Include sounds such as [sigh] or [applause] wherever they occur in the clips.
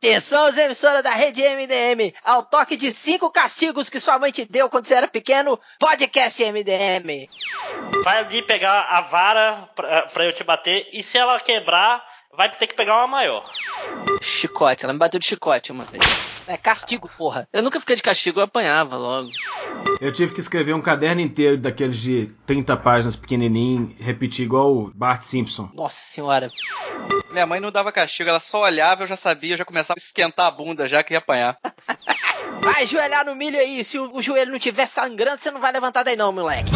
Atenção, emissoras da rede MDM, ao toque de cinco castigos que sua mãe te deu quando você era pequeno, podcast MDM. Vai ali pegar a vara pra, pra eu te bater e se ela quebrar, vai ter que pegar uma maior. Chicote, ela me bateu de chicote uma vez. É castigo, porra. Eu nunca fiquei de castigo, eu apanhava logo. Eu tive que escrever um caderno inteiro daqueles de 30 páginas pequenininho, repetir igual o Bart Simpson. Nossa senhora. Minha mãe não dava castigo, ela só olhava, eu já sabia, eu já começava a esquentar a bunda já que ia apanhar. Vai joelhar no milho aí, se o, o joelho não tiver sangrando, você não vai levantar daí não, moleque.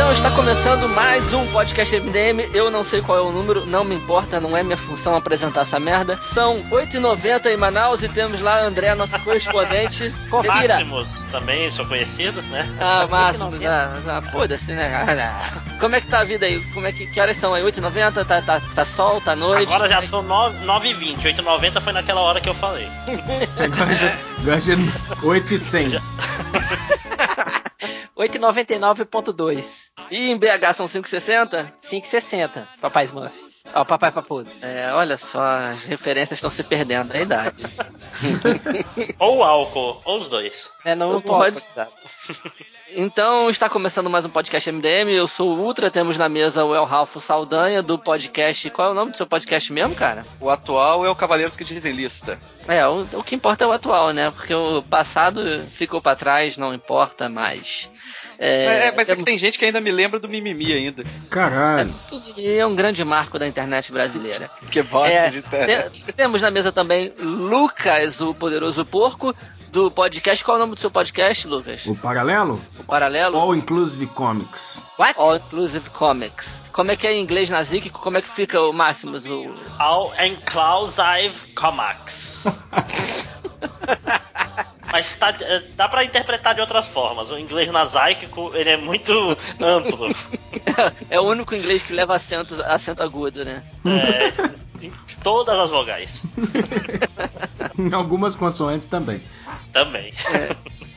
Então está começando mais um podcast MDM. Eu não sei qual é o número, não me importa, não é minha função apresentar essa merda. São 8h90 em Manaus e temos lá André, nosso correspondente. [laughs] Confira. Máximos também, sou conhecido, né? Ah, Máximos, ah, ah, foda-se, né? Ah, [laughs] Como é que tá a vida aí? Como é que, que horas são aí? 8h90? Tá, tá, tá sol, tá noite? Agora já são 9h20, 8h90 foi naquela hora que eu falei. Agora já, agora já 8 e 100. [laughs] 8,99.2. E em BH são 5,60? 5,60. Papai Smurf. Ó, papai papudo. É, olha só, as referências estão se perdendo, é a idade. [laughs] ou álcool, ou os dois. É, não, não pode. pode. Então, está começando mais um podcast MDM. Eu sou o Ultra, temos na mesa o El Ralfo Saldanha do podcast. Qual é o nome do seu podcast mesmo, cara? O atual é o Cavaleiros que dizem lista. É, o, o que importa é o atual, né? Porque o passado ficou para trás, não importa mais. É, é mas é que tem gente que ainda me lembra do mimimi ainda. Caralho. É, é um grande marco da internet brasileira. que bosta É, de internet. te- temos na mesa também Lucas, o poderoso porco, do podcast. Qual é o nome do seu podcast, Lucas? O paralelo? O Paralelo? All Inclusive Comics. What? All Inclusive Comics. Como é que é em inglês na Zik? Como é que fica o Máximos? O... All Inclusive Comics. [laughs] Mas tá, eh, dá pra interpretar de outras formas. O inglês nasaico, ele é muito amplo. [laughs] é o único inglês que leva acento, acento agudo, né? É, em todas as vogais. [laughs] Em algumas consoantes também. Também.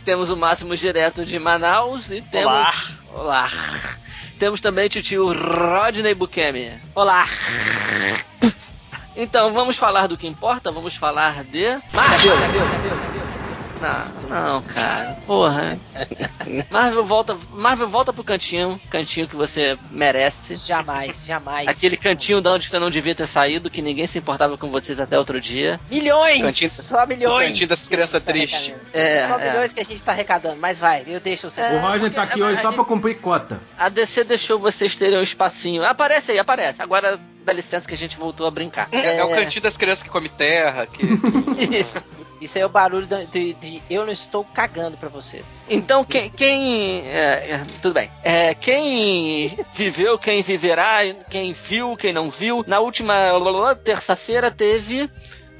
Temos o Máximos direto de Manaus e temos... Olá. Olá. Temos também o tio Rodney Bukemi. Olá. Então, vamos falar do que importa? Vamos falar de... Marvel. Não, não, cara. Porra. Marvel volta, Marvel volta pro cantinho, cantinho que você merece. Jamais, jamais. Aquele cantinho de onde você não devia ter saído, que ninguém se importava com vocês até outro dia. Milhões! Cantinho- só milhões! cantinho das crianças Tá tristes. É, só é. milhões que a gente tá arrecadando, mas vai, eu deixo você. o Roger tá aqui é, hoje só pra cumprir cota. A DC deixou vocês terem um espacinho. Aparece aí, aparece. Agora dá licença que a gente voltou a brincar. É, é o cantinho das crianças que come terra, que. [laughs] Isso aí é o barulho da- de, de eu não estou cagando pra vocês. Então, quem. quem é, é, tudo bem. É, quem viveu, quem viverá, quem viu, quem não viu. Na última terça-feira teve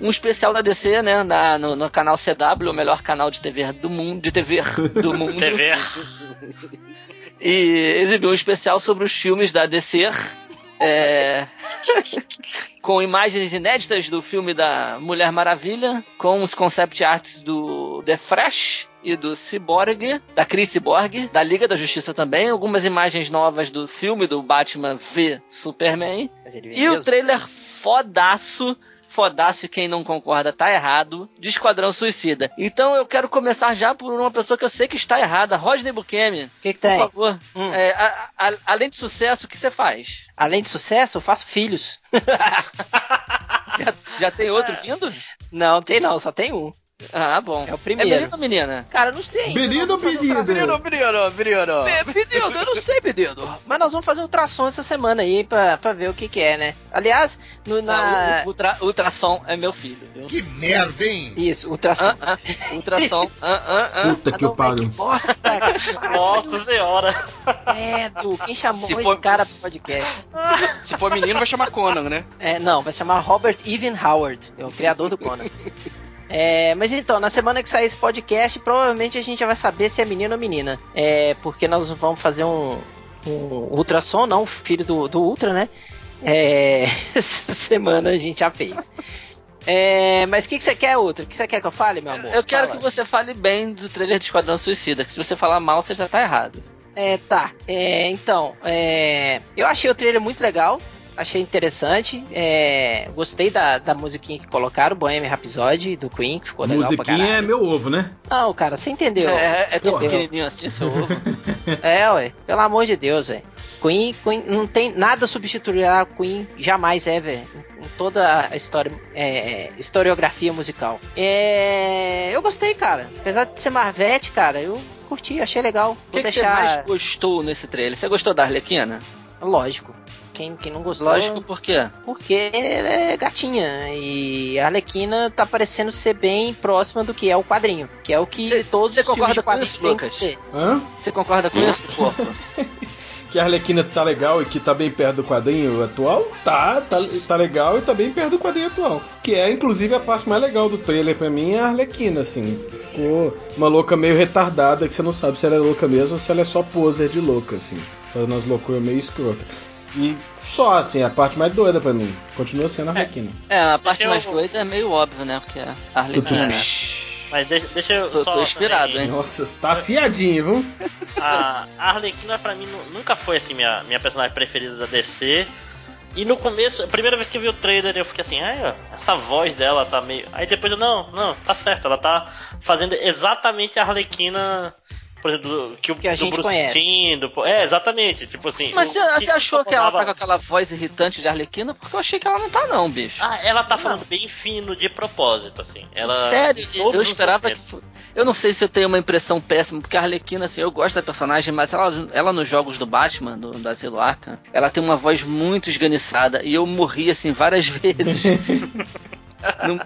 um especial da DC, né? Na, no, no canal CW, o melhor canal de TV do mundo. De TV do [laughs] mundo. TV. E exibiu um especial sobre os filmes da DC. É, com imagens inéditas do filme da Mulher Maravilha, com os concept arts do The Flash e do Cyborg, da Chris Cyborg, da Liga da Justiça também, algumas imagens novas do filme do Batman v Superman, ele e o trailer fodaço, fodaço, quem não concorda tá errado, de Esquadrão Suicida. Então eu quero começar já por uma pessoa que eu sei que está errada, Rodney Bukemi. O que, que Por tem? favor, Hum. é, a- a- além de sucesso, o que você faz? Além de sucesso, eu faço filhos. [laughs] Já, já tem outro [laughs] vindo? Não, tem não, só tem um. Ah, bom. É o É primeiro. menino ou menina? Cara, eu não sei. Pedido ou pedido? Brino, Brino. É, pedido, eu não sei, pedido. Mas nós vamos fazer ultrassom essa semana aí pra, pra ver o que que é, né? Aliás, no, na... Ah, o ultra, ultrassom é meu filho, viu? Que merda, hein? Isso, ultrassom. Ah, ah, ultrassom. [laughs] Ah, ah, ah. Puta Ah, que não, pariu. que bosta. [laughs] Nossa senhora. Credo, quem chamou Se esse for- cara pro podcast? [laughs] Se for menino, vai chamar Conan, né? É, não, vai chamar Robert Evan Howard, é o criador do Conan. É, mas então, na semana que sair esse podcast, provavelmente a gente já vai saber se é menino ou menina. É, porque nós vamos fazer um, um ultrassom, não, filho do, do Ultra, né? É, [laughs] essa semana a gente já fez. É, mas o que, que você quer, outro? O que você quer que eu fale, meu amor? Eu quero Fala. que você fale bem do trailer de Esquadrão Suicida, que se você falar mal, você já tá errado. É, tá. É, então, é, eu achei o trailer muito legal. Achei interessante. É, gostei da, da musiquinha que colocaram, Bohemian Rhapsody, do Queen, que ficou legal pra Musiquinha é meu ovo, né? Não, cara, você entendeu. É, é tão pequenininho assim, seu ovo. [laughs] É, ué. Pelo amor de Deus, velho. Queen, Queen, não tem nada substituirá Queen jamais é, velho. Em toda a história, é, historiografia musical. É, eu gostei, cara. Apesar de ser Marvete, cara, eu curti, achei legal. O que, que você deixar. mais gostou nesse trailer? Você gostou da Arlequina? Lógico. Quem, quem não gostou. Lógico, por quê? Porque ela é gatinha. E a Arlequina tá parecendo ser bem próxima do que é o quadrinho. Que é o que Cê- todos cê os filmes concorda de com quadrinho isso, têm Lucas? Você concorda com isso, corpo? [laughs] Que a Arlequina tá legal e que tá bem perto do quadrinho atual? Tá, tá, tá legal e tá bem perto do quadrinho atual. Que é, inclusive, a parte mais legal do trailer pra mim é a Arlequina, assim. Ficou uma louca meio retardada que você não sabe se ela é louca mesmo ou se ela é só poser de louca, assim. Fazendo umas loucuras meio escrotas. E só, assim, a parte mais doida pra mim. Continua sendo a Arlequina. É, a parte Eu- mais doida é meio óbvio, né? Porque a Tudo. Arlequina, né? Mas deixa, deixa eu Tô- só. tô inspirado, também- hein? Nossa, você tá afiadinho, viu? A a Arlequina pra mim nu- nunca foi assim minha, minha personagem preferida da DC. E no começo, a primeira vez que eu vi o trailer, eu fiquei assim, ai, ó, essa voz dela tá meio. Aí depois eu, não, não, tá certo, ela tá fazendo exatamente a Arlequina, por exemplo, que o Que a do gente Bruce conhece. Do- É, exatamente, tipo assim. Mas você, achou que ela tá com aquela voz irritante de Arlequina? Porque eu achei que ela não tá, não, bicho. Ah, ela tá falando bem fino de propósito, assim. Ela, Sério, eu esperava que. Eu não sei se eu tenho uma impressão péssima, porque a Arlequina, assim, eu gosto da personagem, mas ela, ela nos jogos do Batman, do, do Asilo Arkham, ela tem uma voz muito esganiçada e eu morri, assim, várias [laughs] vezes.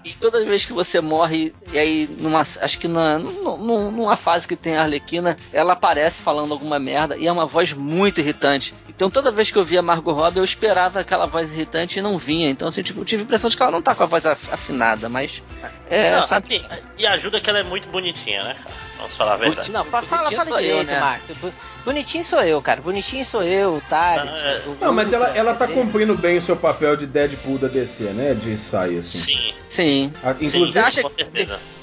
E todas as vezes que você morre, e aí, numa, acho que na, num- num- numa fase que tem a Arlequina, ela aparece falando alguma merda e é uma voz muito irritante. Então toda vez que eu via Margot Robbie, eu esperava aquela voz irritante e não vinha. Então, assim, tipo, eu tive a impressão de que ela não tá com a voz af- afinada, mas. É, Não, sabe? assim, e ajuda que ela é muito bonitinha, né, cara? Vamos falar a verdade. Não, fa- fala, Bonitinho fala sou eu, direito, né? Márcio. Bonitinho sou eu, cara. Bonitinho sou eu, o Thales. Ah, é. o Não, mas ela, ela tá cumprindo bem o seu papel de Deadpool da DC, né? De sair, assim. Sim, Sim. A- sim, inclusive, Você acha que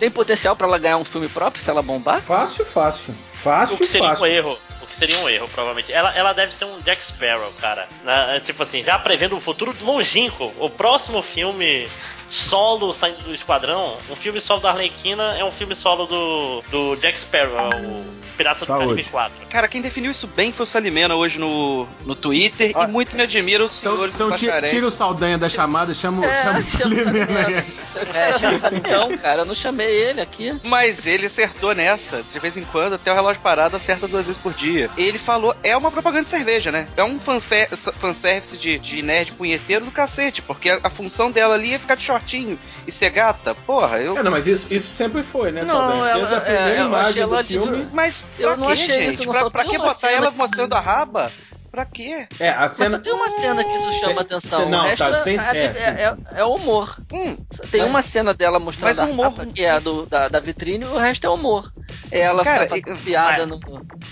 tem potencial pra ela ganhar um filme próprio se ela bombar? fácil, fácil. O Fácil, que seria fácil. um erro. O que seria um erro, provavelmente. Ela, ela deve ser um Jack Sparrow, cara. Na- tipo assim, já prevendo um futuro longínquo. O próximo filme solo saindo do Esquadrão, um filme solo da Arlequina é um filme solo do, do Jack Sparrow, é o Pirata do Saúde. Caribe 4. Cara, quem definiu isso bem foi o Salimena hoje no, no Twitter Ó, e muito me admira os Então, senhores então do Bacaré. tira o Saldanha da chamada e chama, o- É, chama o chama o Salimena aí. É, chama então, cara, eu não chamei ele aqui. Mas ele acertou nessa. De vez em quando, até o relógio parado acerta duas vezes por dia. Ele falou, é uma propaganda de cerveja, né? É um fanservice de, de nerd punheteiro do cacete, porque a, a função dela ali é ficar de shortinho e ser gata. Porra, eu. É, não, mas isso, isso sempre foi, né, Não, Saldanha? ela- Desde a é, primeira eu achei imagem ela do filme. livre- Mas Eu pra não quê, achei gente? isso, pra pra que botar ela mostrando a raba? Pra quê? É, a Mas cena. só tem uma cena que isso chama atenção. Não, o resto tá, tem- é, é, é, é- é humor. Hum, Tem Mas- uma cena dela mostrando mas um a humor- capa, que é a do, da, da vitrine, e o resto é humor. Ela Cara, e- piada mas- no.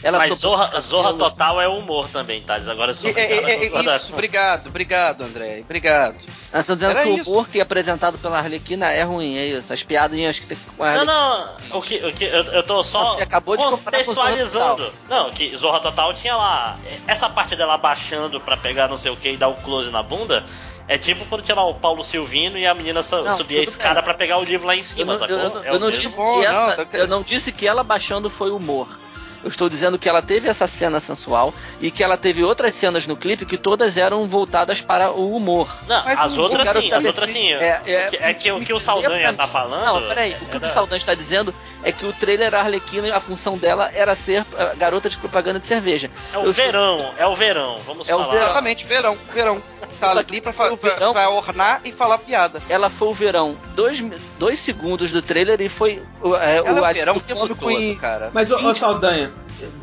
Ela Mas Zorra. Zorra Total é humor também, Thales. Agora sou é, é, é, obrigado a- isso, obrigado, obrigado, André. Obrigado. Nós estamos dizendo Era que o isso. humor que é apresentado pela Arlequina é ruim, é isso. As piadinhas que tem com a Não, Arlequina. não, o que, o que eu, eu tô só Você acabou de contextualizando. Não, que Zorra Total tinha lá. Essa parte dela abaixando pra pegar não sei o que e dar o close na bunda. É tipo quando tinha lá o Paulo Silvino e a menina Não, subia a escada pra pegar o livro lá em Eu cima, não, sacou? eu, eu- É eu o não mesmo. disse bom, que não, essa, eu não disse que ela baixando foi humor. Eu estou dizendo que ela teve essa cena sensual e que ela teve outras cenas no clipe que todas eram voltadas para o humor. Não, Mas as outras eu quero sim, as outras sim. é- é- é que o que o Saldanha tá mim- falando. Não, peraí. O que era- o Saldanha está dizendo é que o trailer Arlequina, a função dela era ser uh, garota de propaganda de cerveja. É o Eu- verão, é o verão, vamos É o falar. verão. Exatamente, verão, verão. Tá ali pra, verão. pra, pra ornar e falar piada. Ela foi o verão, dois, dois segundos do trailer e foi uh, é, Ela o, é o verão o tempo todo, cara. Mas, ô, ô, Saldanha,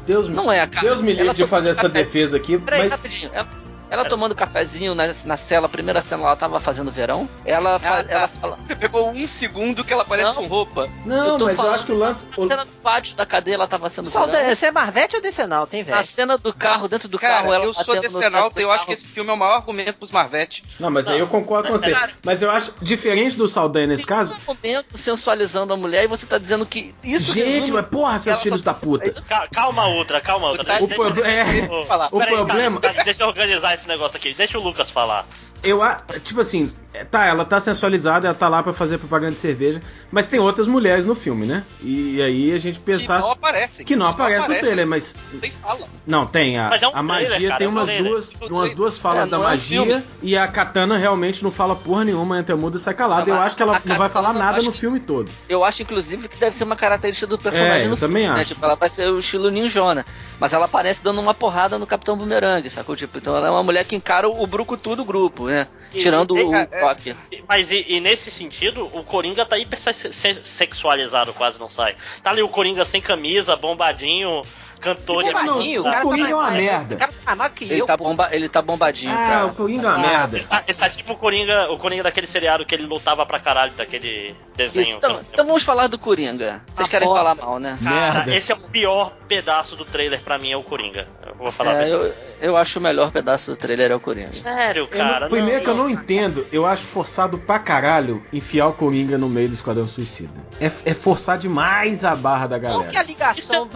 Deus me, Não é, cara. Deus me livre Ela de fazer essa defesa aqui, Peraí, mas. rapidinho. Ela, Ela tomando cafezinho na, na cela, a primeira cena ela tava fazendo verão. Ela, fa- Ah, tá. ela fala. Você pegou um segundo que ela aparece Não. com roupa. Não, tô mas eu falando acho que o lance. Na cena do pátio da cadeia ela tava sendo Só verão. de- Você é Marvete ou Decenal? Tem Na velho. cena do carro, dentro do Cara, carro, ela eu sou e do eu acho que esse filme é o maior argumento pros Marvete. Não, mas aí eu concordo com você. Cara, Mas eu acho, diferente do Saldanha nesse caso. Tem um momento sensualizando a mulher e você tá dizendo que isso Gente, mas porra, seus filhos só- da puta. Ca- Calma outra, calma outra. O pro- é, eu- o Peraí, problema- deixa eu organizar esse negócio aqui. Deixa o Lucas falar. Eu, tipo assim, é, tá, ela tá sensualizada, ela tá lá pra fazer propaganda de cerveja, mas tem outras mulheres no filme, né? E aí a gente pensar. que não aparecem. que não aparece no trailer, mas. Não tem fala. Não, tem. A, é um a trailer, magia cara, tem é um umas trailer. duas, um umas duas falas É, da não é um magia filme. e a Katana realmente não fala porra nenhuma, entra muda e sai calada. Não, eu acho que ela não vai falar nada no que- filme todo. Eu acho, inclusive, que deve ser uma característica do personagem É, eu no também filme, né? acho. Tipo, ela vai ser o estilo ninjona. Mas ela aparece dando uma porrada no Capitão Boomerang, sacou? Tipo, então ela é uma mulher que encara o brucutu do grupo, né? E- Tirando e- o é- é-. Mas e, e nesse sentido, o Coringa tá hiper se- se- sexualizado, quase não sai. Tá ali o Coringa sem camisa, bombadinho, cantor de Bombadinho, o cara Coringa tá é uma mais- merda. O cara tá mais que Ele eu. tá, bomba, ele tá bombadinho, Ah, cara. o Coringa é uma Ah, merda. Ele tá, ele tá tipo o Coringa, o Coringa daquele seriado que ele lutava pra caralho, daquele desenho. Isso, então, então vamos falar do Coringa. Vocês Ah, querem bosta. falar mal, né? Cara, Merda. esse é o pior pedaço do trailer pra mim, é o Coringa. Eu vou falar É, bem. eu, eu acho o melhor pedaço do trailer é o Coringa. Sério, Eu não- cara. primeiro não, que eu não entendo, eu acho forçado pra caralho enfiar o Coringa no meio do Esquadrão Suicida. É, é forçar demais a barra da Qual que é a galera. ligação?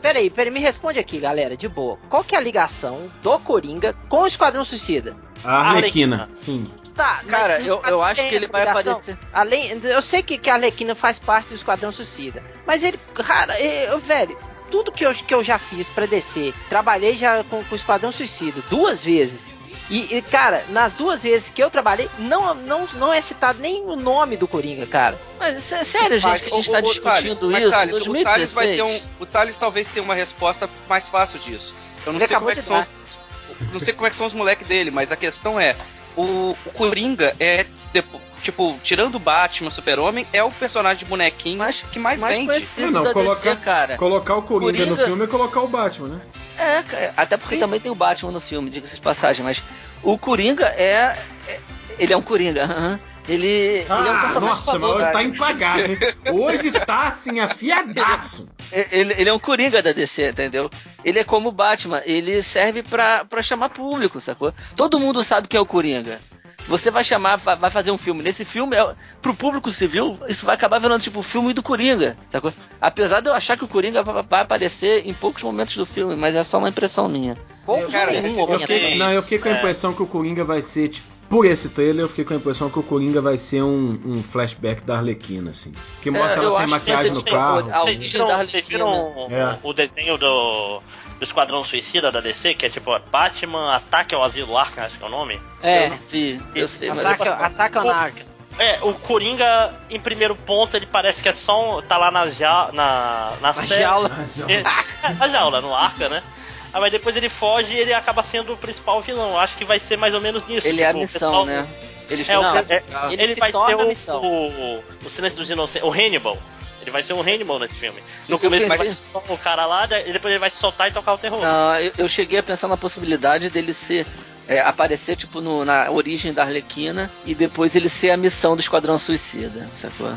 Peraí, peraí, me responde aqui, galera, de boa. Qual que é a ligação do Coringa com o Esquadrão Suicida? A Arlequina. Sim. Tá, Cara, eu, eu acho que ele vai ligação? aparecer. Além, eu sei que, que a Arlequina faz parte do Esquadrão Suicida, mas ele, cara, eu, velho, tudo que eu, que eu já fiz pra descer, trabalhei já com, com o Esquadrão Suicida duas vezes. E, e, cara, nas duas vezes que eu trabalhei, não, não, não é citado nem o nome do Coringa, cara. Mas é sério, gente, Mas, que a gente o- tá o- o Thales, discutindo isso? Thales, o 2016. Thales vai ter um. O Thales talvez tenha uma resposta mais fácil disso. Eu não Ele sei como é que são os, não sei como é que são os moleques dele, mas a questão é. O, o Coringa é. Tipo, tirando o Batman, Super-Homem, é o personagem de bonequinho Mais- que mais, mais vende. É, não, da colocar- DC, cara. Colocar o Coringa, no Coringa- filme é colocar o Batman, né? É, cara, até porque também tem o Batman no filme, diga-se de passagem, mas o Coringa é. é- ele é um Coringa, aham. ele, ele é um Ah, personagem nossa, mas famoso. hoje tá impagável. hein? Hoje tá assim, afiadaço. Ele, ele é um Coringa da DC, entendeu? Ele é como o Batman, ele serve pra, pra chamar público, sacou? Todo mundo sabe quem é o Coringa. Você vai chamar, vai fazer um filme. Nesse filme, é, pro público civil, isso vai acabar virando tipo o filme do Coringa, sacou? Apesar de eu achar que o Coringa vai, vai aparecer em poucos momentos do filme, mas é só uma impressão minha. Poucos cara, nenhum. Eu fiquei, não, eu fiquei com a É. impressão que o Coringa vai ser, tipo, por esse trailer, eu fiquei com a impressão que o Coringa vai ser um, um flashback da Arlequina, assim. Que mostra É, ela sem maquiagem no carro. Vocês viram, da vocês viram É. o desenho do, do Esquadrão Suicida da DC, que é tipo Batman Ataque ao Asilo Arkham, acho que é o nome? Eu É, não vi, eu sei, mas ataca, eu- ataca na arca. É, o Coringa, em primeiro ponto, ele parece que é só um. tá lá na, ja, na, na, Na jaula. É, na jaula, no arca, né? Ah, mas depois ele foge e ele acaba sendo o principal vilão. Acho que vai ser mais ou menos nisso. ele é a tipo, o missão, pessoal- né? Eles É, o- Não, é- ele ele se vai torna ser a o, o, o Silêncio dos Inocentes, o Hannibal. Ele vai ser um Hannibal nesse filme. No Eu começo ele vai pensei- só o cara lá, e depois ele vai se soltar e tocar o terror. Não, eu, eu cheguei a pensar na possibilidade dele ser. é, aparecer, tipo, no- na origem da Arlequina e depois ele ser a missão do Esquadrão Suicida, sacou?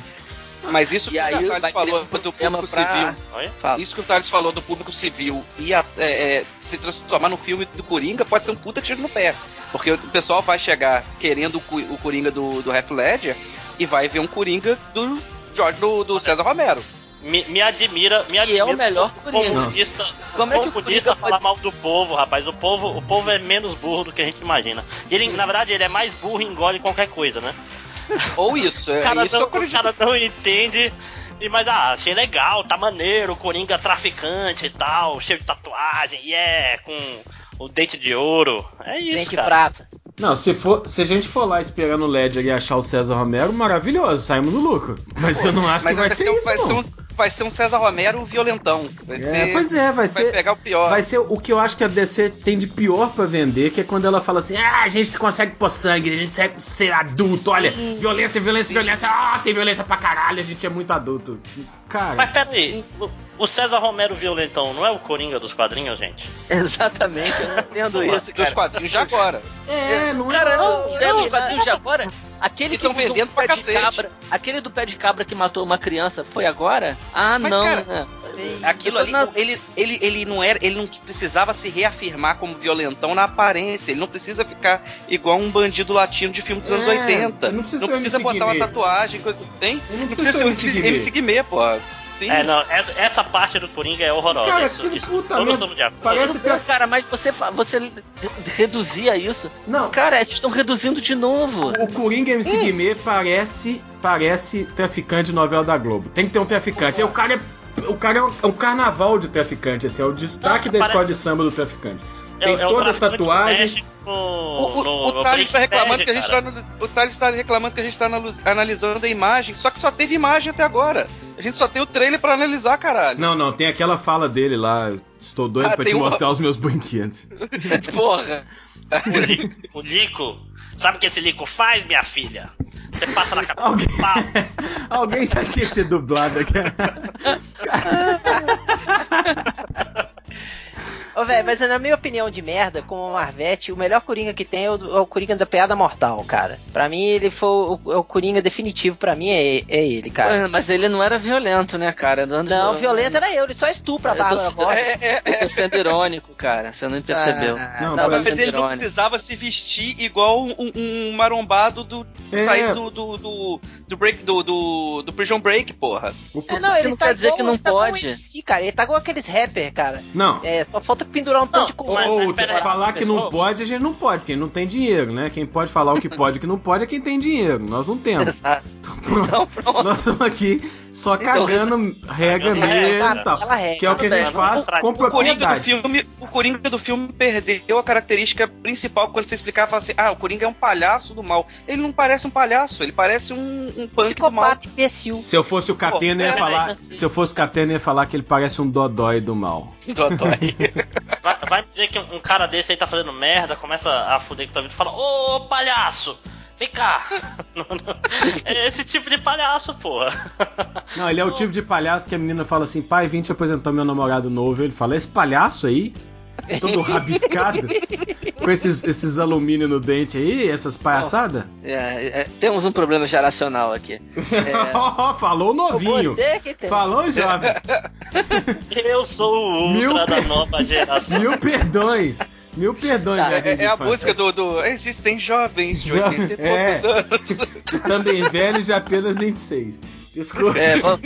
Mas isso E que aí o Thales falou um do público pra- civil. Olha. Fala. Isso que o Thales falou do público civil e é, é, se transformar no filme do Coringa pode ser um puta tiro no pé. Porque o pessoal vai chegar querendo o, Coringa do, do Heath Ledger e vai ver um Coringa do George do, do César Romero. Me, me admira, me E é admira. o melhor comunista, Como é que o comunista Coringa falar pode- mal do povo, rapaz. O povo, o povo é menos burro do que a gente imagina. E ele, na verdade, ele é mais burro e engole qualquer coisa, né? Ou isso, O é, cara, isso não, eu o cara não entende. E, mas, ah, achei legal, tá maneiro, Coringa traficante e tal, cheio de tatuagem, yeah, com o dente de ouro. É isso, Dente cara. prata. Não, se, for, se a gente for lá esperar no Ledger e achar o César Romero, maravilhoso, saímos no lucro. Mas eu não acho que vai ser um- isso, vai, não. ser um, vai ser um César Romero violentão. Vai É, ser, pois é, vai vai ser. pegar o pior. Vai ser o que eu acho que a DC tem de pior pra vender, que é quando ela fala assim: ah, a gente consegue pôr sangue, a gente consegue ser adulto, olha, violência, violência, violência, ah, tem violência pra caralho, a gente é muito adulto. Cara, Mas peraí, o, o César Romero Violentão não é o Coringa dos quadrinhos, gente? [laughs] Exatamente, eu não entendo isso, Dos cara. quadrinhos de agora. é, não Cara, é. não, Não, é dos quadrinhos de agora. Aquele que tão usou vendendo um pra pé de cabra. Aquele do pé de cabra que matou uma criança foi agora? Ah, Mas, não. cara, né? Aquilo Eu ali, na- ele, ele, ele não era, ele não precisava se reafirmar como violentão na aparência. Ele não precisa ficar igual um bandido latino de filme dos anos É, 80. não precisa ser o precisa botar uma tatuagem, coisa. Tem? Ele não Não precisa precisa ser ser MC. MC Guimê, pô. Sim. É, não, essa, essa parte do Coringa é horrorosa. Cara, isso, aquilo, isso, puta todos merda, de acordo. parece bem, cara, mas você, você re- reduzia isso. Não, Cara, vocês estão reduzindo de novo. o Coringa MC Guimê parece, parece traficante de novela da Globo. Tem que ter um traficante. Aí o cara é. O cara é um, é um carnaval de traficante, assim, é o destaque Não, da parece- escola de samba do traficante. É- Tem é o todas as traficante tatuagens. No, O, no, Thales está reclamando que a gente cara. tá o Thales está reclamando que a gente tá analis- analisando a imagem, só que só teve imagem até agora. A gente só tem o trailer pra analisar, caralho. Não, não, tem aquela fala dele lá. Estou doido Ah, pra te uma- mostrar os meus brinquedos. [laughs] Porra. O Lico, o Lico. Sabe o que esse Lico faz, minha filha? Você passa na cabeça Alguém, do pau. [laughs] alguém já tinha que ter dublado aqui. [laughs] Ô, velho, mas na minha opinião de merda, com o Marvete, o melhor Coringa que tem é o, é o Coringa da Piada Mortal, cara. Pra mim, ele foi o, é o Coringa definitivo, pra mim é, é ele, cara. Mas ele não era violento, né, cara? Do anos- Não, violento era eu, ele só estupra a Eu tô- Bárbara Gordon. [laughs] É, é, é. Eu tô sendo irônico, cara. Você não percebeu. Ah, Não, não, mas Mas ele não irônico. precisava se vestir igual um, um marombado do É. sair do do, do, do break do, do, do Prison Break, porra. O- É, não, ele não tá quer dizer igual- que não tá pode. o MC, cara. Ele tá igual aqueles rapper, cara. Não. É, só falta pendurar um tanto de Não, mas- Ou, mas falar que não pode, a gente não pode, porque não tem dinheiro, né? Quem pode falar o que pode e o que não pode é quem tem dinheiro. Nós não temos. [laughs] Exato. Pronto. Então, pronto. Nós estamos aqui só Então, cagando regra cagando mesmo e tal. Regra. Que é o que a gente faz com O Coringa do propriedade. filme, o Coringa do filme perdeu a característica principal quando você explicava fala assim: "Ah, o Coringa é um palhaço do mal". Ele não parece um palhaço, ele parece um, um punk do mal. Psicopata imbecil. Se eu fosse o Catena, ia Pô, falar. é, Se eu fosse o Catena, ia falar que ele parece um dodói do mal. Dodói. [laughs] Vai, dizer que um, um cara desse aí tá fazendo merda, começa a fuder com tua vida e fala: Ô palhaço! Vem cá! [laughs] É esse tipo de palhaço, porra. Não, ele é o tipo de palhaço que a menina fala assim: pai, vim te apresentar meu namorado novo. Ele fala: esse palhaço aí? Todo [laughs] rabiscado, com esses, esses alumínio no dente aí, essas palhaçadas? É, é, temos um problema geracional aqui. É, [laughs] Falou novinho. Você que tem. Falou jovem. Eu sou o ultra Mil- da nova geração. Mil perdões. Mil perdões, Tá, Jardim É, de é a infância. música do, do Existem jovens de Jo- 80 e poucos é. anos. [laughs] Também velhos de apenas 26. Desculpa. é, va-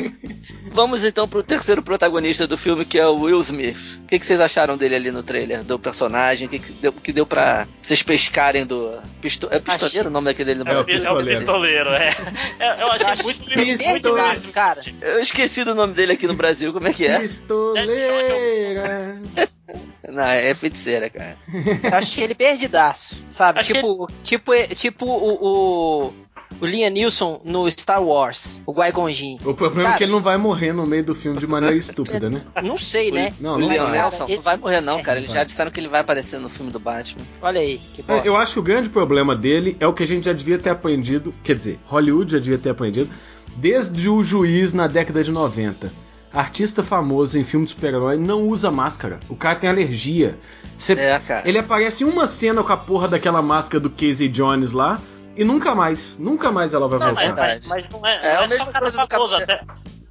vamos então pro terceiro protagonista do filme, que é o Will Smith. O que, que vocês acharam dele ali no trailer? Do personagem? O que, que, deu, que deu pra vocês pescarem do. Pisto, é pistoleiro o nome daquele dele no É o, Brasil? pi- é o pistoleiro. pistoleiro, é. É, Eu achei muito Pistoleiro. muito cara. Eu esqueci do nome dele aqui no Brasil, como é que é? Pistoleira. Não, é feiticeira, cara. Eu achei ele perdidaço, sabe? Achei- Tipo, tipo, tipo o, o, o Liam Neeson no Star Wars, o Qui-Gon Jinn. O problema é Cara- que ele não vai morrer no meio do filme de maneira estúpida, né? [laughs] Não sei, né? Não, o não Liam vai. Nelson não vai morrer, não, cara. Eles já disseram que ele vai aparecer no filme do Batman. Olha aí, que É, bosta. Eu acho que o grande problema dele é o que a gente já devia ter aprendido, quer dizer, Hollywood já devia ter aprendido, desde o juiz na década de 90. Artista famoso em filme de super-herói não usa máscara. O cara tem alergia. Você- É, cara. Ele aparece em uma cena com a porra daquela máscara do Casey Jones lá e nunca mais, nunca mais ela vai Não, voltar. mas, verdade. mas, mas não é. É a É, mesma só um cara famoso, até,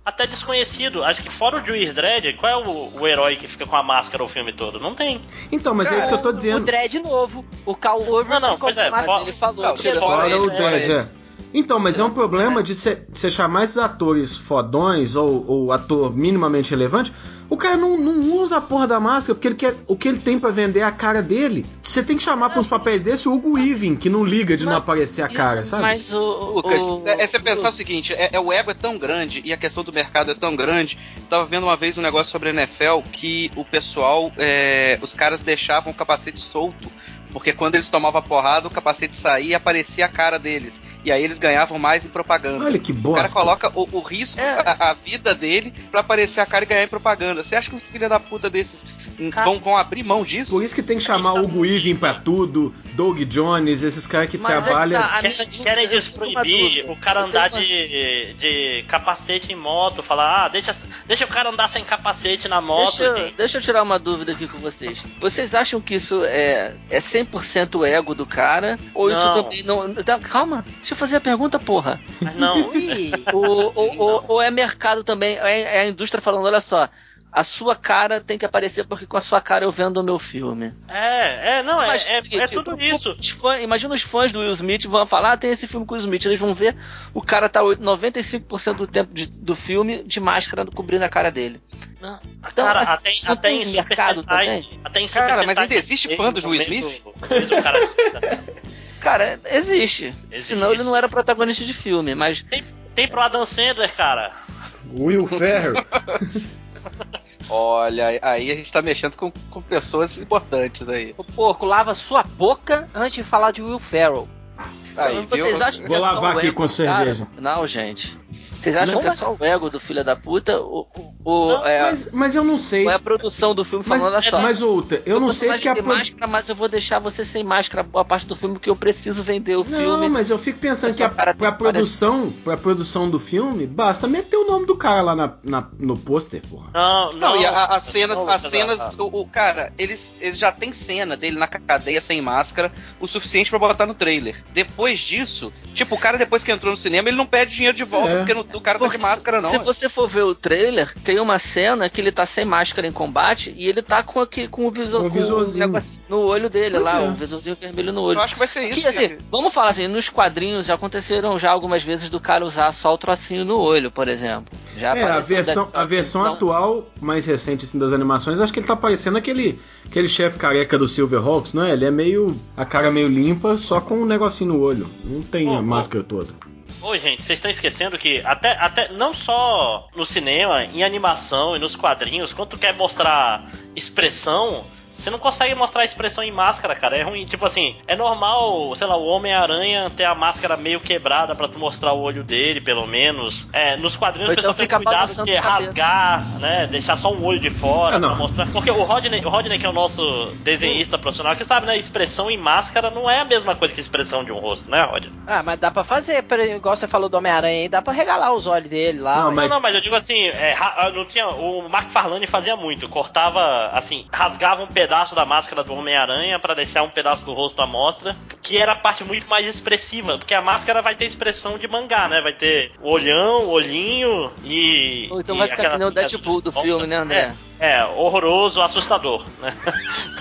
até desconhecido. Acho que fora o Juiz Dredd, qual é o, o herói que fica com a máscara o filme todo? Não tem. Então, mas é isso que eu tô O dizendo. Dredd novo, o Cal Over Não, não, pois é, fora- Ele falou, Não, tirando fora Fora o ele, Dredd, é. Então, mas é um problema de você chamar esses atores fodões ou, ou ator minimamente relevante, o cara não, não usa a porra da máscara, porque ele quer, o que ele tem pra vender é a cara dele. Você tem que chamar pra uns papéis desse o Hugo Weaving, que não liga de não Mas aparecer a cara, Isso, sabe? Mas o. Lucas, o- é, é você pensar o seguinte, é, é- o ego é tão grande e a questão do mercado é tão grande. Tava vendo uma vez um negócio sobre a NFL que o pessoal, é, os caras deixavam o capacete solto. Porque quando eles tomavam a porrada, o capacete saía e aparecia a cara deles. E aí eles ganhavam mais em propaganda. Olha que O cara bosta. coloca o, o risco, É. a, a vida dele, pra aparecer a cara e ganhar em propaganda. Você acha que uns filha da puta desses Cara- vão, vão abrir mão disso? Por isso que tem que chamar o Hugo Weaving pra tudo, Doug Jones, esses caras que Mas é que trabalham. tá, minha Querem, uma desproibir o cara andar uma- de, de capacete em moto, falar, ah, deixa, deixa o cara andar sem capacete na moto. Deixa, deixa eu tirar uma dúvida aqui com vocês. Vocês acham que isso é, é 100% o ego do cara? Ou Não. isso também não. Tá, calma, deixa eu fazer a pergunta, porra. Mas não. [laughs] Ui, Ou, ou, ou- ou é mercado também? É, é a indústria falando: olha só, a sua cara tem que aparecer porque com a sua cara eu vendo o meu filme. É, é, não, é, é, seguinte, é tudo o- isso. os imagina os fãs do Will Smith vão falar: ah, tem esse filme com o Will Smith. Eles vão ver o cara tá 95% do tempo de- do filme de máscara cobrindo a cara dele. Não, Então, cara, mas até, não até tem em mercado também? Até em Super Cara, mas ainda existe fã do Will Smith? cara- Cara, existe. Existe. Senão ele não era protagonista de filme, mas. tem, tem pro Adam Sandler, cara. Will Ferrell. [laughs] Olha, aí a gente tá mexendo com, com pessoas importantes aí. o porco lava sua boca antes de falar de Will Ferrell. Aí, Então, vocês viu? acham que Vou lavar aqui com do cara? cerveja. Não, gente. Vocês acham Não, que é mas- só o ego do filho da puta? O, o, o- Não, é, Mas, mas eu não sei. ou é a produção do filme Mas, falando, olha só. mas outra, eu o não sei que a pro- máscara, mas eu vou deixar você sem máscara boa parte do filme porque eu preciso vender o Não, filme. mas eu fico pensando que a, pra que produção, pra produção do filme, basta meter o nome do cara lá na, na- no pôster, porra. Não, não. Não, e a- as cenas, Não, as cenas, o, o- cara, eles, eles já tem cena dele na cadeia sem máscara o suficiente pra botar no trailer. Depois disso, tipo, o cara depois que entrou no cinema, ele não pede dinheiro de volta É. porque no- o cara tá de Porque máscara não. Se você for ver o trailer, tem uma cena que ele tá sem máscara em combate e ele tá com, aqui, com o visor Com o com o visorzinho. negocinho no olho dele Pois lá, é. o visorzinho vermelho no Eu olho. acho que vai ser isso. Que, assim, vamos falar assim, nos quadrinhos já aconteceram já algumas vezes do cara usar só o trocinho no olho, por exemplo. Já É, a versão, da- a versão Não, atual, mais recente assim, das animações, acho que ele tá parecendo aquele, aquele chefe careca do Silverhawks, não é? Ele é meio. a cara meio limpa, só com um negocinho no olho. Não tem Ô, a máscara toda. Ô, gente, vocês estão esquecendo que até, até não só no cinema, em animação e nos quadrinhos, quando tu quer mostrar expressão, você não consegue mostrar a expressão em máscara, cara. É ruim. Tipo assim, é normal, sei lá, o Homem-Aranha ter a máscara meio quebrada pra tu mostrar o olho dele, pelo menos. É, nos quadrinhos Ou o pessoal então tem cuidado de a cabeça. rasgar, né? Deixar só um olho de fora Ah, não. pra mostrar. Porque o Rodney, o Rodney, que é o nosso desenhista profissional, que sabe, né? Expressão em máscara não é a mesma coisa que expressão de um rosto, né, Rodney? Ah, mas dá pra fazer, igual você falou do Homem-Aranha aí, dá pra regalar os olhos dele lá. Não, mas- Não, não, mas eu digo assim, é, ra- não tinha. O Mark Farlane fazia muito, cortava, assim, rasgava um pedaço da máscara do Homem-Aranha pra deixar um pedaço do rosto à mostra, que era a parte muito mais expressiva, porque a máscara vai ter expressão de mangá, né? Vai ter olhão, olhinho e. Ou então e vai ficar que nem o Deadpool do filme, né, André? É, é, horroroso, assustador, né?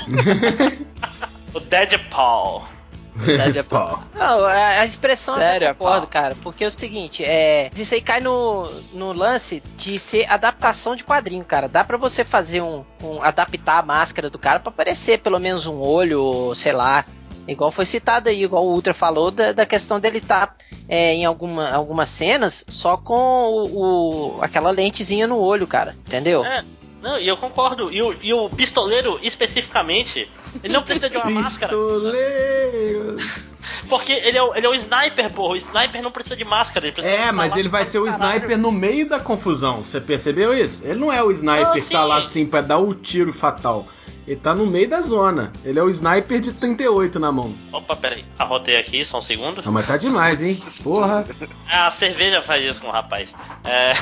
[laughs] [laughs] o Deadpool. Verdade é [laughs] pau. Não, a, a expressão eu Sério, até concordo, pau. cara. Porque é o seguinte, é. Isso aí cai no, no lance de ser adaptação de quadrinho, cara. Dá pra você fazer um, um- adaptar a máscara do cara pra parecer pelo menos um olho, sei lá. Igual foi citado aí, igual o Ultra falou, da, da questão dele estar em alguma, algumas cenas só com o, o- aquela lentezinha no olho, cara. Entendeu? É, não, e eu concordo. E o, e o pistoleiro, especificamente, ele não precisa de uma [laughs] máscara. Pistoleiro. [laughs] Porque ele é, o, ele é o sniper, porra. O sniper não precisa de máscara. Ele precisa É, mas ele vai ser o caralho. sniper no meio da confusão. Você percebeu isso? Ele não é o sniper Ah, que tá lá assim pra dar o tiro fatal. Ele tá no meio da zona. Ele é o sniper de 38 na mão. Opa, peraí. Arrotei aqui, só um segundo. Ah, mas tá demais, hein? Porra. [laughs] A cerveja faz isso com o rapaz. É...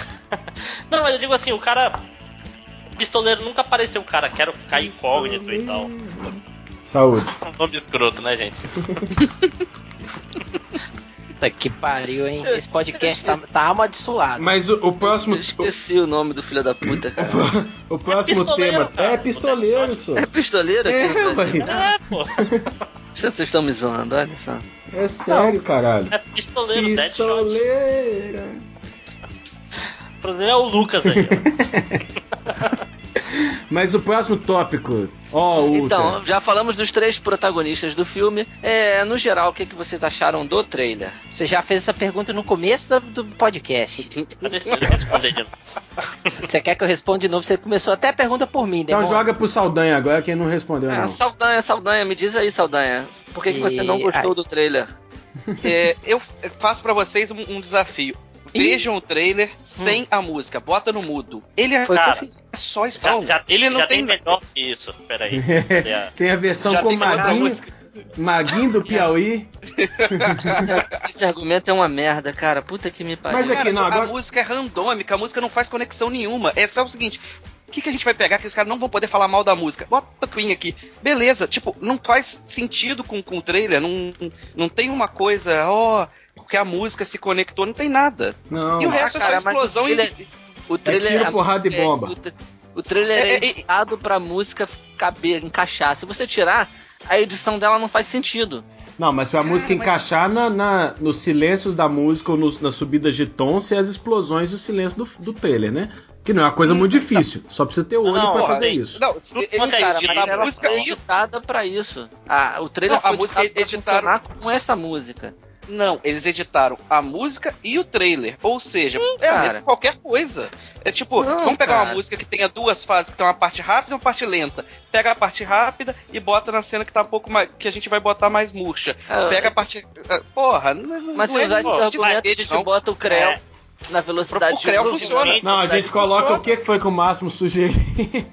não, mas eu digo assim, o cara. O pistoleiro nunca apareceu o cara, quero ficar incógnito e tal. Saúde. Um [laughs] nome escroto, né, gente? Puta que pariu, hein? Esse podcast tá, tá amaldiçoado. Mas o, o próximo. Eu esqueci o nome do filho da puta, cara. O, [laughs] o próximo pistoleiro, tema. cara. É pistoleiro, só. É pistoleiro aqui? É, no Brasil? ué. É, pô. Vocês estão me zoando, olha só. É sério, caralho. É pistoleiro, Deadshot. Pistoleira. O problema é o Lucas aí. [laughs] Mas o próximo tópico. Ó, o Então, já falamos dos três protagonistas do filme. É, no geral, o que, que vocês acharam do trailer? Você já fez essa pergunta no começo do, do podcast. [laughs] Deixa eu responder de novo. Você quer que eu responda de novo? Você começou até a pergunta por mim, Então demônio. joga pro Saldanha agora, quem não respondeu, Ah, não. Saldanha, Saldanha, me diz aí, Saldanha. Por que, que você não E- gostou ai. do trailer? É, eu faço pra vocês um, um desafio. Vejam o trailer sem a música, bota no mudo. Ele é, Foi o que eu Cara, fiz. é só Já, spawn. já, ele não já tem, tem melhor que isso. Peraí. [laughs] É. Tem a versão Já com Maguinho. Maguinho do [laughs] Piauí. Esse, [laughs] esse argumento é uma merda, cara. Puta que me pariu. Mas é Cara, não, a agora- música é randômica, a música não faz conexão nenhuma. É só o seguinte. O que, que a gente vai pegar que os caras não vão poder falar mal da música? Bota o Queen aqui. Beleza, tipo, não faz sentido com, com o trailer. Não, não tem uma coisa, ó, porque a música se conectou, não tem nada. Não. E o resto Ah, cara, é só explosão o e. O trailer tiro, a porrada e é- bomba. o, tra- o trailer é, É, é, é- editado pra música caber, encaixar. Se você tirar, a edição dela não faz sentido. Não, mas pra música mas- encaixar na, na- nos silêncios da música ou nos- nas subidas de tom ser as explosões e o silêncio do, do trailer, né? Que não é uma coisa muito difícil. Só precisa ter olho Não, pra fazer isso. Não, se- ele é cara, mas cara? a música foi e editada pra isso. Ah, o trailer Não, a foi música editado pra editaram- funcionar com essa música. Não, eles editaram a música e o trailer. Ou seja, Sim, é a cara. mesma qualquer coisa. É tipo, Não, vamos pegar cara. uma música que tenha duas fases, que tem uma parte rápida e uma parte lenta. Pega a parte rápida e bota na cena que tá um pouco mais. que a gente vai botar mais murcha. Ah, Pega a parte. ah, Porra, não, Mas não se é usar esse de argumento, a gente não. bota o Creu É. na velocidade de luz. funciona. Não, a gente coloca o que foi que o Máximo sugeriu. [laughs]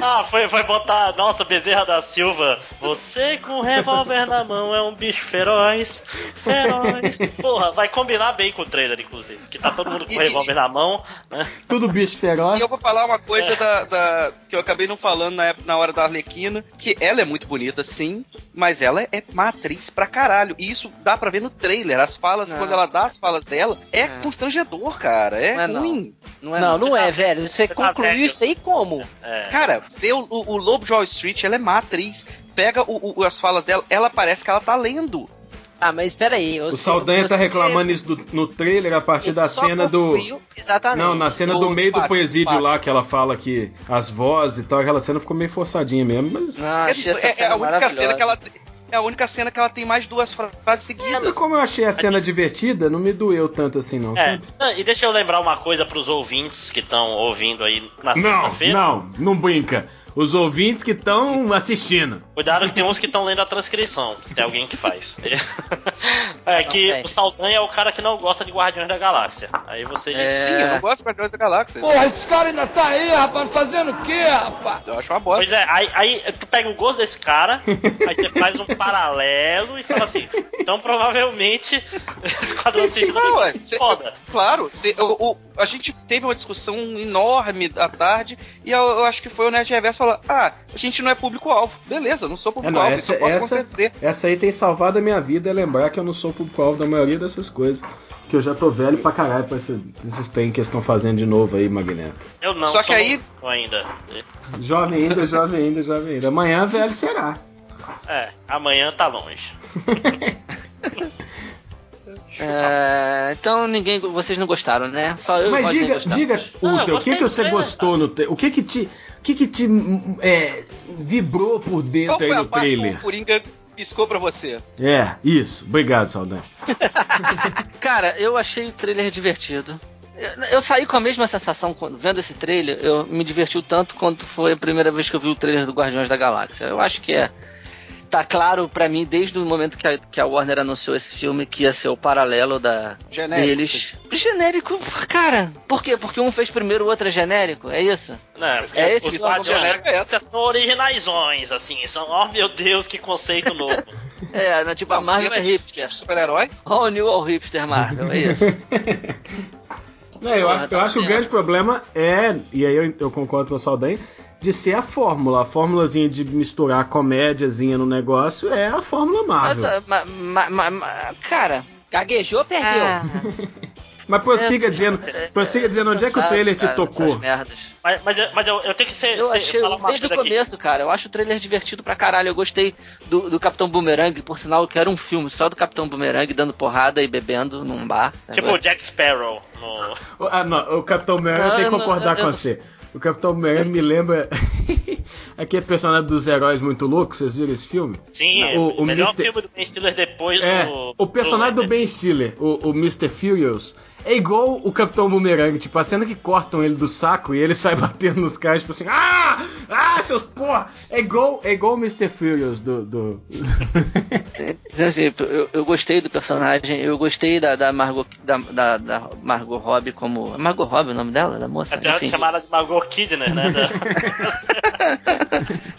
Ah, foi, foi botar. Nossa, Bezerra da Silva. Você com um revólver na mão é um bicho feroz. Feroz. Porra, vai combinar bem com o trailer, inclusive. Que tá todo mundo com E- o revólver na mão, né? Tudo bicho feroz. E eu vou falar uma coisa É. da, da- que eu acabei não falando na, época- na hora da Arlequina, que ela é muito bonita, sim, mas ela é uma atriz pra caralho. E isso dá pra ver no trailer. As falas, Não. quando ela dá as falas dela, é, É. constrangedor, cara. É, Não é não. ruim. Não é Não, não tá- é, velho. Você tá concluiu velho. isso aí como? É. Cara, vê o, o, Lobo de Wall Street, ela é má atriz. Pega o- o- as falas dela, ela parece que ela tá lendo. Ah, mas peraí. O Saldanha tá reclamando isso do- no trailer a partir da cena do. Exatamente. Não, na cena do Do meio do pátio, presídio lá, que ela fala que as vozes e tal, aquela cena ficou meio forçadinha mesmo, mas. Não, achei essa é, é cena a única cena que ela é a única cena que ela tem mais duas fra- frases É, seguidas. mas como eu achei a cena divertida, não me doeu tanto assim, não, É, sabe? não, e deixa eu lembrar uma coisa pros ouvintes que estão ouvindo aí na Não, sexta-feira. não, não brinca. Os ouvintes que estão assistindo. Cuidado que tem uns que estão lendo a transcrição, que tem alguém que faz. [laughs] é que Ok. o Saldanha é o cara que não gosta de Guardiões da Galáxia. Aí você diz. É. Sim, eu não gosto de Guardiões da Galáxia. Porra, esse cara ainda tá aí, rapaz, fazendo o quê, rapaz? Eu acho uma bosta. Pois é, aí, aí tu pega o gosto desse cara, aí você faz um paralelo e fala assim, então provavelmente [laughs] Esquadrão Suicida Não, é, que cê- foda. Claro, cê- o- o- a gente teve uma discussão enorme à tarde e eu, eu acho que foi o Nerd Reverso falar: ah, a gente não é público-alvo. Beleza, não sou É, público-alvo, isso essa, eu posso essa, conceder. essa aí tem salvado a minha vida é lembrar que eu não sou público-alvo da maioria dessas coisas. Que eu já tô velho pra caralho pra esse- esses tem que estão fazendo de novo aí, Magneto. Eu não, Só que sou aí- ainda. Jovem ainda, jovem ainda, jovem ainda. Amanhã velho será. É, amanhã tá longe. [laughs] É, então ninguém, vocês não gostaram, né? Só eu Mas diga, diga, Ah, Uta, o que, que você gostou no trailer? O que que te, o que que te é, vibrou por Qual dentro foi aí a no parte que trailer? o Coringa piscou pra você? É, isso. Obrigado, Saldanha. [laughs] Cara, eu achei o trailer divertido. Eu, eu saí com a mesma sensação quando vendo esse trailer. Eu me divertiu tanto quanto foi a primeira vez que eu vi o trailer do Guardiões da Galáxia. Eu acho que é. Tá claro pra mim desde o momento que a, que a Warner anunciou esse filme que ia ser o paralelo da Genérico. deles. Genérico, cara. Por quê? Porque um fez primeiro, o outro é genérico? É isso? Né, porque É esse os que genéricos, é Galáxia são originaiões, assim, são, oh meu Deus, que conceito novo. [laughs] É, né, tipo a Marvel é hipster. Super-herói? All new all hipster Marvel, é isso. [laughs] Não, eu, Porra, acho, tá eu acho que o grande problema é, e aí eu, eu concordo com o Saldanha, de ser a fórmula. A fórmulazinha de misturar a comédiazinha no negócio é a fórmula Mas, Marvel. ah, ma- ma- ma- ma- cara. Gaguejou, perdeu. ah, [laughs] Mas prossiga dizendo, prossiga dizendo onde é que o trailer te cara, tocou. Mas, mas, eu- mas eu, eu tenho que ser, Eu ser- achei, falar uma desde o coisa aqui. começo, cara, eu acho o trailer divertido pra caralho. Eu gostei do, do Capitão Boomerang, por sinal, eu quero um filme só do Capitão Boomerang dando porrada e bebendo num bar. Tipo o Jack Sparrow no. O- Ah, não, o Capitão Boomerang eu tenho que não- concordar eu- com não você. O Capitão Boomerang me lembra [laughs] aquele personagem dos heróis muito loucos, vocês viram esse filme? Sim, O- o, o melhor Mr. filme do Ben Stiller depois É, do. o personagem do do Ben Stiller, o, o Mr. Furious, é igual o Capitão Boomerang, tipo, a cena que cortam ele do saco e ele sai [laughs] batendo nos caras, tipo assim, ah! Ah! Seus porra! É igual, é igual o Mr. Furious do. do... [laughs] Assim, eu, eu gostei do personagem, eu gostei da, da, Margot, da, da, da Margot Robbie como. é Margot Robbie o nome dela? Da moça? Até Enfim. chamada de Margot Kidner, né? [laughs]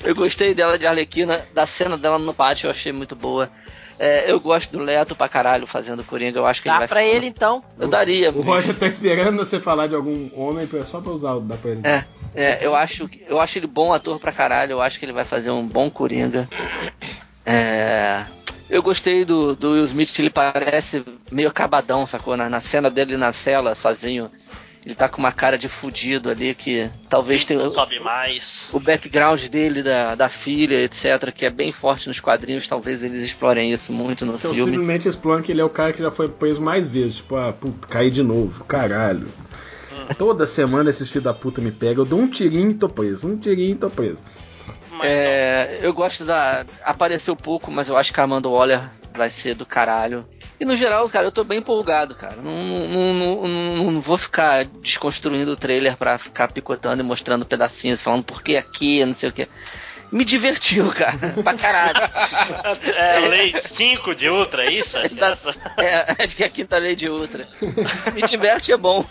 Eu gostei dela de Arlequina, da cena dela no pátio, eu achei muito boa. É, eu gosto do Leto pra caralho fazendo Coringa, eu acho que ele Dá vai pra ficar- ele então. Eu daria. O Roger tá esperando você falar de algum homem pra- só pra usar o dá pra ele. É, é, eu acho, eu acho ele bom ator pra caralho, eu acho que ele vai fazer um bom Coringa. É, eu gostei do, do Will Smith, ele parece meio acabadão, sacou? Na, na cena dele na cela, sozinho. Ele tá com uma cara de fudido ali que talvez tenha. Sobe mais. o background dele, da, da filha, etc., que é bem forte nos quadrinhos, talvez eles explorem isso muito no Então, filme. simplesmente exploram que ele é o cara que já foi preso mais vezes. Tipo, ah, puta, caí de novo, caralho. Toda semana esses filhos da puta me pegam, eu dou um tirinho e tô preso, um tirinho e tô preso. É, eu gosto da. Apareceu pouco, mas eu acho que a Amanda Waller vai ser do caralho. E no geral, cara, eu tô bem empolgado, cara. Não, não, não, não- vou ficar desconstruindo o trailer pra ficar picotando e mostrando pedacinhos, falando por que aqui, não sei o que. Me divertiu, [laughs] cara, pra caralho. É lei 5 de Ultra, é isso? Acho que é essa. É, acho que é a quinta lei de Ultra. Me diverte é bom.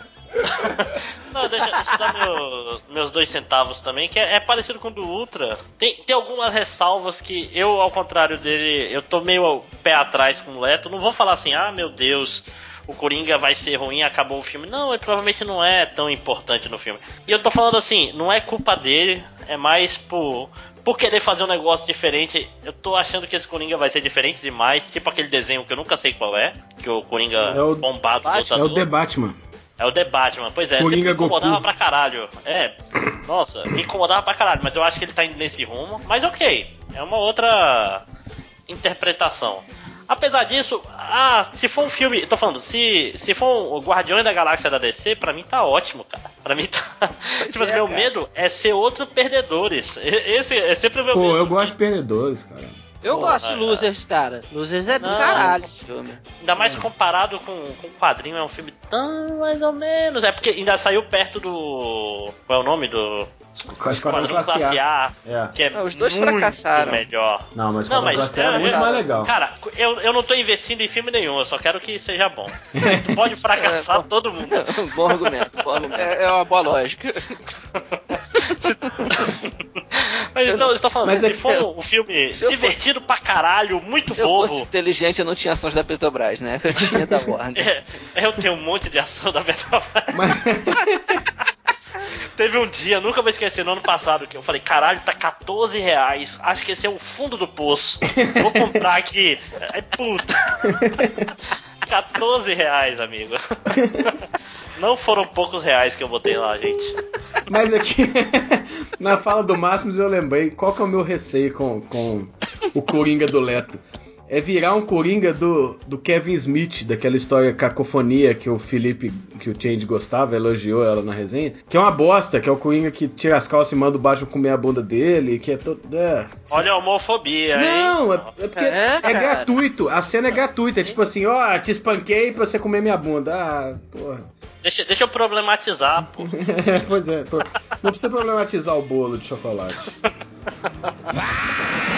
Não, deixa, deixa eu dar meu- meus dois centavos também, que é, é parecido com o do Ultra. Tem, tem algumas ressalvas que eu, ao contrário dele, eu tô meio ao pé atrás com o Leto. Não vou falar assim, ah, meu Deus, o Coringa vai ser ruim, acabou o filme. Não, ele provavelmente não é tão importante no filme. E eu tô falando assim, não é culpa dele, é mais por. Por querer fazer um negócio diferente, eu tô achando que esse Coringa vai ser diferente demais, tipo aquele desenho que eu nunca sei qual é, que o Coringa É o- bombado? É o The Batman. É o The Batman, pois é, Coringa sempre me incomodava Goku. pra caralho. É, nossa, me incomodava pra caralho, mas eu acho que ele tá indo nesse rumo. Mas ok, é uma outra interpretação. Apesar disso, ah, se for um filme, tô falando, se, se for o Guardiões da Galáxia da DC, pra mim tá ótimo, cara. Pra mim tá. [laughs] tipo, assim, é, meu cara. medo é ser outro perdedores. Esse é sempre o meu Pô, medo. eu gosto de perdedores, cara. Eu Porra, gosto de é. Losers, cara. Losers é do Não. caralho. Filme. Ainda mais comparado com, com o quadrinho, é um filme tão mais ou menos. É porque ainda saiu perto do. Qual é o nome do. Com a Esquadrão Quadrinho Classe A. A. É. Que é Não, os dois muito fracassaram. melhor. Não, mas o Não, Esquadrão mas Classe A é eu- muito eu- mais legal. Cara, eu, eu não tô investindo em filme nenhum, eu só quero que seja bom. Pode [laughs] fracassar É, todo mundo. [laughs] bom argumento, bom argumento. É, é uma boa lógica. [laughs] Mas então, eu estou falando, Mas se é que- for um filme Se eu divertido pra caralho, muito Se eu fosse bobo. inteligente, eu não tinha ações da Petrobras, né? Eu tinha da Warner. É, eu tenho um monte de ação da Petrobras. Mas, Teve um dia, nunca vou esquecer, no ano passado, que eu falei, caralho, tá 14 reais. Acho que esse é o fundo do poço. Vou comprar aqui. [laughs] Aí, puta. 14 reais, amigo. Não foram poucos reais que eu botei lá, gente. mas aqui, [laughs] na fala do Máximos, eu lembrei qual que é o meu receio com, com o Coringa do Leto. É virar um Coringa do, do Kevin Smith, daquela história Cacofonia que o Felipe, que o Change gostava, elogiou ela na resenha. Que é uma bosta, que é o Coringa que tira as calças e manda o Batman comer a bunda dele, que é todo. É, Olha a homofobia, hein? Não, é, é porque É, é, gratuito. A cena é gratuita. É tipo assim, ó, te espanquei pra você comer minha bunda. Ah, porra. Deixa, deixa eu problematizar, pô. [laughs] pois é, pô. não precisa problematizar o bolo de chocolate. [laughs]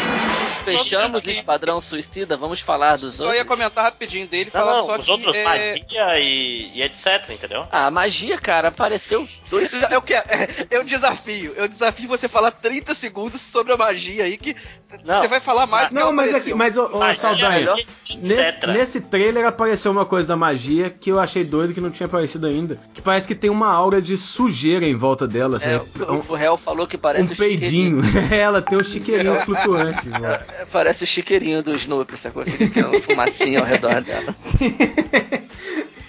Fechamos o Esquadrão Suicida, vamos falar dos Só ia outros. comentar rapidinho dele e Não, falar não, só os que. outros, é... magia e, e etc, entendeu? Ah, magia, cara, apareceu dois. Eu, quero, eu desafio, eu desafio você falar 30 segundos sobre a magia aí que Não. você vai falar mais do que Não, mas apareceu. aqui, mas, ô, ô Magia Saldanha, nesse, nesse trailer apareceu uma coisa da magia que eu achei doido que não tinha aparecido ainda. Que parece que tem uma aura de sujeira em volta dela. É, assim, o, réu falou que parece um peidinho. [laughs] Ela tem um chiqueirinho [laughs] flutuante. né? É, Parece o chiqueirinho do Snoopy, sacou? Que é uma fumacinha ao redor [laughs] dela. Sim.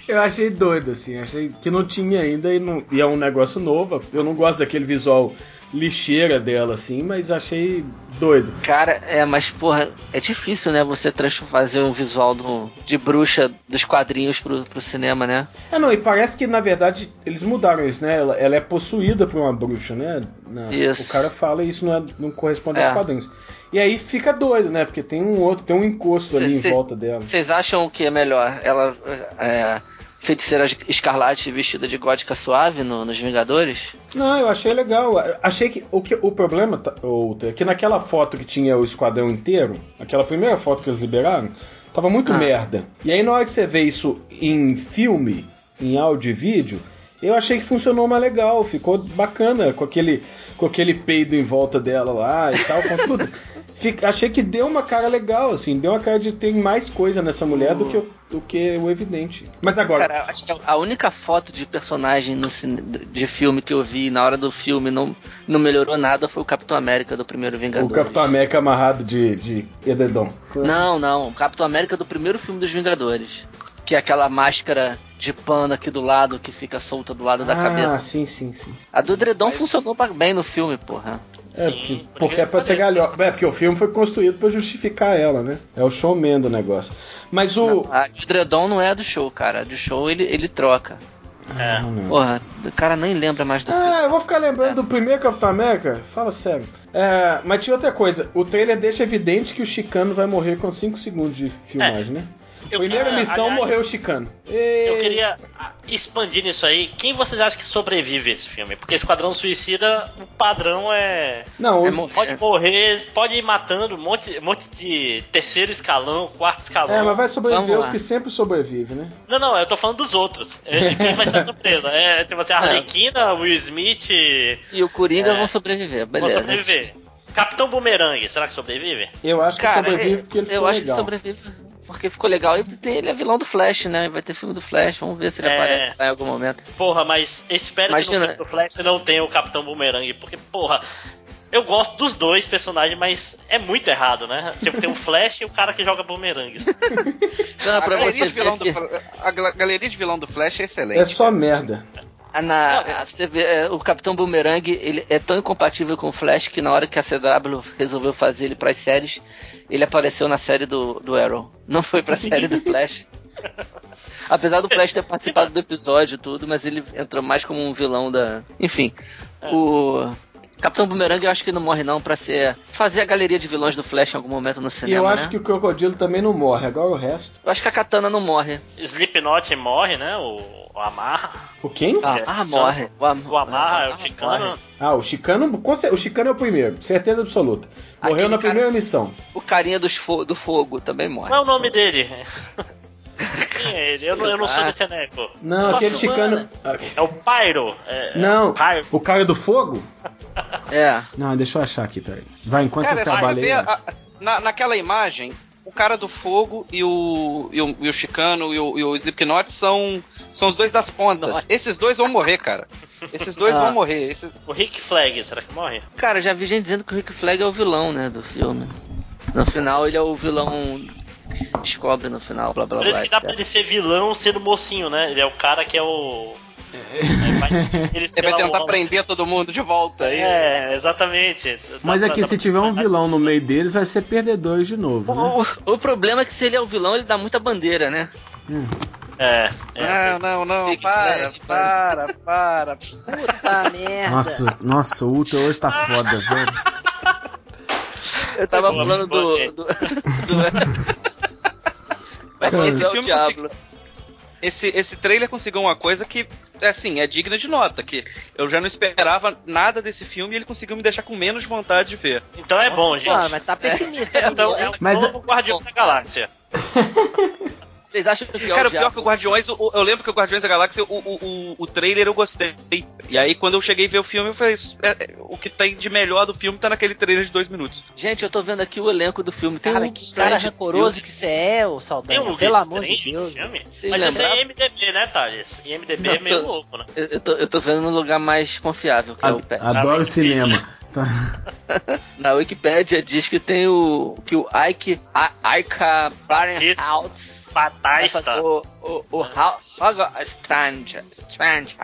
Eu achei doido, assim, achei que não tinha ainda e, não, e é um negócio novo. Eu não gosto daquele visual lixeira dela, assim, mas achei doido. Cara, é, mas porra, é difícil, né? Você fazer um visual do, de bruxa dos quadrinhos pro, pro cinema, né? É, não, e parece que na verdade eles mudaram isso, né? Ela, ela é possuída por uma bruxa, né? Na- Isso. O cara fala e isso não, é- não corresponde É. aos quadrinhos. E aí fica doido, né? Porque tem um outro, tem um encosto Cê- ali cê- em volta dela. Vocês acham que é melhor ela é, feiticeira escarlate vestida de gótica suave no- nos Vingadores? Não, eu achei legal. Achei que o, que, o problema tá- o- é que naquela foto que tinha o esquadrão inteiro, aquela primeira foto que eles liberaram, tava muito Ah. merda. E aí na hora que você vê isso em filme, em áudio e vídeo, eu achei que funcionou mais legal, ficou bacana com aquele com aquele peido em volta dela lá e tal, com tudo. [laughs] Fica- achei que deu uma cara legal, assim, deu uma cara de ter mais coisa nessa mulher do que, o- do que o evidente. Mas agora, Cara, acho que a única foto de personagem no de filme que eu vi na hora do filme não, não melhorou nada foi o Capitão América do primeiro o Vingadores. Capitão América amarrado de, de edredom. Não, não, o Capitão América do primeiro filme dos Vingadores. Que é aquela máscara de pano aqui do lado que fica solta do lado da ah, cabeça. sim, sim, sim. A do Dredon Mas- funcionou bem no filme, porra. É, Sim, porque, por porque é pra ser galhofa. É, porque o filme foi construído pra justificar ela, né? É o showman do negócio. Mas o. Não, a do Dredon não é a do show, cara. A do show ele, ele troca. É. Ah. Porra, o cara nem lembra mais do filme. Ah, eu vou ficar lembrando do primeiro Capitão América? Fala sério. É, mas tinha outra coisa. O trailer deixa evidente que o Chicano vai morrer com 5 segundos de filmagem, né? Eu Primeira queria- missão aliás, morreu o Chicano. Eu queria ah, expandir nisso aí. Quem vocês acham que sobrevive a esse filme? Porque Esquadrão Suicida, o padrão é. Não, É os- morrer. Pode morrer, pode ir matando um monte, um monte de terceiro escalão, quarto escalão. é, mas vai sobreviver os que sempre sobrevivem, né? Não, não, eu tô falando dos outros. É, [laughs] quem vai ser a surpresa? É tipo assim, a Arlequina, Will Smith E o Coringa É. vão sobreviver, vão beleza. sobreviver. Capitão Boomerang, será que sobrevive? Eu acho que Cara, sobrevive porque ele eu ficou acho legal. que sobrevive porque ficou legal. E ele é vilão do Flash, né? Vai ter filme do Flash, vamos ver se ele É. aparece lá em algum momento. Porra, mas espero que Imagina. no filme do Flash não tenha o Capitão Boomerang, porque, porra, eu gosto dos dois personagens, mas é muito errado, né? Tipo, tem o Flash e o cara que joga bumerangues. Não, A pra galeria, de vilão do, que, a galeria de vilão do Flash é excelente. É só merda. A- na- a- você vê, é, o Capitão Boomerang ele é tão incompatível com o Flash que na hora que a CW resolveu fazer ele pras séries, ele apareceu na série do, do Arrow. Não foi pra série do Flash. [laughs] Apesar do Flash ter participado do episódio e tudo, mas ele entrou mais como um vilão da. Enfim. O. Capitão Boomerang eu acho que não morre não pra ser. fazer a galeria de vilões do Flash em algum momento no E cinema. eu acho né? que o Crocodilo também não morre. Agora o resto. Eu acho que a Katana não morre. Slipknot morre, né? O, o Amarra. O quem? Ah, É, ah, morre. O, Am O Amarra, Amarra o Chicano. morre. Ah, o Chicano. O Chicano é o primeiro, certeza absoluta. Morreu Aquele na cara- primeira missão. O carinha do fogo também morre. Qual é o nome dele? [laughs] Quem é ele? Eu não, eu não sou Ah. desse eneco. Não, Tô aquele. Chicano. É o Pyro. É, Não, É o Pyro. o cara do fogo? [laughs] É. Não, deixa eu achar aqui, peraí. Vai, enquanto Cara, vocês trabalham aí. a- na, naquela imagem, o cara do fogo e o, e o, e o Chicano e o, e o Slipknot são, são os dois das pontas. Nossa. Esses dois vão morrer, cara. Esses dois Ah. vão morrer. Esses- O Rick Flag, será que morre? Cara, já vi gente dizendo que o Rick Flag é o vilão, né, do filme. No final ele é o vilão que se descobre no final, blá blá Parece blá. que dá pra ele ser vilão sendo mocinho, né? Ele é o cara que é o. [laughs] É, vai, Ele vai tentar prender todo mundo de volta. aí. É, exatamente. Dá Mas aqui, dá se tiver um vilão no meio deles, vai ser perdedores de novo, né? O, o problema é que se ele é o vilão, ele dá muita bandeira, né? É, é. Não, não, não, para, para, para. Puta [laughs] merda. Nossa, nossa, o Ultra hoje tá foda, velho. Eu tava falando do. gente. do, [laughs] Vai Esse filme Diablo. Esse, esse trailer conseguiu uma coisa que, assim, é digna de nota, que eu já não esperava nada desse filme e ele conseguiu me deixar com menos vontade de ver. Então é bom, gente. Mas tá pessimista. Então é menino, o hein? Mas novo Guardião da Galáxia. [laughs] Vocês acham que é Cara, o pior que o? Guardiões, o- eu lembro que o Guardiões da Galáxia, o, o, o, trailer eu gostei. E aí, quando eu cheguei a ver o filme, eu falei, isso é- é- o que tem de melhor do filme tá naquele trailer de dois minutos. Gente, eu tô vendo aqui o elenco do filme. Tem Cara, o que cara rancoroso que você é, ô Tem Saldanha. um Pelo amor de Deus. filme? Mas esse lembraram? é IMDB, né, Thales? IMDB Não, é meio tô- louco, né? Eu, tô, eu tô vendo no lugar mais confiável, que é o Pé. Adoro cinema. Tá. [laughs] Na Wikipédia diz que tem o. que o Ike. A- Ika Barinhouse fazer o. o, o Stranger. Stranger.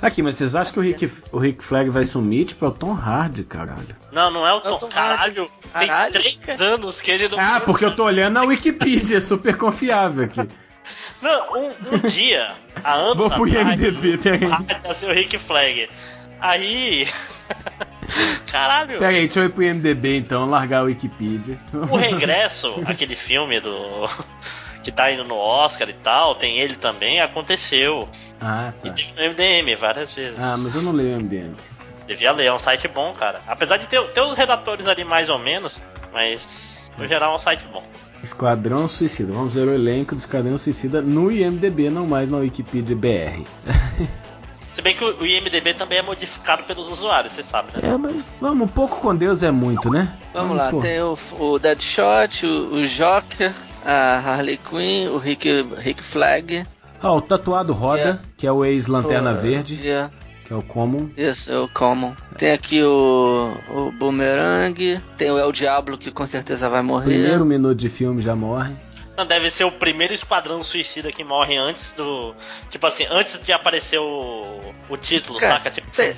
Aqui, mas vocês acham que o Rick, o Rick Flag vai sumir? Tipo, é o Tom Hardy, caralho. Não, não é o É o Tom. Tom Caralho, tem Caralho, três cara. anos que ele não. Ah, porque eu tô olhando na Wikipedia, é super confiável aqui. Não, um, um dia, há [laughs] anos Vou pro IMDB, peraí. vai ser o Rick Flag. Aí. [laughs] Caralho, Peraí, deixa eu ir pro IMDB então, largar a Wikipedia. o regresso, aquele filme do. Que tá indo no Oscar e tal, tem ele também, aconteceu. Ah, E tá. teve no MDM várias vezes. Ah, mas eu não leio MDM. Devia ler, é um site bom, cara. Apesar de ter, ter os redatores ali mais ou menos, mas no geral é um site bom. Esquadrão Suicida. Vamos ver o elenco do Esquadrão Suicida no IMDB, não mais na Wikipedia BR. [laughs] Se bem que o o IMDB também é modificado pelos usuários, você sabe, né? É, mas vamos, um pouco com Deus é muito, né? Vamos lá, pô. tem o, o Deadshot, o, o Joker, a Harley Quinn, o Rick, Rick Flag. Ó, o Tatuado Roda, Yeah. que é o ex-Lanterna o- Verde, yeah, que é o Common. Isso, é o Common. Tem aqui o, o Boomerang, tem o El Diablo que com certeza vai morrer. Primeiro minuto de filme já morre. Não, deve ser o primeiro esquadrão suicida que morre antes do. Tipo assim, antes de aparecer o, o título, Cara, saca? Tipo, cê-.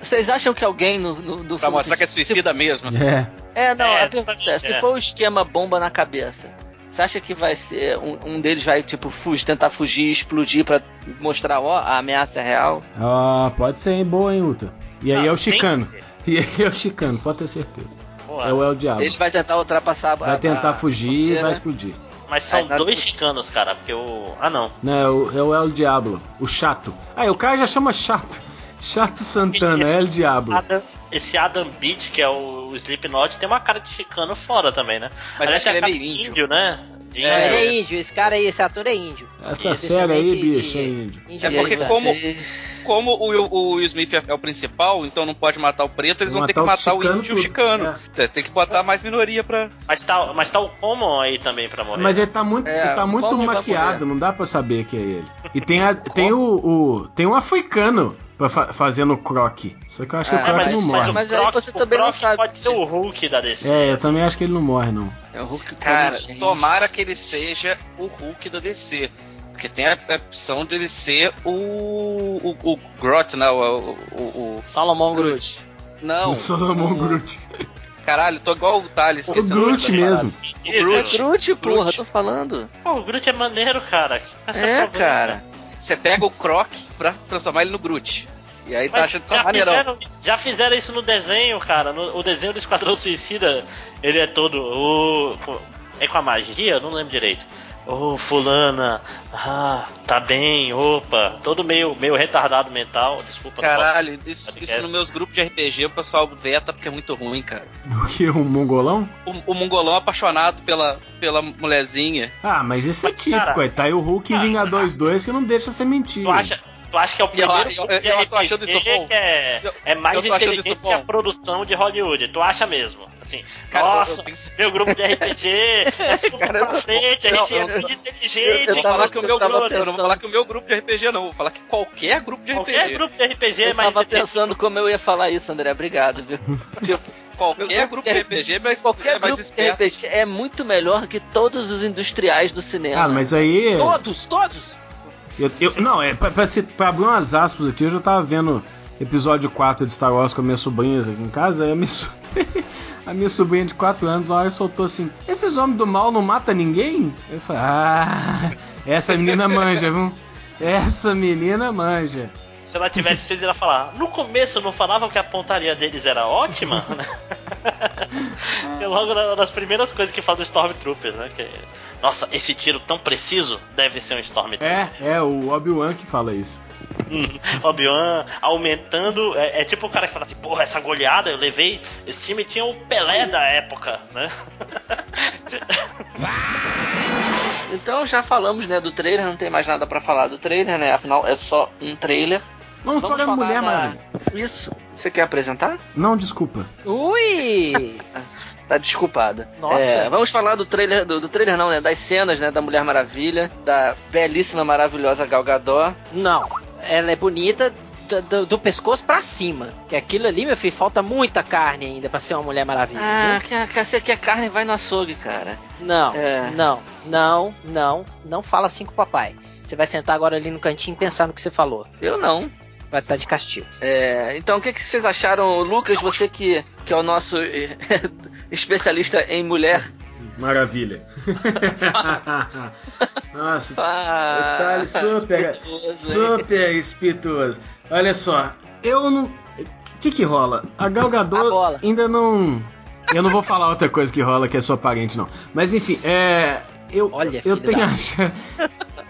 Vocês acham que alguém no, no, do Pra filme- mostrar que é se- suicida mesmo. É. É, não, É, a pergunta é, exatamente, se é. for o esquema bomba na cabeça, você acha que vai ser, um, um deles vai, tipo, fugir, tentar fugir, explodir pra mostrar, ó, a ameaça real? Ó, pode ser, hein? Boa, hein, Uta? E aí Ah, é o Chicano. [laughs] E aí é o Chicano, pode ter certeza. É o El Diabo. Ele vai tentar ultrapassar a Vai tentar fugir e vai explodir. Mas são dois chicanos, cara, porque o. Ah não. Não, é o, é o El Diablo, o chato. Ah, e o cara já chama chato. Chato Santana, El Diablo. Adam- esse Adam Beach, que é o Slipknot, tem uma cara de chicano fora também, né? Mas Aliás, acho que ele é meio de índio. né? De É. Ele é índio, esse cara aí, esse ator é índio. Essa é fera aí, de- bicho, é índio. índio É porque mesmo. como- Como o, o Will Smith é, é o principal, então não pode matar o preto, eles Vão ter que matar o índio e o tudo. chicano. É, Tem que botar mais minoria pra. Mas tá, mas tá o Common aí também pra morrer. Mas ele tá muito, É, ele tá muito maquiado, não dá pra saber que é ele. E tem, a- [laughs] tem o, o- Tem um africano pra fa- fazendo o croque. Só que eu acho que É, o croque mas- não mas morre. o Mas aí você o também não sabe. Pode ser o Hulk da DC. É, eu também acho que ele não morre, não. É o Hulk Cara, tomara que ele seja o Hulk da DC. Porque tem a opção dele ser o. o, o Grot, não, o. o, o- Solomon Groot. não. o Solomon o- Groot. Caralho, tô igual o Thales. O Groot mesmo. O É Groot. Groot, porra, Groot. tô falando. Pô, o Groot é maneiro, cara. Essa É, problema. cara. Você pega o Croc pra transformar ele no Groot. E aí tá Mas achando que tá já, maneirão. fizeram, já fizeram isso no desenho, cara. No, o desenho do Esquadrão Suicida, ele é todo. O, é com a magia? Eu não lembro direito. Ô, fulana, ah, tá bem, opa, todo meio, meio retardado mental, desculpa. não Caralho, isso, Podcast. isso nos meus grupos de RPG o pessoal veta porque é muito ruim, cara. O que? Um mongolão? O, o mongolão apaixonado pela, pela mulherzinha. Ah, mas isso é Mas, típico. cara, aí tá aí o Hulk em ah, Vingadores 2 que não deixa ser mentira. Tu acha, tu acha que é o E eu- primeiro eu- grupo eu- de eu tô achando RPG isso bom. que é, Eu- é mais eu inteligente que a produção de Hollywood? Tu acha mesmo? Assim, Cara, eu- nossa, eu tenho- meu grupo de RPG [laughs] é super Cara, eu- pra frente, a não, gente é eu- muito Eu inteligente. vou tava- falar que o meu eu tava grupo, eu não vou pensando- falar que o meu grupo de RPG não, vou falar que qualquer grupo de Qualquer RPG. grupo de RPG é Eu mais tava inteligente. pensando como eu ia falar isso, André. Obrigado, viu? tipo, Qualquer grupo de RPG, mas qualquer é grupo de. RPG é muito melhor que todos os industriais do cinema. Ah, mas aí. Todos, todos! Eu, eu- não, é pra, pra, se- pra abrir umas aspas aqui, eu já tava vendo episódio 4 de Star Wars com as minhas sobrinhas aqui em casa, aí a minha, so- [laughs] a minha sobrinha de 4 anos, uma hora soltou assim: Esses homens do mal não matam ninguém? Eu falei: Ah, essa menina manja, viu? Essa menina manja. Se ela tivesse sido, ela falar. No começo não falavam que a pontaria deles era ótima? [laughs] [laughs] é logo uma das primeiras coisas que fala do Stormtrooper, né? Que, Nossa, esse tiro tão preciso deve ser um Stormtrooper. É, é o Obi-Wan que fala isso. Hum, Obi-Wan aumentando. É, é tipo o cara que fala assim: porra, essa goleada eu levei. Esse time tinha o Pelé da época, né? [laughs] Então já falamos, né, do trailer, não tem mais nada pra falar do trailer, né? Afinal, é só um trailer. Vamos, Vamos para a falar Mulher da- Maravilha. Isso. Você quer apresentar? Não, desculpa. Ui! [laughs] Tá desculpada. Nossa. É, vamos falar do trailer, do, do trailer não, né? Das cenas, né? Da Mulher Maravilha, da belíssima, maravilhosa Gal Gadot. Não, ela é bonita do, do- pescoço pra cima. Que aquilo ali, meu filho, falta muita carne ainda pra ser uma Mulher Maravilha. Ah, viu? que, que, você quer carne, vai no açougue, cara. Não, É. não, não, não, não fala assim com o papai. Você vai sentar agora ali no cantinho e pensar no que você falou. Eu não. Vai estar de castigo. É, então, o que, que vocês acharam, Lucas? Você que, que é o nosso eh, [laughs] especialista em mulher. Maravilha. [laughs] Nossa, Ah, Detalhe super, super espirituoso. Olha só, eu não. O que que rola? A [laughs] Gal A Gadot bola. ainda não. Eu não vou falar outra coisa que rola que é sua parente, não. Mas enfim, é. eu, Olha, eu tenho da- achado.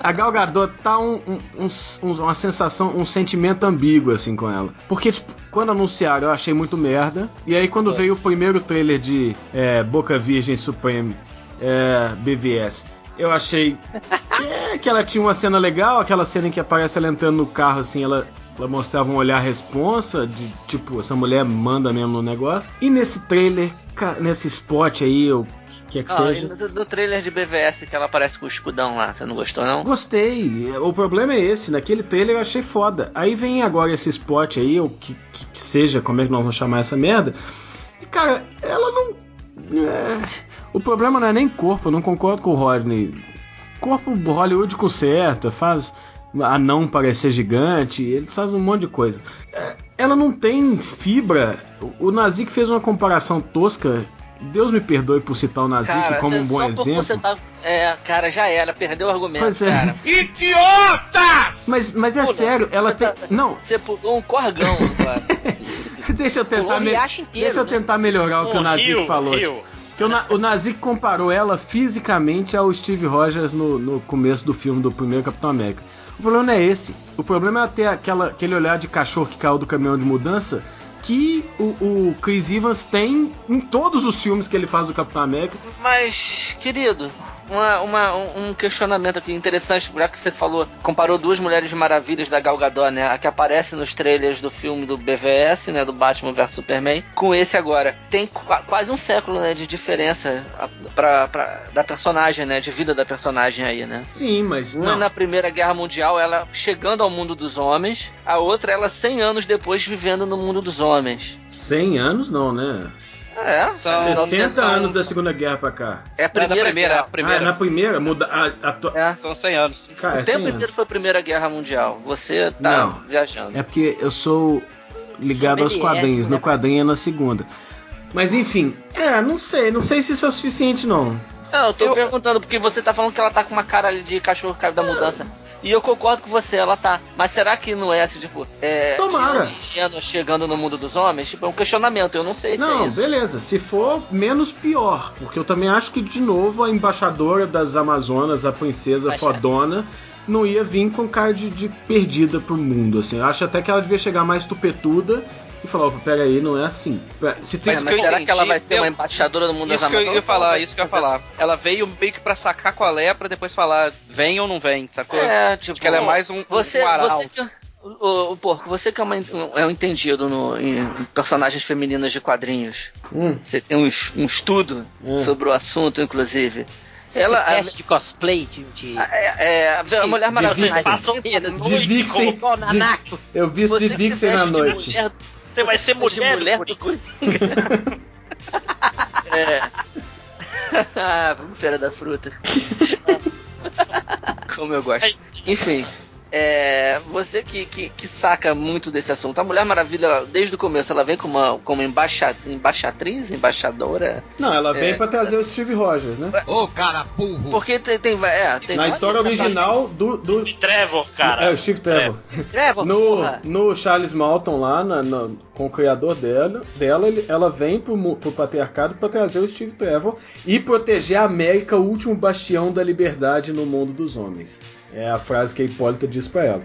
A Gal Gadot tá um, um- um- um- uma sensação, um sentimento ambíguo assim com ela. Porque, tipo, quando anunciaram eu achei muito merda. E aí quando veio o primeiro trailer de é, Boca Virgem Supreme é, BVS, eu achei [laughs] é, que ela tinha uma cena legal, aquela cena em que aparece ela entrando no carro assim, ela. Ela mostrava um olhar responsa, de tipo, essa mulher manda mesmo no negócio. E nesse trailer, nesse spot aí, o que quer que Ah, seja. no, no trailer de BVS que ela aparece com o escudão lá, você não gostou não? Gostei. O problema é esse. Naquele trailer eu achei foda. Aí vem agora esse spot aí, ou que, que, que seja, como é que nós vamos chamar essa merda. E, cara, ela não. é, O problema não é nem corpo, eu não concordo com o Rodney. Corpo Hollywood conserta, faz anão parecer gigante, ele faz um monte de coisa. É, Ela não tem fibra. O o Nazik fez uma comparação tosca. Deus me perdoe por citar o Nazik Cara, como um bom exemplo. Você tá, é, cara, já era, perdeu o argumento, Pois é. cara. [laughs] Idiotas! Mas, mas é Pula. sério, ela tem. Não, Você pulou um corgão agora. [laughs] deixa eu tentar. O me- inteiro, Deixa eu né? tentar melhorar o que o Um Nazik rio, falou. rio. que o, Na- o Nazik comparou ela fisicamente ao Steve Rogers no, no começo do filme do primeiro Capitão América. O problema é esse. O problema é ter aquela, aquele olhar de cachorro que caiu do caminhão de mudança que o, o Chris Evans tem em todos os filmes que ele faz do Capitão América. Mas, querido, uma, uma- um questionamento aqui interessante, já que você falou, comparou duas Mulheres Maravilhas da Gal Gadot, né? A que aparece nos trailers do filme do BVS, né? Do Batman vs Superman, com esse agora. Tem qua- quase um século, né? De diferença pra, pra- da personagem, né? De vida da personagem aí, né? Sim, mas. Uma na Primeira Guerra Mundial, ela chegando ao mundo dos homens, a outra, ela 100 anos depois vivendo no mundo dos homens. 100 anos não, né? É, São- 60 são- anos da Segunda Guerra pra cá. é a Não, é primeira, da primeira, a primeira. Ah, na primeira muda. A, a tua- É. São 100 anos. Cara, é o tempo 100 inteiro anos. foi a Primeira Guerra Mundial. Você tá Não. viajando. É porque eu sou ligado aos quadrinhos. né? No quadrinho é na segunda. Mas enfim, é, não sei. Não sei se isso é o suficiente, não. Não, eu tô Eu- perguntando porque você tá falando que ela tá com uma cara ali de cachorro que caiu da mudança. E eu concordo com você, ela tá. Mas será que não é assim, tipo, é. Tomara. anos chegando no mundo dos homens? Tipo, é um questionamento, eu não sei se é Não, isso. beleza. Se for, menos pior. Porque eu também acho que, de novo, a embaixadora das Amazonas, a princesa Vai fodona, não ia vir com cara de, de perdida pro mundo, assim. Eu acho até que ela devia chegar mais tupetuda e falar, opa, peraí, não é assim. Se tem... É, Mas mas eu será que ela entendi vai ser é- uma embaixadora do mundo Isso das que eu ia falar, isso que eu ia falar. Ela veio meio que pra sacar qual é, pra depois falar vem ou não vem, sacou? É, tipo, Acho que ela é mais um, Você, um você que. O, o porco, você que é, uma- um- é um entendido no, em personagens femininas de quadrinhos. Hum, Você tem um, um estudo Hum. sobre o assunto, inclusive. Você Ela- se veste de cosplay de. de... É, é, a Mulher de Maravilha. A De Vixen. como- Igual Nanaco. eu vi isso de Vixen na de noite. mulher- Você vai ser mulher, mulher do Coringa. [laughs] é. [laughs] ah, vamos Feira da Fruta. [laughs] Como eu gosto. Enfim. É, você que, que, que saca muito desse assunto. A Mulher Maravilha, ela, desde o começo, ela vem como, uma, como embaixa, embaixatriz, embaixadora. Não, ela vem É. pra trazer o Steve Rogers, né? Ô, cara burro. Porque tem. tem, é, tem Na história original do. do E Trevor, cara. é, o Steve Trevor. Trevor, No, porra. no Charles Malton lá, na- na- com o criador dela, dela ele- ela vem pro, pro patriarcado pra trazer o Steve Trevor e proteger a América, o último bastião da liberdade no mundo dos homens. É a frase que a Hipólita diz pra ela.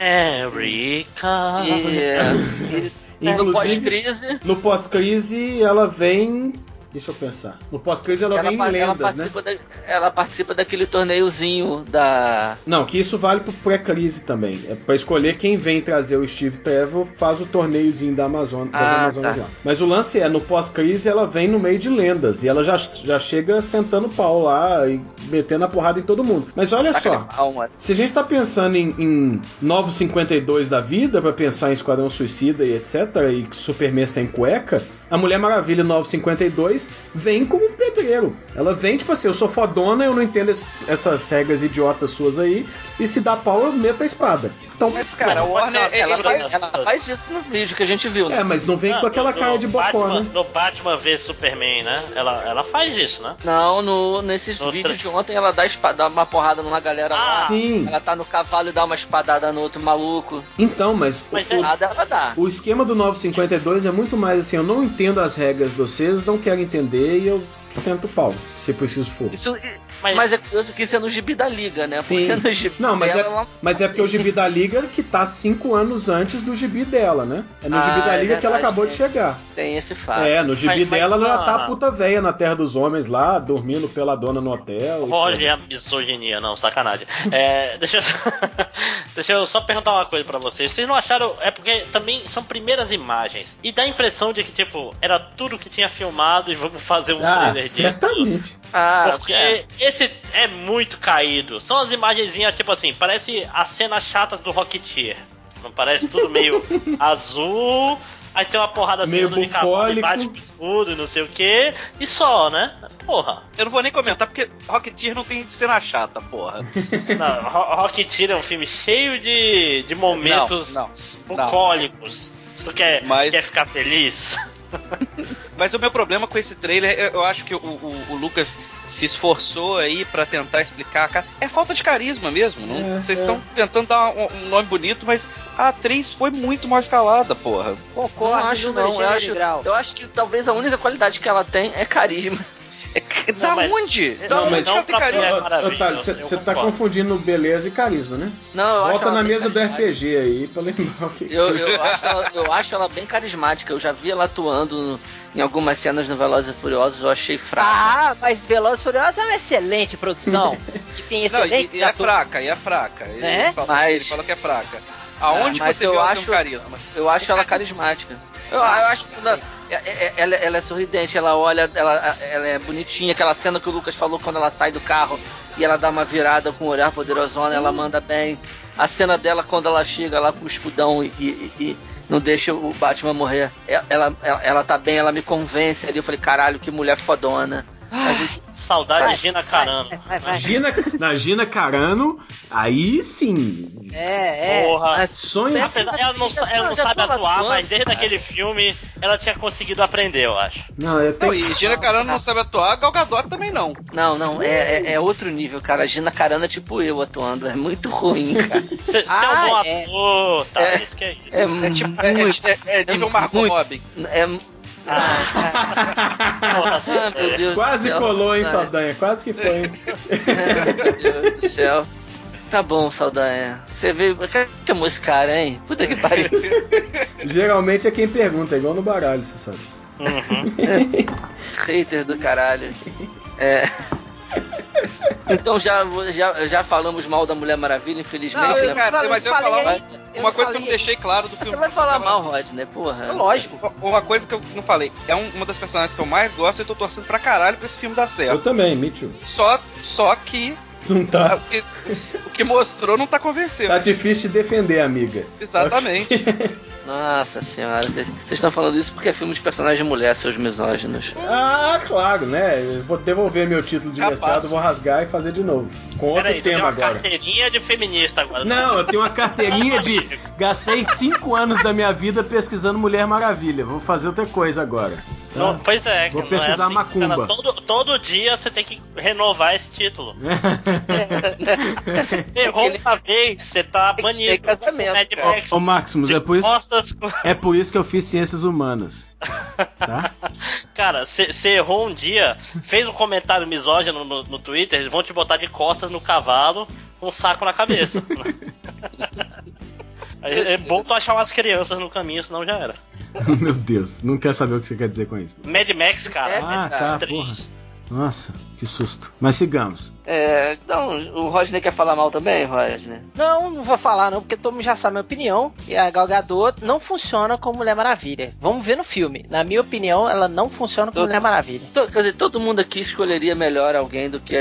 Erika. E, é, [laughs] e, e no Inclusive- pós-crise, No pós-crise, ela vem. Deixa eu pensar. No pós-crise, ela, ela, vem em lendas, né? da- ela participa daquele torneiozinho da. Não, que isso vale pro pré-crise também. É pra escolher quem vem trazer o Steve Trevor, faz o torneiozinho da Amazônia, das Ah, Amazonas tá. lá. Mas o lance é, no pós-crise ela vem no meio de lendas e ela já, já chega sentando pau lá e metendo a porrada em todo mundo. Mas olha Taca só, se a gente tá pensando em, em Novos 52 da vida, pra pensar em Esquadrão Suicida e etc, e Superman sem cueca, a Mulher Maravilha 952 vem como pedreiro. Ela vem tipo assim, eu sou fodona, eu não entendo es- essas regras idiotas suas aí, e se dá pau eu meto a espada. Então, Mas, cara, o Warner, Ela Lembra faz, ela faz isso no vídeo que a gente viu, né? é, mas não vem Ah, com aquela no- cara de Batman, bocona. No Batman vs Superman, né? Ela, ela faz isso, né? Não, no, nesses No vídeos de ontem ela dá, espa- dá uma porrada numa galera lá. Ah, Sim. Ela tá no cavalo e dá uma espadada no outro maluco. Então, mas, Mas o, é- Nada ela dá. o esquema do 952 é muito mais assim, eu não entendo as regras de vocês, não quero entender e eu sento o pau, se preciso for. Isso, Mas, Mas é curioso que isso é no gibi da Liga, né? Sim. Porque no gibi Não, mas dela, é, ela- mas é porque o gibi da Liga que tá cinco anos antes do gibi dela, né? É no Ah, gibi da é Liga que ela acabou de chegar. tem esse fato. É, no gibi Mas- mas dela ela já não- tá puta véia na Terra dos Homens lá, dormindo pela dona no hotel. Roger é a foda-se. misoginia, não, sacanagem. É, [laughs] deixa, eu, [laughs] deixa eu só perguntar uma coisa pra vocês. Vocês não acharam. É porque também são primeiras imagens. E dá a impressão de que, tipo, era tudo que tinha filmado e vamos fazer um Ah, trailer disso. Ah, Porque é. esse é muito caído. São as imagenzinhas, tipo assim, parece as cenas chatas do Rocketeer. Não parece tudo meio [laughs] azul. Aí tem uma porrada assim de cavalo e bate com escudo e não sei o que. E só, né? Porra. Eu não vou nem comentar porque Rocketeer não tem cena chata, porra. [laughs] Não, Ro- Rocketeer é um filme cheio de, de momentos Não, não, não. bucólicos. Tu quer, Mas- quer ficar feliz? [laughs] Mas o meu problema com esse trailer, eu- eu acho que o, o- o Lucas se esforçou aí pra tentar explicar. cara, É falta de carisma mesmo. não- É, Vocês é. estão tentando dar um, um nome bonito, mas a atriz foi muito mal escalada, porra. Concordo, não acho, não. Eu acho, eu acho que talvez a única qualidade que ela tem é carisma. É, [laughs] da mas- onde? Da Não, onde mas não? Mulher Maravilha, Você tá confundindo beleza e carisma, né? Não, eu acho Volta ela na mesa do. RPG aí pra lembrar o que. Eu, eu, acho ela, eu acho ela bem carismática. Eu já vi ela atuando em algumas cenas no Velozes e Furiosos. Eu achei fraca. Ah, mas Velozes e Furiosos é uma excelente produção. [laughs] que tem Não, e, excelentes e é fraca, e é fraca. Ele, É? falou, Mas- ele falou que é fraca. Aonde Ah, mas você eu acho- carisma? Eu acho ela carismática. Eu, eu acho que ela, é- é- ela, ela é sorridente, ela olha, ela, ela é bonitinha. Aquela cena que o Lucas falou quando ela sai do carro e ela dá uma virada com o olhar poderosona, ela manda bem. A cena dela quando ela chega lá com o escudão e, e- e não deixa o Batman morrer. Ela, ela, ela tá bem, ela me convence ali. Eu falei, caralho, que mulher fodona. A gente- Saudade Vai, de Gina Carano. Vai, vai, vai. Gina, na Gina Carano, aí sim. É, é. Porra. Sonho. Apesar, ela não, ela não sabe atuar, mas desde cara. aquele filme ela tinha conseguido aprender, eu acho. Não, eu Não, tenho. e Gina Carano não sabe atuar, Gal Gadot também não. Não, não, é, é, é outro nível, cara. A Gina Carano é tipo eu atuando. É muito ruim, cara. Você Ah, é um bom é. ator, tá? É. Isso que é isso. É, É tipo, é, muito. é- é nível é Margot. Robbie. É, Porra, ah, [laughs] meu Deus Quase do céu. colou, hein, Saldanha? Quase que foi. hein? Meu Deus do céu. Tá bom, Saldanha. Você veio. Quem chamou esse cara, hein? Puta que pariu. [laughs] Geralmente é quem pergunta, é igual no baralho, você sabe. Uhum. [laughs] Hater do caralho. É. Então já, já, já falamos mal da Mulher Maravilha, infelizmente, Não, eu- né? cara, mas eu ia falar falei, uma, uma eu coisa que eu não falei. deixei claro do filme. Você vai falar mal, Rodney, porra. É lógico. Uma coisa que eu não falei, é um- uma das personagens que eu mais gosto e eu tô torcendo pra caralho pra esse filme dar Eu certo. também, me too. Só, só que Não o tá. que, o que mostrou não tá convencendo. Tá difícil de defender, amiga. Exatamente. [laughs] Nossa senhora, vocês estão falando isso porque é filme de personagem mulher, seus misóginos. ah, claro, né? Vou devolver meu título de Capaz. mestrado, vou rasgar e fazer de novo. Com outro Peraí, tema uma agora. carteirinha de feminista agora. Não, eu tenho uma carteirinha de. Gastei cinco anos da minha vida pesquisando Mulher Maravilha. Vou fazer outra coisa agora. Tá? Não, pois é, Vou que pesquisar é assim, macumba. cara, todo, todo dia você tem que renovar esse título. [laughs] Errou uma vez, você tá banido. casamento, Mad cara. Max, Ô, Maximus, é por, isso, com- é por isso que eu fiz ciências humanas. Tá? [laughs] Cara, você errou um dia, fez um comentário misógino no, no Twitter, eles vão te botar de costas no cavalo com um saco na cabeça. [laughs] Aí é bom tu achar umas crianças no caminho, senão já era. [laughs] Meu Deus, não quer saber o que você quer dizer com isso. Mad Max, cara. É, Ah, tá, 3. Nossa, que susto. Mas sigamos. É, então, o Rodney quer falar mal também, Rodney? Não, não vou falar não, porque todo mundo já sabe a minha opinião. E a Gal Gadot não funciona como Mulher Maravilha. Vamos ver no filme. Na minha opinião, ela não funciona como Todo- Mulher Maravilha. To- Quer dizer, todo mundo aqui escolheria melhor alguém do que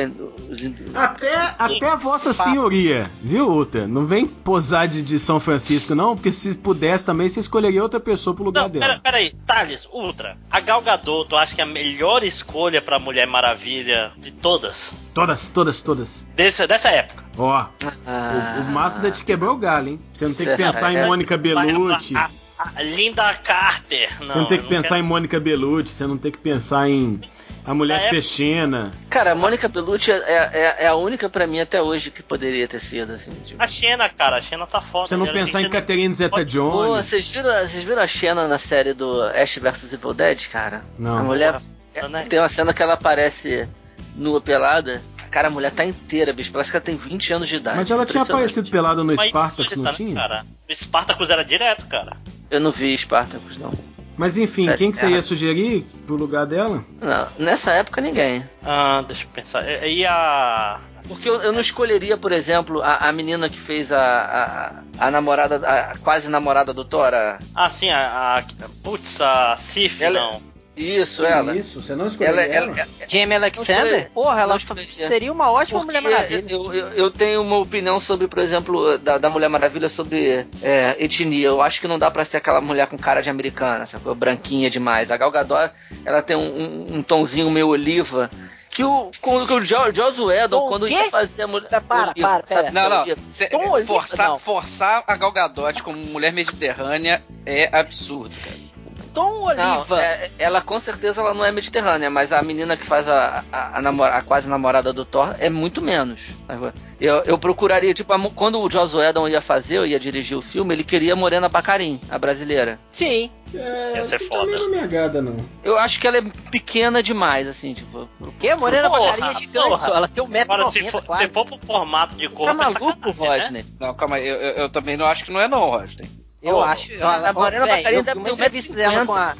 os. Até, até a vossa senhoria, viu, Uta? Não vem posar de, de São Francisco, não, porque se pudesse também, você escolheria outra pessoa pro lugar Não, dela. pera, pera aí, Thales, Ultra. A Gal Gadot, tu acha que é a melhor escolha pra Mulher Maravilha de todas? Todas, todas, todas. Desse, dessa época. Ó, Ah, o, o Máximo te quebrou o galho, hein? Você não tem que É, pensar em. Mônica Bellucci. A, a- a Linda Carter. Não, Você não tem que pensar em Mônica Bellucci, você não tem que pensar em a mulher época- fez Xena. Cara, a Mônica Bellucci é, é, é a única pra mim até hoje que poderia ter sido, assim. Tipo. A Xena, cara, a Xena tá foda. Você não Ela pensar em Catherine Pô, Zeta-Jones. vocês viram, vocês viram a Xena na série do Ash vs Evil Dead, cara? Não. A mulher Nossa, né? tem uma cena que ela aparece nua pelada. Cara, a mulher tá inteira, bicho. Parece que ela tem 20 anos de idade. Mas ela tinha aparecido pelada no Mas Spartacus, não tá, tinha? Cara, o Spartacus era direto, cara. Eu não vi Spartacus, não. Mas enfim, Sério, quem que você é. ia sugerir pro lugar dela? Não, nessa época ninguém. Ah, deixa eu pensar. E a. Porque eu, eu não escolheria, por exemplo, a, a menina que fez a, a, a namorada, a quase namorada do Thor. a- Ah, sim, a. a putz, a Sif, Ela- não. Isso, ela. Isso, você não escolheu Ela, ela? ela, Jamie Alexander? escolhi. Porra, ela escolhi. seria uma ótima Porque Mulher Maravilha. eu, eu, eu tenho uma opinião sobre, por exemplo, da, da Mulher Maravilha sobre é, etnia. Eu acho que não dá pra ser aquela mulher com cara de americana, sacou? Branquinha demais. A Gal Gadot, ela tem um, um, um tonzinho meio oliva. Que o, quando, que o jo, Joss Whedon, quando quê? ia fazer a mulher. Para, para, oliva, pera. sabe? Não, não. Cê- forçar, não. forçar a Gal Gadot como mulher mediterrânea é absurdo, cara. Tom Não, Oliva. é- ela com certeza ela não é mediterrânea, mas a menina que faz a, a, a, namora- a quase namorada do Thor é muito menos. Eu, eu procuraria, tipo, a quando o Joss Whedon ia fazer, eu ia dirigir o filme, ele queria Morena Bacarin, a brasileira. Sim. É, ser também foda. não me agrada, não. Eu acho que ela é pequena demais, assim, tipo. Que? Morena Porra, Bacarinha gigante. porra. Ela tem Agora, se 1,90m for, quase. se for pro formato de corpo. Tá é maluco, né? Rodney? Não, calma aí, eu, eu- eu também não acho que não é não, Rodney. Eu Ô, acho. Ela, a Morena eu vi deve uma ter entrevista 1,50. dela com a.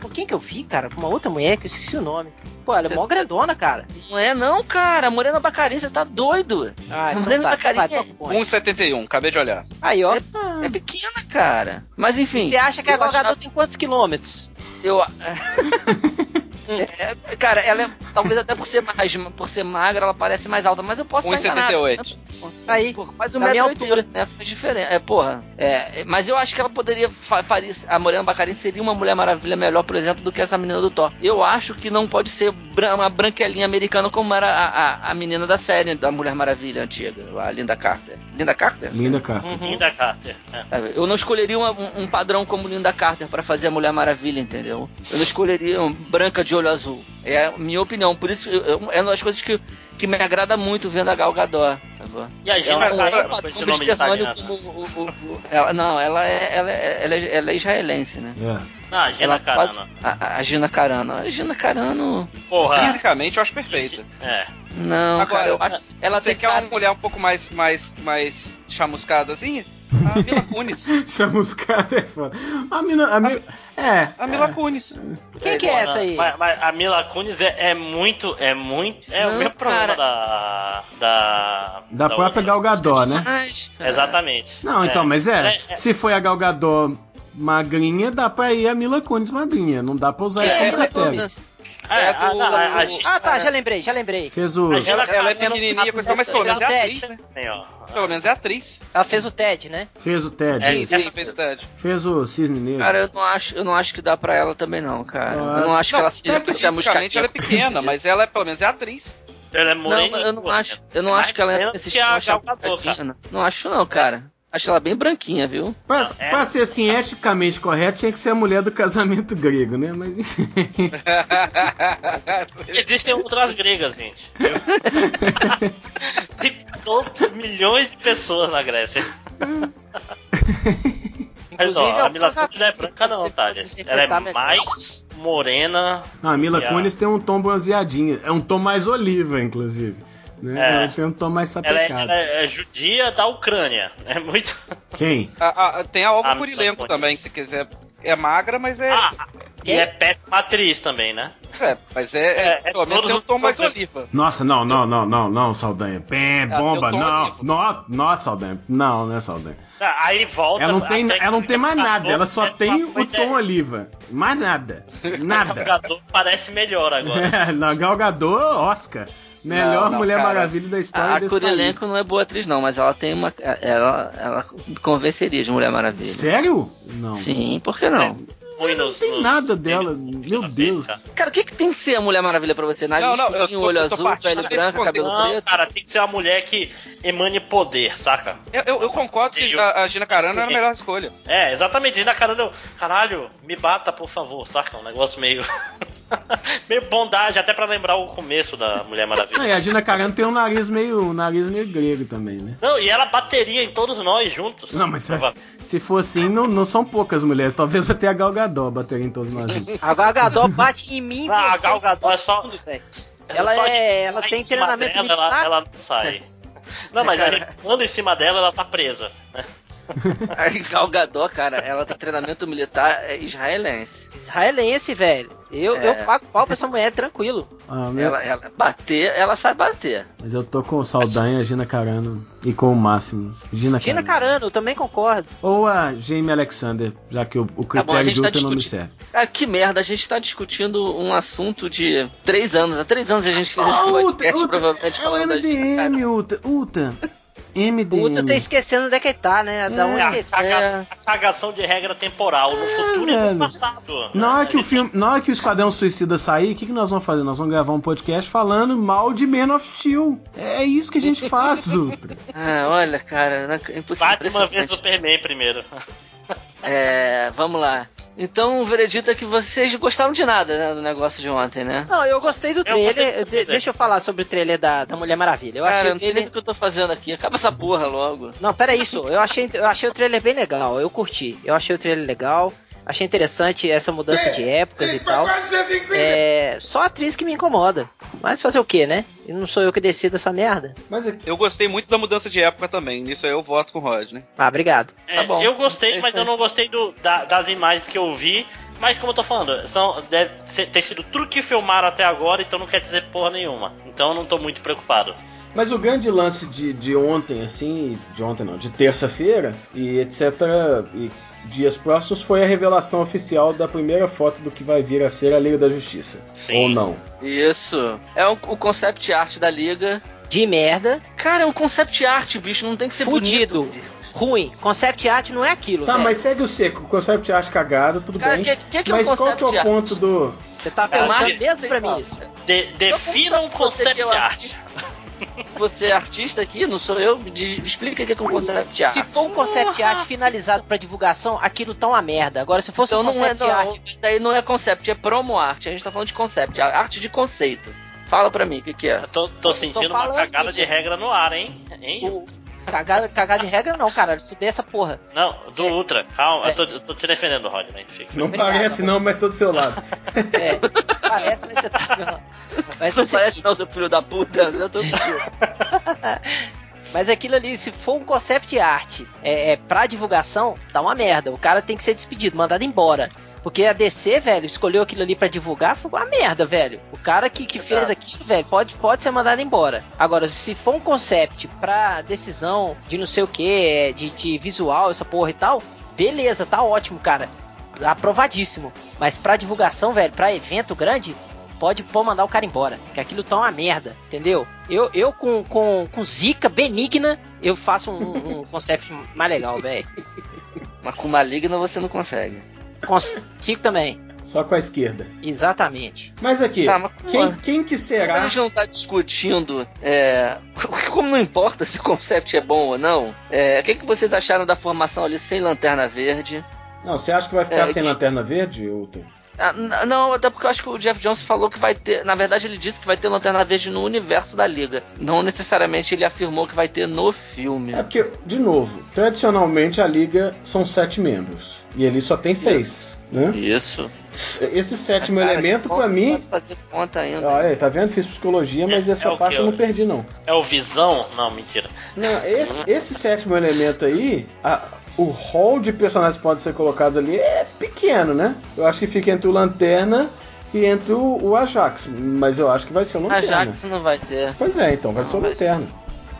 Com quem que eu vi, cara? Com uma outra mulher que eu esqueci o nome. Pô, ela é mó grandona, cara. Não é não, cara. Morena Bacarin, você tá doido. Ah, então Morena tá, Bacarin vai, é- toca o bonde. 1,71, acabei de olhar. Aí, ó. É pequena, cara. Mas enfim. E você acha que a eu Gal achava- Gadot tem quantos quilômetros? Eu. [laughs] É, cara, ela é. Talvez até por ser, mais, por ser magra, ela parece mais alta, mas eu posso estar enganado. 1,78. Aí. Porra, quase um Na minha metro e oitenta, né? Faz diferença. É, porra. É, mas eu acho que ela poderia fa faria. A Morena Bacarin seria uma Mulher Maravilha melhor, por exemplo, do que essa menina do Thor. Eu acho que não pode ser bran- uma branquelinha americana como era a, a, a menina da série da Mulher Maravilha antiga, a Linda Carter. Linda Carter? Linda carta. Uhum. Linda Carter. é. Sabe? Eu não escolheria uma- um, um padrão como Linda Carter pra fazer a Mulher Maravilha, entendeu? Eu não escolheria um branca de olho azul. É a minha opinião. Por isso, eu- é uma das coisas que, que me agrada muito vendo a Gal Gadot. Sabe? E a Gina Ela não é Carano, um com padrão esse nome italiano. como o- o- o- ela- Não, ela é, ela, é, ela, é, ela é israelense, né? É. Ah, Gina Ela quase- Carano. a, a Gina Carano. A Gina Carano. Porra. Fisicamente eu acho perfeita. É. Não, Agora, cara, eu acho. Ela Você tem quer cara. uma mulher um pouco mais, mais, mais chamuscadazinha? A Mila Kunis. [laughs] Chamuscada é foda. A mina. A mina é. A Mila é. Kunis. Quem que é essa aí? Mas, mas a Mila Kunis é, é muito. É muito. É Não, o mesmo problema cara. da. Da. Da própria outra. Gal Gadot, né? Cara, Exatamente. Não, então, mas Ela é. Se foi a Gal Gadot magrinha, dá pra ir a Mila Kunis magrinha. Não dá pra usar é a Mila critério. É, É do- a, a, a, do- Ah, tá, já lembrei, já lembrei. Fez o. Ela, ela é pequenininha, coisa, mas pelo menos é atriz, né? Pelo menos é atriz. Ela fez o TED, né? Fez o Ted. É, isso. Essa fez o Ted. Fez o Cisne Negro. Cara, eu não acho, eu não acho que dá pra ela também, não, cara. Ah, eu não acho que ela seja fisicamente ela é pequena, mas ela é, pelo menos é atriz. Ela é Não, morena. eu não acho, eu não É acho que ela é nesse estilo Não acho não, cara. Acho ela bem branquinha, viu? Pra, é. pra ser assim, eticamente correto, tinha que ser a mulher do casamento grego, né? Mas enfim. [laughs] Existem outras gregas, gente. [laughs] Tem todos milhões de pessoas na Grécia. [laughs] Mas ó, a Mila Kunis não é branca não, tá? Ela é mais morena. Não, a Mila Kunis tem um tom bronzeadinho. É um tom mais oliva, inclusive. Né? É. Ela tem um tom mais Ela é, ela é judia da Ucrânia. É muito. [laughs] Quem? A- a- tem a Olga Ah, Kurilenko Mila Kunis. também, se quiser. É magra, mas é. Ah, e é péssima atriz também, né? É, mas é. é, É, é pelo menos tem um tom mais oliva. Nossa, não, não, não, não, não, Saldanha. Pé, tem bomba, o não. nossa, Saldanha. Não, não é Saldanha. Ah, Aí volta. Ela não tem, ela não tem mais o nada, ela só tem o tom oliva. Mais nada. O [laughs] Nada. jogador parece melhor agora. [laughs] É, na Gal Gadot, Oscar. Melhor Não, não, Mulher cara. Maravilha da história A desse Kurilenko não é boa atriz, não, mas ela tem uma. Ela, ela convenceria de Mulher Maravilha. Sério? Não. Sim, por que não? Ruim Não tem nada dela. Meu Deus. cara. O que, que tem que ser a Mulher Maravilha pra você? Nariz Não, não, olho eu tô azul, pele branca, cabelo Não, preto? cara, tem que ser uma mulher que emane poder, saca? Eu, eu, eu concordo que a, a Gina Carano era a melhor escolha. É, exatamente. E na cara do. Caralho, me bata, por favor, saca? Um negócio meio. [laughs] meio bondade, até pra lembrar o começo da Mulher Ah, e Maravilha. a Gina Carano tem um nariz meio, um nariz meio grego também, né? Não, e ela bateria em todos nós juntos. Não, mas Prova- se for assim, não, não são poucas mulheres. Talvez até a Gal Gadot bateria em todos nós juntos. A Gal Gadot bate em mim. Ah, a Gal e Gadot é só-. Ela de é. Ela tem em cima treinamento dela, militar. ela, ela não sai. [laughs] Não, mas quando em cima dela, ela tá presa. né? [laughs] A Gal Gadot, cara, ela tem treinamento militar é israelense. Israelense, velho. Eu, É. eu pago pau pra essa mulher tranquilo. Ah, meu- Ela, ela bater, ela sabe bater. Mas eu tô com o Saldanha, Gina Carano e com o Máximo. Gina, Gina Carano. Carano, eu também concordo. Ou a Jamie Alexander, já que o, o Tá bom, a critério gente de tá não me serve. Cara, que merda, a gente tá discutindo um assunto de três anos. Há três anos a gente fez esse Ah, podcast, provavelmente é o falando da Gina Carano. [laughs] MDM. O MDM. Ultra tá esquecendo onde é que ele tá, né? Da É. onde que A, caga- a cagação de regra temporal no futuro e no passado. Na hora né? que o gente- filme, na hora que o Esquadrão Suicida sair, o que, que nós vamos fazer? Nós vamos gravar um podcast falando mal de Man of Steel. É isso que a gente faz, [laughs] Ultra. Ah, olha, cara, é impossível. Bate uma vez o impressionante. Superman primeiro. [laughs] É, vamos lá. Então, o veredito é que vocês gostaram de nada, né, do negócio de ontem, né? Não, eu gostei do gostei trailer. De- trailer. deixa eu falar sobre o trailer da, da Mulher Maravilha. Eu Cara, achei eu não o sei nem trailer... o que eu tô fazendo aqui. Acaba essa porra logo. Não, pera isso. Eu achei, eu achei o trailer bem legal. Eu curti. Eu achei o trailer legal. Achei interessante essa mudança de épocas e tal. É. Só a atriz que me incomoda. Mas fazer o que, né? E não sou eu que decido essa merda. Mas é Eu gostei muito da mudança de época também. Nisso aí eu voto com o Rod, né? Ah, obrigado. É, Tá bom. Eu gostei, É mas eu não gostei do- da- das imagens que eu vi. Mas como eu tô falando, são, deve ser- ter sido tudo que filmaram até agora, então não quer dizer porra nenhuma. Então eu não tô muito preocupado. Mas o grande lance de, de ontem, assim, de ontem não, de terça-feira e etc. e dias próximos foi a revelação oficial da primeira foto do que vai vir a ser a Liga da Justiça. Sim. Ou não. Isso. É o, o concept art da liga. De merda. Cara, é um concept art, bicho. Não tem que ser Fudido. bonito. Ruim. Concept art não é aquilo. Tá, velho. mas segue o seco. O concept art cagado, tudo Cara, bem. que, que, que é mas um qual que é o ponto do. Você tá Cara, perguntando mesmo pra mim isso. De- defina um concept que é art. Você é artista aqui, não sou eu? Me explica o que é um concept art. Se for um concept art finalizado pra divulgação, aquilo tá uma merda. Agora, se fosse Então um não é, concept não, art. isso aí não é concept, é promo art. A gente tá falando de concept, arte de conceito. Fala pra mim, o que que é? Eu tô, tô sentindo uma falando, cagada de regra no ar, hein? hein? O... Cagada, cagada de regra não, cara. Estudei essa porra. Não, do É. Ultra. Calma, É. eu, tô, eu tô te defendendo, Rodney. Fica. Não Obrigado, parece, não, mas tô do seu lado. [laughs] É, parece, mas você tá. Mas, Não assim, parece não, seu filho da puta. Eu tô [laughs] mas aquilo ali, se for um concept art é, é, pra divulgação, tá uma merda. O cara tem que ser despedido, mandado embora. Porque a DC, velho, escolheu aquilo ali pra divulgar, foi uma merda, velho. O cara que, que fez aquilo, velho, pode, pode ser mandado embora. Agora, se for um concept pra decisão de não sei o que, de, de visual, essa porra e tal, beleza, tá ótimo, cara. Aprovadíssimo. Mas pra divulgação, velho, pra evento grande, pode pô, mandar o cara embora. Que aquilo tá uma merda, entendeu? Eu, eu com, com, com zica benigna, eu faço um, um [laughs] concept mais legal, velho. Mas com maligno você não consegue. Consigo também. Só com a esquerda. Exatamente. Mas aqui, Tá, mas quem, quem que A será? gente não tá discutindo, é, [laughs] como não importa se o concept é bom ou não, é, o que, que vocês acharam da formação ali sem lanterna verde? Não, você acha que vai ficar É, sem que- lanterna verde, Ultra? Ah, não, até porque eu acho que o Jeff Jones falou que vai ter. Na verdade, ele disse que vai ter lanterna verde no universo da liga. Não necessariamente ele afirmou que vai ter no filme. É porque, de novo, tradicionalmente a liga são sete membros. E ele só tem seis, né? Isso. Esse sétimo Cara, elemento, não pra mim. fazer conta ainda. Olha aí, tá vendo? Fiz psicologia, mas É- essa é parte eu não perdi, não. É o Visão? Não, mentira. Não, esse, esse sétimo elemento aí, a- o hall de personagens que podem ser colocados ali é pequeno, né? Eu acho que fica entre o Lanterna e entre o, o Ajax, mas eu acho que vai ser o Lanterna. Jax não vai ter. Pois é, então vai Não, ser o Lanterna.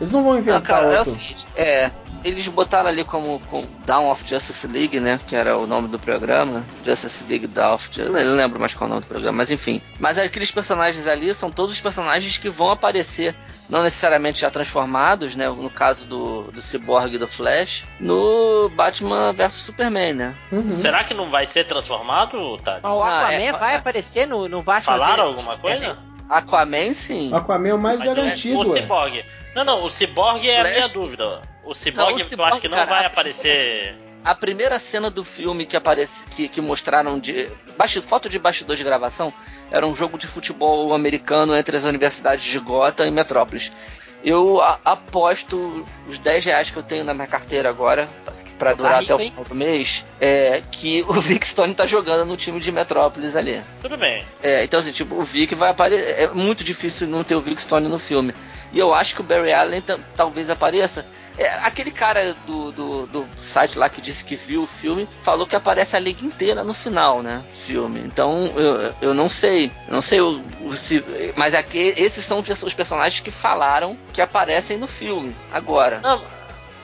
Eles não vão Não, inventar cara, é o outro. seguinte, é. Eles botaram ali como, como Down of Justice League, né? Que era o nome do programa. Justice League Down of Justice. Eu não lembro mais qual é o nome do programa, mas enfim. Mas aqueles personagens ali são todos os personagens que vão aparecer, não necessariamente já transformados, né? No caso do, do Cyborg e do Flash, no Batman vs Superman, né? Uhum. Será que não vai ser transformado, Tati? O Ah, Aquaman é, vai é. aparecer no, no Batman. Falaram dele? alguma coisa? Aquaman, sim. Aquaman é o mais Mas o- garantido, o ué. Cyborg. Não, não, o Cyborg é a minha Flash- dúvida. O Cyborg, eu acho que não cara, vai aparecer. A primeira cena do filme que aparece, que, que mostraram de basti- foto de bastidor de gravação, era um jogo de futebol americano entre as universidades de Gotham e Metrópolis. Eu a- aposto os 10 reais que eu tenho na minha carteira agora, pra Tá durar rico, até o hein? final do mês, é que [laughs] o Vic Stone tá jogando no time de Metrópolis ali. Tudo bem. É, então assim, tipo, o Vic vai aparecer. É muito difícil não ter o Vic Stone no filme. E eu acho que o Barry Allen talvez apareça. É, aquele cara do, do, do site lá que disse que viu o filme falou que aparece a liga inteira no final, né? Filme. Então eu, eu não sei. Não sei o, se. Mas aqui, esses são os personagens que falaram que aparecem no filme. Agora. Não,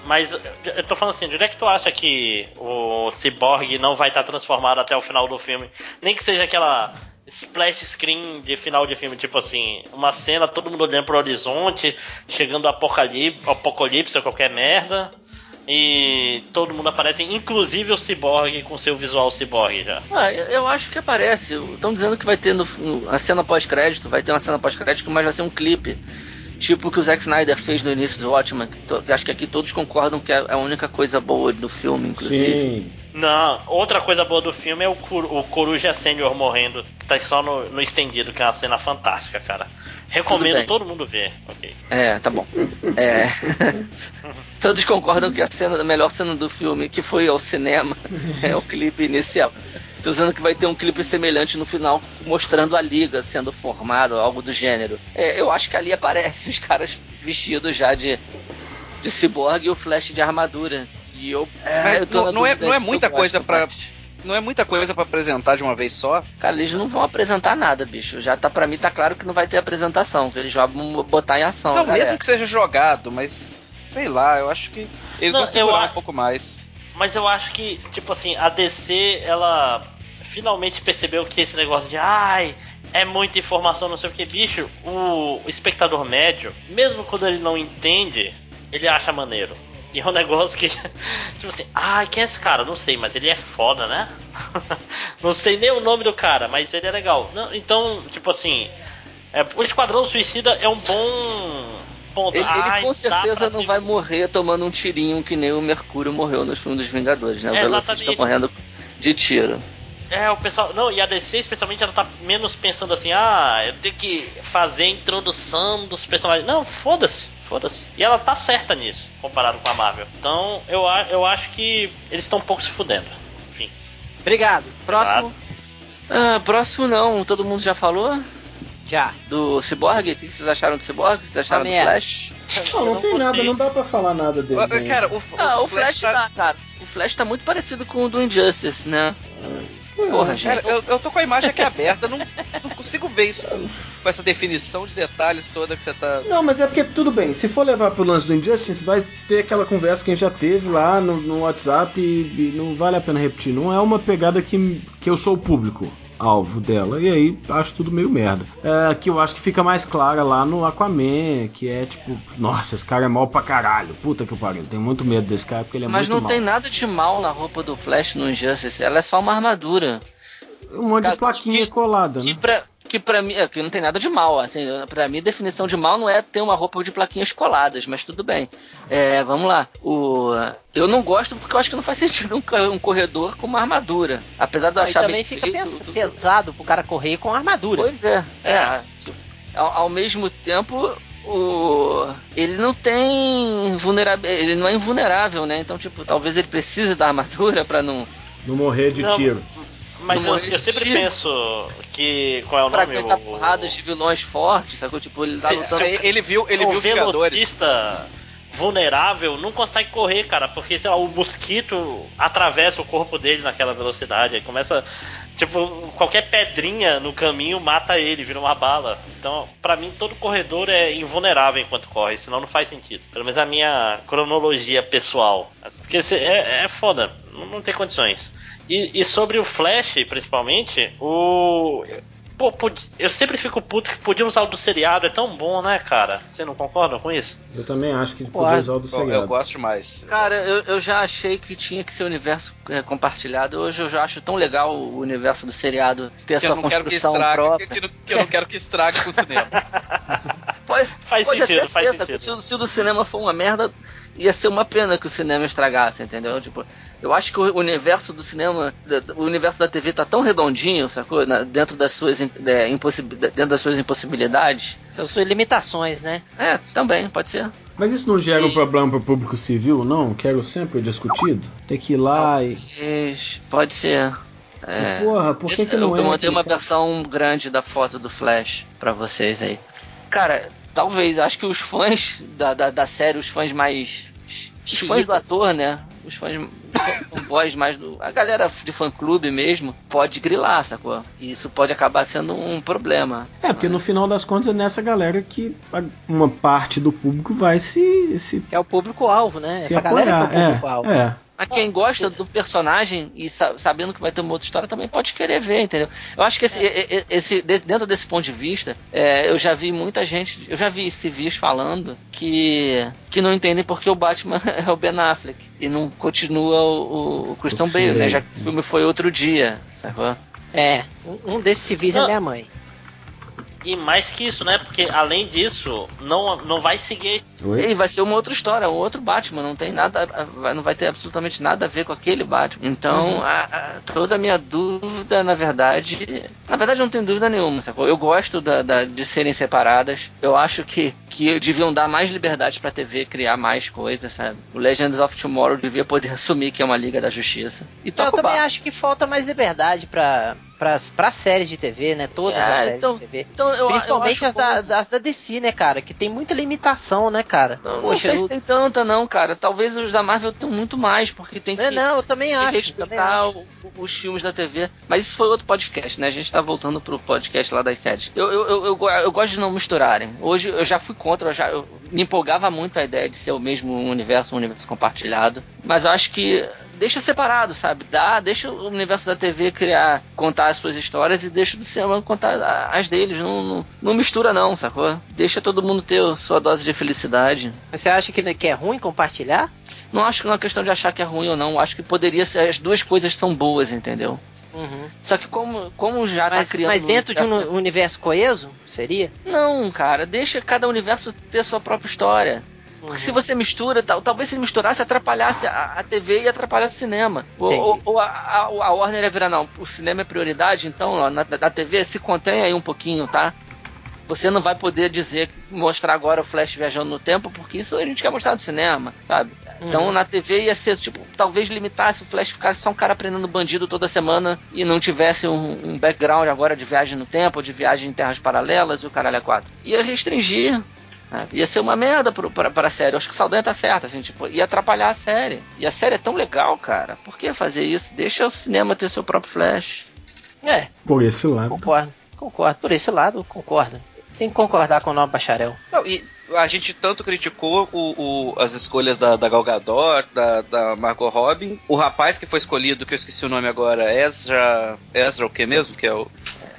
mas eu tô falando assim, de onde é que tu acha que o Cyborg não vai estar transformado até o final do filme? Nem que seja aquela splash screen de final de filme, tipo assim, uma cena, todo mundo olhando pro horizonte, chegando apocalipse, apocalipse ou qualquer merda. E todo mundo aparece, inclusive o Cyborg com seu visual Cyborg já. Ah, eu eu acho que aparece. Estão dizendo que vai ter no, no- a cena pós-crédito, vai ter uma cena pós-crédito, mas vai ser um clipe. Tipo o que o Zack Snyder fez no início do Watchmen, que, acho que aqui todos concordam que é a única coisa boa do filme, inclusive. Sim. Não, outra coisa boa do filme é o, Cor- o Coruja Sênior morrendo, que tá só no, no estendido, que é uma cena fantástica, cara. Recomendo todo mundo ver, ok? É, tá bom. É. [laughs] Todos concordam que a cena, a melhor cena do filme que foi ao cinema [laughs] é o clipe inicial. Tô dizendo que vai ter um clipe semelhante no final, mostrando a liga sendo formada, algo do gênero. É, eu acho que ali aparece [laughs] os caras vestidos já de, de ciborgue e o flash de armadura. E eu. Mas eu tô não- não é- dúvida não é muita coisa Flash. Não é muita coisa pra apresentar de uma vez só. Cara, eles não vão apresentar nada, bicho. Já tá pra mim, tá claro que não vai ter apresentação, que eles já vão botar em ação. não, galera. mesmo que seja jogado, mas sei lá, eu acho que eles Não, vão segurar eu um pouco mais. Mas eu acho que, tipo assim, a DC, ela finalmente percebeu que esse negócio de ai, é muita informação, não sei o que, bicho, o espectador médio, mesmo quando ele não entende, ele acha maneiro. E é um negócio que, [laughs] tipo assim, ai, quem é esse cara? Não sei, mas ele é foda, né? [laughs] não sei nem o nome do cara, mas ele é legal. Não, então, tipo assim, é, o Esquadrão Suicida é um bom ponto. Ele, ele Ai, com certeza não vai morrer tomando um tirinho que nem o Mercúrio morreu nos filmes dos Vingadores, né? O É, velocista exatamente. morrendo de tiro. É, o pessoal. Não, e a DC, especialmente, ela tá menos pensando assim, ah, eu tenho que fazer a introdução dos personagens. Não, foda-se, foda-se. E ela tá certa nisso, comparado com a Marvel. Então, eu, a- eu acho que eles estão um pouco se fudendo. Enfim. Obrigado. Próximo. Ah, próximo não, todo mundo já falou Já. do Cyborg? O que vocês acharam do Cyborg? Vocês acharam do. Flash? Não, não, tem nada, não dá pra falar nada dele. Ah, Cara, o, Ah, o o Flash tá- tá, cara. O Flash tá muito parecido com o do Injustice, né? Porra, gente. Cara, eu, eu tô com a imagem aqui aberta, não, não consigo ver isso com, com essa definição de detalhes toda que você tá. Não, mas é porque tudo bem. Se for levar pro lance do Injustice, vai ter aquela conversa que a gente já teve lá no, no WhatsApp e, e não vale a pena repetir. Não é uma pegada que, que eu sou o público alvo dela. E aí acho tudo meio merda. É, que eu acho que fica mais clara lá no Aquaman, que é tipo, nossa, esse cara é mal pra caralho. Puta que pariu. Tenho muito medo desse cara porque ele é Mas muito não mal. tem nada de mal na roupa do Flash no Injustice, ela é só uma armadura. Um monte de plaquinha que- colada, Que né? pra, que pra mim, é, que não tem nada de mal, assim, pra mim a definição de mal não é ter uma roupa de plaquinhas coladas, mas tudo bem. É, vamos lá. O, eu não gosto porque eu acho que não faz [laughs] sentido um, um corredor com uma armadura. Apesar de eu Aí achar também bem fica feito, pes- tudo- pesado pro cara correr com armadura. Pois é, é. tipo, ao, ao mesmo tempo, o ele não tem vulnerabilidade, ele não é invulnerável, né? Então, tipo, talvez ele precise da armadura [laughs] pra não Não morrer de Não, tiro. Mas eu, eu sempre penso que. Qual é o pra nome? O- porradas de vilões fortes, sacou? Tipo, ele tá Se- lutando se- Ele viu, ele o viu velocista vulnerável não consegue correr, cara, porque sei lá, o mosquito atravessa o corpo dele naquela velocidade, aí começa tipo qualquer pedrinha no caminho mata ele, vira uma bala. Então, pra mim todo corredor é invulnerável enquanto corre, senão não faz sentido. Pelo menos a minha cronologia pessoal, porque é, é foda, não tem condições. E, e sobre o Flash, principalmente, o Pô, eu sempre fico puto que podia usar o do seriado, é tão bom, né, cara? Você não concorda com isso? Eu também acho que podia usar o do Eu, eu seriado. gosto demais. Cara, eu, eu já achei que tinha que ser universo é, compartilhado. Hoje eu já acho tão legal o universo do seriado ter a Que eu sua não quero que construção estrague, própria. que, que, que eu não quero que estrague com o cinema. [laughs] Pode, Faz pode sentido, faz ser, sentido. Se, o- se o do cinema for uma merda, ia ser uma pena que o cinema estragasse, entendeu? Tipo, eu acho que o universo do cinema, o universo da TV tá tão redondinho, sacou? dentro das suas, dentro das suas impossibilidades. São suas limitações, né? É, também, pode ser. Mas isso não gera e... um problema para o público civil, não? Quero sempre discutido. Tem que ir lá e. Pode ser. É. Porra, por que, Esse, que não eu é? Eu mandei uma versão grande da foto do Flash para vocês aí. Cara, talvez, acho que os fãs da, da, da série, os fãs mais. Os fãs do ator, né? Os fãs voz mais do. A galera de fã clube mesmo pode grilar, sacou? E isso pode acabar sendo um problema. É, porque no final das contas é nessa galera que uma parte do público vai se. se é o público-alvo, né? Essa apoiar. galera é o público-alvo. É, é. Mas quem gosta do personagem e sabendo que vai ter uma outra história também pode querer ver, entendeu? Eu acho que esse, é. esse dentro desse ponto de vista, é, eu já vi muita gente, eu já vi civis falando que que não entendem porque o Batman [laughs] é o Ben Affleck e não continua o, o Christian Bale, né? Já que o filme foi outro dia, sacou? É, um desses civis é minha mãe. E mais que isso, né? Porque além disso, não, não vai seguir. E vai ser uma outra história, um outro Batman. Não tem nada, não vai ter absolutamente nada a ver com aquele Batman. Então, uhum. a, a, toda a minha dúvida, na verdade. Na verdade, não tenho dúvida nenhuma, sacou? Eu gosto da, da, de serem separadas. Eu acho que, que deviam dar mais liberdade pra TV criar mais coisas, sabe? O Legends of Tomorrow devia poder [laughs] assumir que é uma Liga da Justiça. E eu também acho que falta mais liberdade pra, para séries de TV, né? Todas é, as séries então, de TV. Então eu, Principalmente eu as, da, das da DC, né, cara? Que tem muita limitação, né, cara? Não, Poxa, não sei se tem tanta, não, cara. Talvez os da Marvel tenham muito mais, porque tem que. É, não, eu também acho. respeitar também acho. os filmes da TV. Mas isso foi outro podcast, né? A gente tá voltando pro podcast lá das séries. Eu, eu, eu, eu, eu gosto de não misturarem. Hoje eu já fui contra, eu já eu me empolgava muito a ideia de ser o mesmo universo, um universo compartilhado. Mas eu acho que deixa separado, sabe? Dá, deixa o universo da TV criar, contar as suas histórias e deixa do cinema contar as deles. Não, não, não mistura, não, sacou? Deixa todo mundo ter sua dose de felicidade. Mas você acha que, que é ruim compartilhar? Não acho que é uma questão de achar que é ruim ou não. Acho que poderia ser. As duas coisas são boas, entendeu? Uhum. Só que como, como já tá mas, tá criando. Mas dentro de um universo coeso? Seria? Não, cara. Deixa cada universo ter sua própria história. Porque uhum. se você mistura, tal, talvez se misturasse, atrapalhasse a, a TV e atrapalhasse o cinema. Ou, ou, a, a, a, Warner ia virar, não, o cinema é prioridade, então ó, na, na TV se contém aí um pouquinho, tá? Você não vai poder dizer, mostrar agora o Flash viajando no tempo, porque isso a gente quer mostrar no cinema, sabe? Uhum. Então na TV ia ser, tipo, talvez limitasse o Flash ficar só um cara prendendo bandido toda semana e não tivesse um, um background agora de viagem no tempo, de viagem em terras paralelas e o caralho a quatro. Ia restringir né? Ia ser uma merda pro, pra, pra série. Eu acho que o Saldanha tá certo, assim, tipo, ia atrapalhar a série. E a série é tão legal, cara. Por que fazer isso? Deixa o cinema ter seu próprio flash. É. Por esse lado. Concordo, concordo. Por esse lado, concordo. Tem que concordar com o nome bacharel. Não, e a gente tanto criticou o, o, as escolhas da, da Gal Gadot, da, da Margot Robin. O rapaz que foi escolhido, que eu esqueci o nome agora, Ezra. Ezra o que mesmo? Que é o.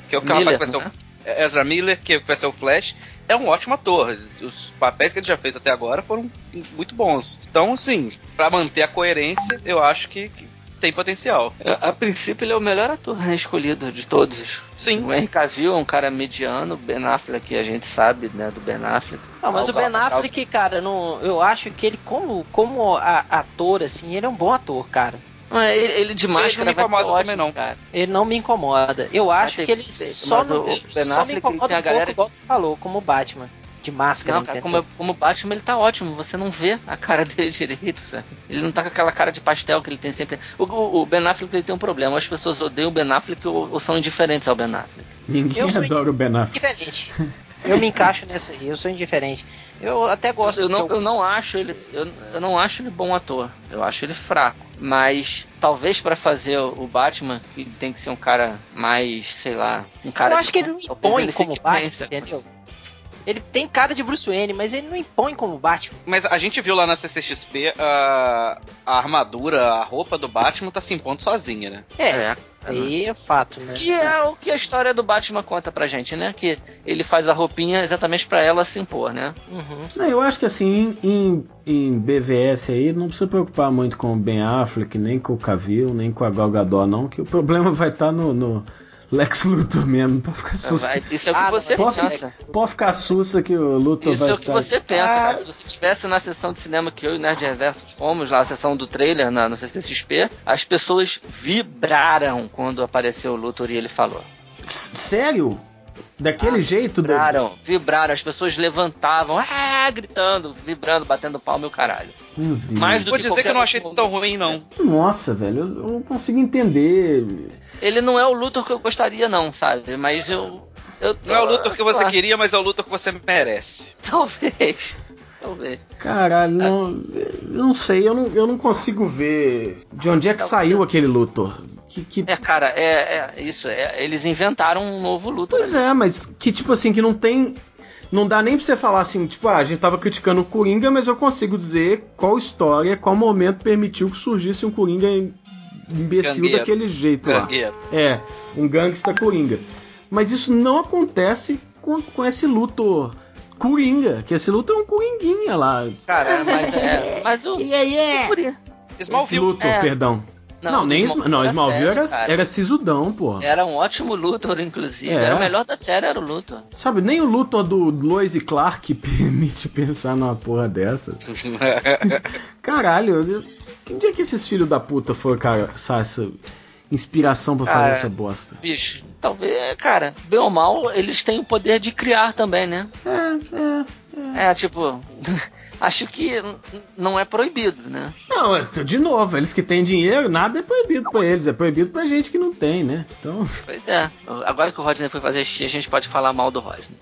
Que é o, que Miller, rapaz que vai ser o. Né? Ezra Miller, que vai ser o Flash é um ótimo ator. Os papéis que ele já fez até agora foram muito bons. Então, assim, para manter a coerência, eu acho que, que tem potencial. A, a, princípio, ele é o melhor ator escolhido de todos. Sim. O Henry Cavill é um cara mediano, Ben Affleck, a gente sabe, né, do Ben Affleck. Não, mas o Ben Affleck, cara, não, eu acho que ele, como, como a, ator, assim, ele é um bom ator, cara. Ele, ele de máscara ele não me incomoda ótimo, também não. Cara. Ele não me incomoda. Eu acho ter, que ele só, no, o ben só me incomoda um galera... pouco, igual você falou, como o Batman. De máscara, não, cara, como, como Batman ele tá ótimo, você não vê a cara [laughs] dele direito, sabe? Ele não tá com aquela cara de pastel que ele tem sempre. O, o, o Ben Affleck ele tem um problema, as pessoas odeiam o Ben Affleck ou, ou são indiferentes ao Ben Affleck. Ninguém eu adora o Ben Affleck. Diferente. [laughs] Eu me encaixo nessa aí, eu sou indiferente. Eu até gosto eu, eu não, eu não acho ele eu, eu não acho ele bom ator. Eu acho ele fraco. Mas talvez para fazer o Batman, ele tem que ser um cara mais, sei lá, um cara. Eu acho que, ele não impõe como Batman, entendeu? Ele tem cara de Bruce Wayne, mas ele não impõe como Batman. Mas a gente viu lá na CCXP a, a armadura, a roupa do Batman tá se impondo sozinha, né? É, é. aí é fato, né? Que é o que a história do Batman conta pra gente, né? Que ele faz a roupinha exatamente para ela se impor, né? Uhum. Não, eu acho que assim, em, em BVS aí, não precisa preocupar muito com o Ben Affleck, nem com o Cavill, nem com a Gal Gadot, não, que o problema [laughs] vai estar tá no, no Lex Luthor mesmo, pode ficar sussa. Vai- Isso é o que Ah, você Pode, pensa. pode ficar sussa que o Luthor Isso vai é o que tá- você pensa, Ah. cara. Se você estivesse na sessão de cinema que eu e o Nerd Reverso fomos, lá, a sessão do trailer na, no CCXP, as pessoas vibraram quando apareceu o Luthor e ele falou. S- Sério? Daquele jeito? da- Vibraram, vibraram, as pessoas levantavam, ah, gritando, vibrando, batendo palma e o caralho. Meu Deus. Mais do Vou que dizer que eu não achei outro tão ruim, não. Nossa, velho, eu não consigo entender. Ele não é o Luthor que eu gostaria, não, sabe? Mas eu. eu Não é o Luthor que você Ah, [laughs] queria, mas é o Luthor que você merece. Talvez. Talvez. Caralho, não, não sei, eu não, eu não consigo ver de onde é que Não, saiu aquele Luthor. Que, que- É, cara, é, é isso. é- eles inventaram um novo Luthor. Pois é, mas que tipo assim, que não tem. Não dá nem pra você falar assim, tipo, ah, a gente tava criticando o Coringa, mas eu consigo dizer qual história, qual momento permitiu que surgisse um Coringa imbecil Gangueiro. daquele jeito lá. Gangueiro. É, um gangsta Coringa. Mas isso não acontece com, com esse Luthor Coringa, que esse Luthor é um Coringuinha lá. Cara, mas é. [laughs] Mas o. E aí é? Esse. Luthor, É. perdão. Não, do nem Smallville, não, Smallville sério, era, cara. era sisudão, pô. Era um ótimo Luthor, inclusive. É. Era o melhor da série, era o Luthor. Sabe, nem o Luthor do Lois e Clark [laughs] permite pensar numa porra dessa. [laughs] Caralho, onde é que esses filhos da puta foram caçar essa inspiração pra fazer Cara. essa bosta? Bicho, talvez, cara, bem ou mal, eles têm o poder de criar também, né? É, é. É, tipo, [laughs] acho que não é proibido, né? Não, é- de novo, eles que têm dinheiro, nada é proibido pra eles, é proibido pra gente que não tem, né? Então, Pois é. Agora que o Rodney foi fazer xixi, a gente pode falar mal do Rodney.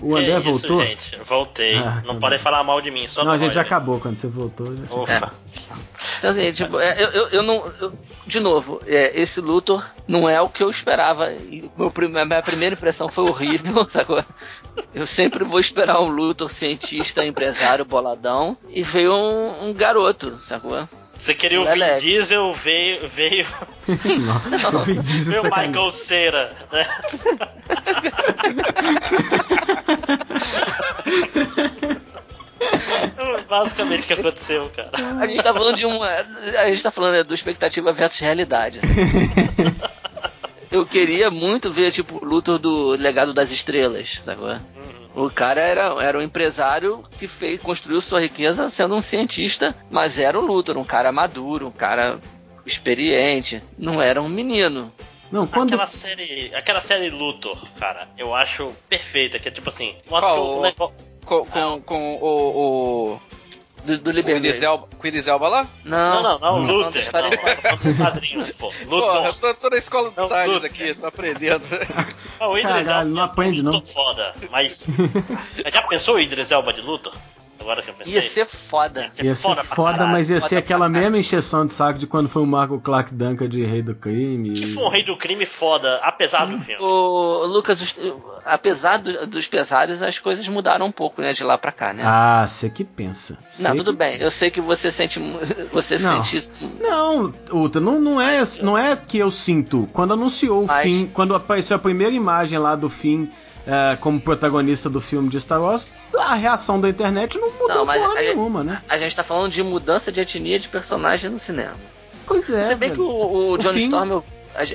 o André que voltou. Isso, gente. Voltei. Ah, não tá podem falar mal de mim, só Não, do a gente já acabou quando você voltou. já Ufa. Então, assim, tipo, é, eu, eu, eu não. eu- de novo, é, esse Luthor não é o que eu esperava. E meu, minha primeira impressão foi horrível, [laughs] sacou? Eu sempre vou esperar um Luthor cientista, empresário, E veio um, um garoto, sacou? Você queria o Não Vin. Diesel, veio, veio, [laughs] Não, o Vin Diesel veio o sacanagem. Michael Cera, né? [laughs] Basicamente o que aconteceu, cara. A gente tá falando de uma. A gente tá falando é, do expectativa versus realidade. assim. [laughs] Eu queria muito ver, tipo, o Luthor do Legado das Estrelas, sacou? O cara era, era um empresário que fez, construiu sua riqueza sendo um cientista, mas era um Luthor, um cara maduro, um cara experiente, não era um menino. Não, quando. Aquela série, aquela série Luthor, cara, eu acho perfeita, que é tipo assim, mostra Qual? o negócio. com, com, com o. o Do, do Liberty. Com o Idris Elba lá? Não, Não, não, não, não, Luther. história Não, não, pô. Porra, eu Luthor. tô, tô na escola detalhes Luthor. aqui, tô aprendendo. Não, o Idris Caralho, Elba não ser aprende, muito não. foda, [laughs] mas. Já pensou o Idris Elba de Luthor? Agora que eu pensei. Ia ser foda. Ia ser pra foda, caralho. mas ia ser Foda aquela pra mesma encheção de saco de quando foi o Marco Clark Duncan de Rei do Crime. Que foi um rei do crime foda, apesar do filme. O Lucas, os- apesar do- dos pesares, as coisas mudaram um pouco, né, de lá pra cá, né? Ah, você que pensa. Não, tudo que- bem. Eu sei que você sente. [laughs] Você Não. sente isso. Não, Uta, não, não, é, não é que eu sinto. Quando anunciou o Mas- fim, quando apareceu a primeira imagem lá do fim é, como protagonista do filme de Star Wars, a reação da internet não mudou Não, mas porra gente- nenhuma, né? A gente tá falando de mudança de etnia de personagem no cinema. Pois é. Você vê que o, o John Storm.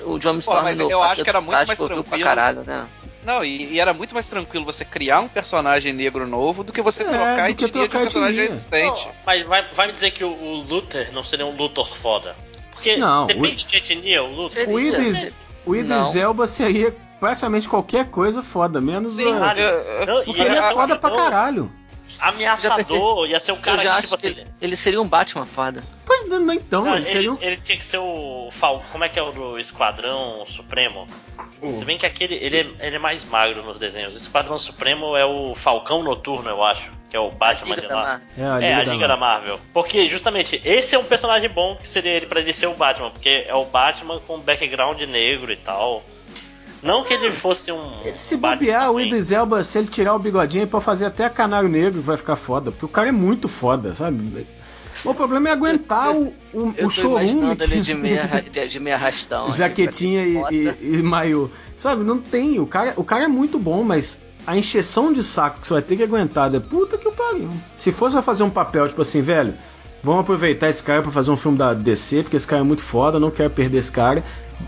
O John Storm mas no eu acho que era muito mais ouviu pra tranquilo. caralho, né? Não, e, e era muito mais tranquilo você criar um personagem negro novo do que você É, trocar do a que etnia de trocar um personagem existente. Não, mas vai, vai me dizer que o, o Luther não seria um Luthor foda. Porque Não, depende de etnia, o Luthor. Seria. O Idris, o Idris. Elba seria praticamente qualquer coisa foda, menos Sim, a... Caralho. eu- Não, Porque e ele é foda pra não, caralho. Ameaçador, ia ser o cara eu já que, acho tipo que assim. ele, ele seria um Batman foda. Pois não, então, Cara, ele ele, seria um... ele tinha que ser o Fal... Como é que é o do Esquadrão Supremo? Se bem que aquele ele é, ele é mais magro nos desenhos. O Esquadrão Supremo é o Falcão Noturno, eu acho. Que é o Batman Liga de da lá. É, a É, a da Liga da Marvel. Marvel. Porque justamente esse é um personagem bom que seria ele pra ele ser o Batman. Porque é o Batman com background negro e tal. Não que ele fosse um. Se bobear, o. Idris Elba, se ele tirar o bigodinho, ele pode fazer até Canário Negro, vai ficar foda. Porque o cara é muito foda, sabe? O problema é aguentar o, o, Eu o chorume. imaginando ele que- de meia, de, de meia arrastão. Jaquetinha e, e, e maiô. Sabe, não tem. O cara, o cara é muito bom, mas a encheção de saco que você vai ter que aguentar é puta que o pariu. Se fosse pra fazer um papel, tipo assim, velho, vamos aproveitar esse cara pra fazer um filme da DC, porque esse cara é muito foda, não quero perder esse cara.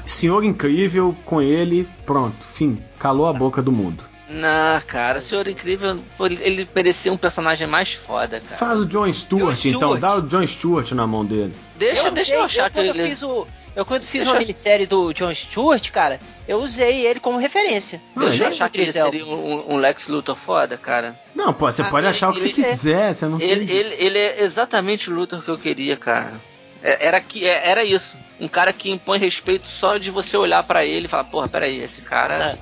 Senhor Incrível com ele, pronto, fim. Calou a boca do mundo. Não, cara, o Senhor Incrível, ele- merecia um personagem mais foda, cara. Faz o John Stewart, John então. Stewart. Dá o John Stewart na mão dele. Deixa, eu deixa eu achar que quando ele. eu fiz o eu quando fiz Deixa uma eu- minissérie do John Stewart, cara, eu usei ele como referência. Ah, Deixa eu achar que ele seria um, um Lex Luthor foda, cara. Não, pô, você Ah, pode ele- achar o que ele- você quiser, você não Ele, tem... ele, ele é exatamente o Luthor que eu queria, cara. É- Era, que, é- era isso. Um cara que impõe respeito só de você olhar pra ele e falar, porra, peraí, esse cara.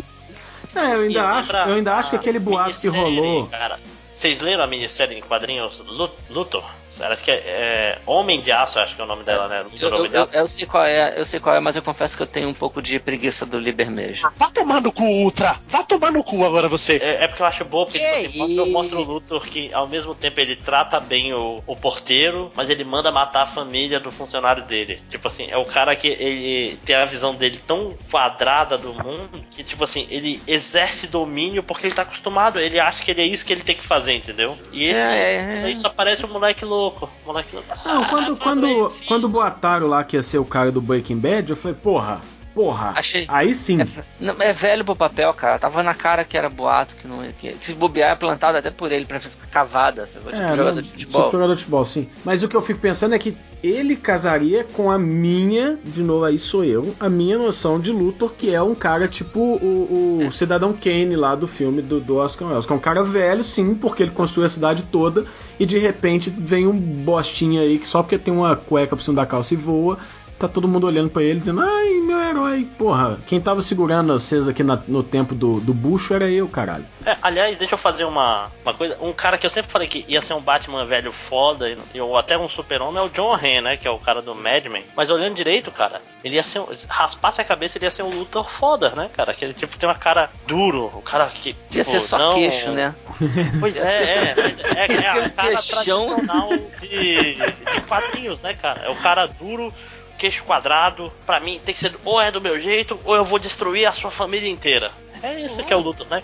É, eu ainda, E acho, eu ainda acho que aquele boato que rolou... Cara, vocês leram a minissérie em quadrinhos Lu- Luthor? Acho que é, é Homem de Aço, acho que é o nome dela, né? Eu, eu, eu, Aço. eu sei qual é, eu sei qual é, mas eu confesso que eu tenho um pouco de preguiça do Libermejo. Vá tomar no cu, Ultra! Vá tomar no cu agora você! É, é porque eu acho boa, porque Que tipo, assim, mostra, isso? mostra o Luthor que ao mesmo tempo ele trata bem o, o porteiro, mas ele manda matar a família do funcionário dele. Tipo assim, é o cara que ele tem a visão dele tão quadrada do mundo que, tipo assim, ele exerce domínio porque ele tá acostumado, ele acha que ele é isso que ele tem que fazer, entendeu? E esse É, é, é. aí só parece um moleque louco. Moleque louco. Não, quando, Ah, quando, quando boataram lá que ia ser o cara do Breaking Bad, eu falei, porra, porra, Achei. aí sim. Não, é velho pro papel, cara. Tava na cara que era boato, que não que Se bobear é plantado até por ele pra ficar cavada, sabe? Tipo É, jogador não, de futebol. Tipo jogador de futebol, sim. Mas o que eu fico pensando é que ele casaria com a minha, de novo aí sou eu, a minha noção de Luthor, que é um cara tipo o, o Cidadão Kane lá do filme do, do Oscar Wilde. Que é um cara velho, sim, porque ele construiu a cidade toda e de repente vem um bostinha aí que só porque tem uma cueca por cima da calça e voa. Tá todo mundo olhando pra ele dizendo, ai, meu herói, porra, quem tava segurando vocês aqui na- no tempo do, do bucho era eu, caralho. É, aliás, deixa eu fazer uma, uma coisa. Um cara que eu sempre falei que ia ser um Batman velho foda, e- ou até um super-homem, é o John Ren, né? Que é o cara do Mad Men. Mas olhando direito, cara, ele ia ser. um- Raspasse a cabeça, ele ia ser um Luthor foda, né, cara? Que ele tipo tem uma cara duro, o cara que. Ia tipo, ser só não- queixo, né? [laughs] Pois é, é, é, é, Ia ser a um cara queixão. tradicional de, de quadrinhos, né, cara? É o cara duro, queixo quadrado. Pra mim tem que ser ou é do meu jeito, ou eu vou destruir a sua família inteira. É isso que é o Luthor, né?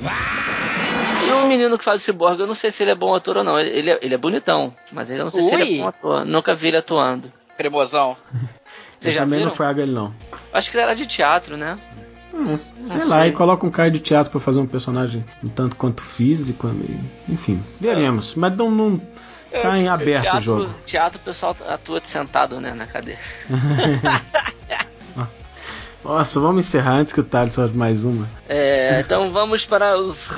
E o menino que faz o Cyborg, eu não sei se ele é bom ator ou não. Ele, ele é, ele é bonitão, mas eu não sei se ele Ui. é bom ator. Nunca vi ele atuando. Cremosão. [laughs] Vocês eu já também viram? não fraga ele, não. Acho que ele era de teatro, né? Hum, sei Não lá, sei. e coloca um cara de teatro pra fazer um personagem um tanto quanto físico. e- Enfim, veremos. Mas não, não tá em aberto teatro, o jogo. Teatro, o pessoal atua sentado, né, na cadeira. [laughs] Nossa. Nossa, vamos encerrar antes que o Thales solte mais uma. É, então vamos para os.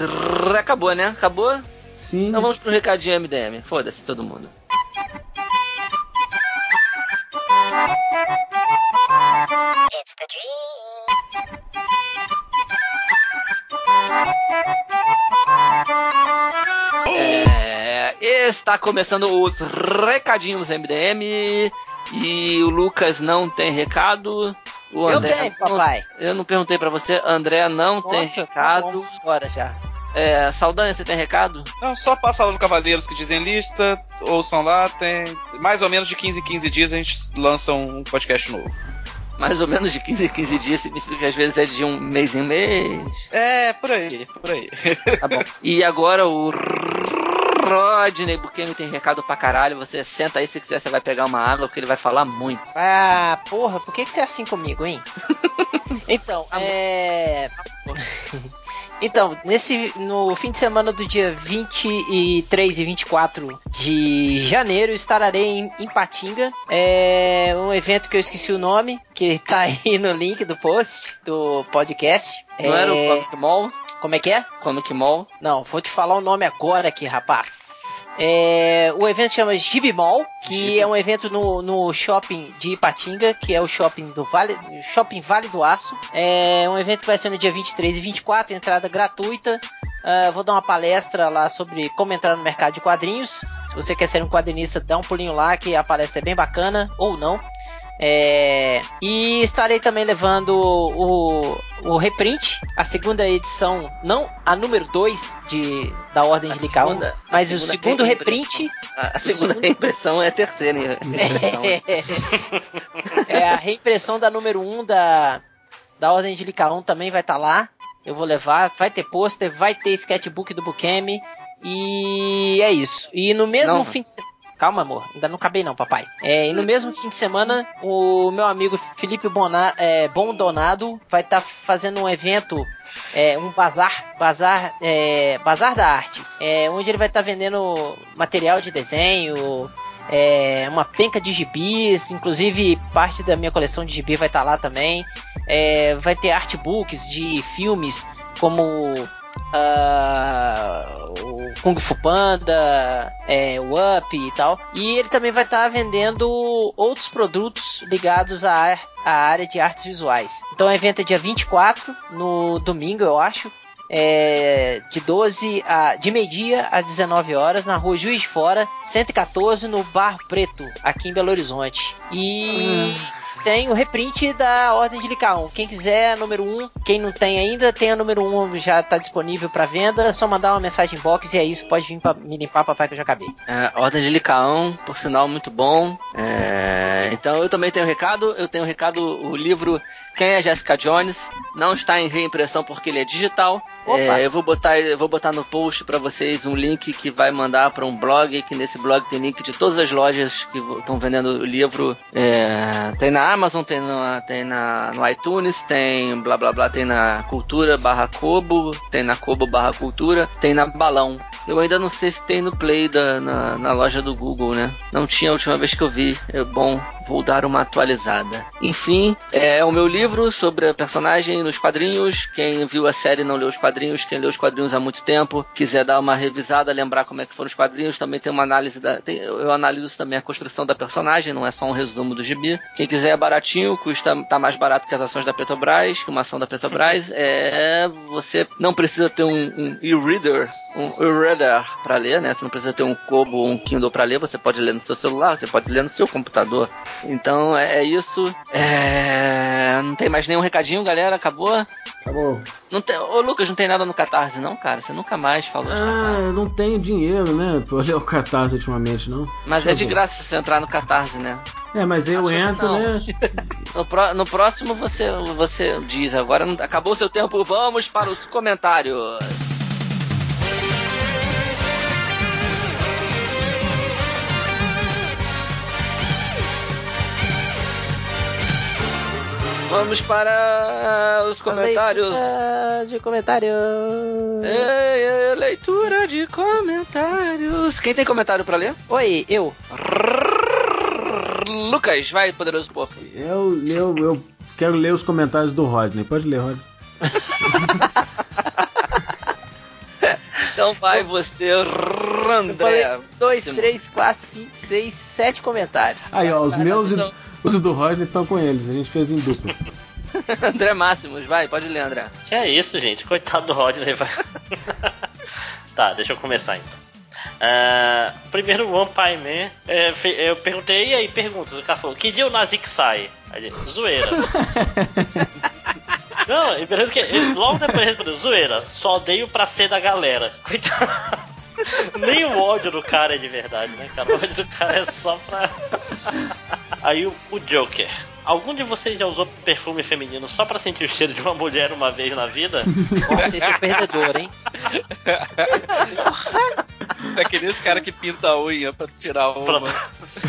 Acabou, né? Acabou? Sim. Então vamos pro recadinho MDM. Foda-se todo mundo. É, está começando os recadinhos MDM e o Lucas não tem recado. O Eu André tenho, não- papai. eu não perguntei pra você, André não tem Nossa, recado. tá agora já. É, Saldanha, você tem recado? Não, só passa lá no Cavaleiros que dizem lista, ouçam lá, tem mais ou menos de 15 em 15 dias a gente lança um podcast novo. Mais ou menos de 15 em 15 dias significa que às vezes é de um mês em mês. É, por aí, por aí. Tá bom. E agora o Rodney Bukemi tem recado pra caralho. Você senta aí se quiser, você vai pegar uma água, porque ele vai falar muito. Ah, porra, por que, que você é assim comigo, hein? [laughs] então, é. Então, nesse no fim de semana do dia 23 e 24 de janeiro, estarei em, em Patinga. É um evento que eu esqueci o nome, que tá aí no link do post do podcast. Não É, era o Comic Mall? Como é que é? Comic Mall. Não, vou te falar o nome agora aqui, rapaz. É, o evento chama Gibi Mall, que é um evento no, no shopping de Ipatinga, que é o shopping do Vale, shopping vale do Aço. É um evento que vai ser no dia 23 e 24, entrada gratuita. Ah, vou dar uma palestra lá sobre como entrar no mercado de quadrinhos. Se você quer ser um quadrinista, dá um pulinho lá que a palestra é bem bacana, ou não. É, e estarei também levando o, o reprint, a segunda edição, não a número 2 de, da Ordem A de Licaon, segunda- mas o segundo reprint A, a segunda [laughs] reimpressão é a terceira reimpressão. é a reimpressão da número 1 um da, da Ordem de Licaon também vai estar lá. Eu vou levar, vai ter pôster, vai ter sketchbook do Bukemi. E é isso. E no mesmo Não. fim de se- Calma, amor. Ainda não acabei não, papai. É, e no mesmo fim de semana, o meu amigo Felipe Bona, é, Bondonado vai estar fazendo um evento é, um bazar, bazar, é, bazar da arte, é, onde ele vai estar vendendo material de desenho, é, uma penca de gibis, inclusive parte da minha coleção de gibi vai estar lá também. É, vai ter artbooks de filmes como ah, o Kung Fu Panda, é, o Up e tal. E ele também vai estar vendendo outros produtos ligados à, à área de artes visuais. Então o evento é dia 24, no domingo, eu acho. É, de 12 a de meio-dia às 19 horas na rua Juiz de Fora, 114 no Bar Preto, aqui em Belo Horizonte. E tem o reprint da Ordem de Licaon. Quem quiser, número 1. Quem não tem ainda, tem a número 1 já tá disponível para venda. É só mandar uma mensagem em box e é isso. Pode vir pra me limpar, papai, que eu já acabei. É, Ordem de Licaão, por sinal, muito bom. É, então eu também tenho um recado. Eu tenho um recado, o livro Quem é Jessica Jones? Não está em reimpressão porque ele é digital. É, eu vou botar, eu vou botar no post para vocês um link que vai mandar para um blog, que nesse blog tem link de todas as lojas que estão vendendo o livro. É, tem na Amazon, tem, no, tem na, no iTunes, tem blá blá blá, tem na Cultura barra Kobo, tem na Kobo barra Cultura, tem na Balão. Eu ainda não sei se tem no Play da, na, na loja do Google, né? Não tinha a última vez que eu vi. É bom, vou dar uma atualizada. Enfim, é o meu livro sobre a personagem nos quadrinhos. Quem viu a série não leu os quadrinhos, quem leu os quadrinhos há muito tempo, quiser dar uma revisada, lembrar como é que foram os quadrinhos, também tem uma análise da. tem- eu analiso também a construção da personagem, não é só um resumo do gibi. Quem quiser é baratinho, custa tá mais barato que as ações da Petrobras, que uma ação da Petrobras. É. Você não precisa ter um, um e-reader, um e-reader para ler, né? Você não precisa ter um Kobo ou um Kindle para ler, você pode ler no seu celular, você pode ler no seu computador. Então é, é isso. É, Não tem mais nenhum recadinho, galera. Acabou? Acabou. Não tem... Ô, Lucas, não tem nada no Catarse, não, cara? Você nunca mais falou de Ah, Catarse. eu não tenho dinheiro, né? Pra ler o Catarse ultimamente, não. Mas Deixa é de ver. graça se você entrar no Catarse, né? É, mas eu Açúcar entro, né? [laughs] No, pró- no próximo você, você diz. Agora acabou seu tempo, vamos para os comentários. Vamos para os comentários. Leitura de comentário. É, é, leitura de comentários. Quem tem comentário pra ler? Oi, eu. Lucas, vai, poderoso porco. Eu, eu, eu quero ler os comentários do Rodney. Pode ler, Rodney. [laughs] Então vai você, Eu André. falei 2, Simão. 3, 4, 5, 6, 7 comentários. Aí, ó, os meus e então. Os do Rodney estão com eles. A gente fez em dupla. [laughs] André Máximos, vai, pode ler, André. Que é isso, gente? Coitado do Rodney. vai. [laughs] tá, deixa eu começar então. Ah, primeiro, One Pie Man. é, fe- eu perguntei, e aí, perguntas? O cara falou: Que dia o Nazik sai? Aí ele, zoeira. [laughs] Não, e beleza que ele logo depois respondeu: Zoeira, só odeio pra ser da galera. Coitado. Nem o ódio do cara é de verdade, né, cara? O ódio do cara é só pra. Aí o, o Joker. Algum de vocês já usou perfume feminino só pra sentir o cheiro de uma mulher uma vez na vida? [laughs] Nossa, esse é o perdedor, hein? É que nem os caras que pintam a unha pra tirar Pra, uma. sim,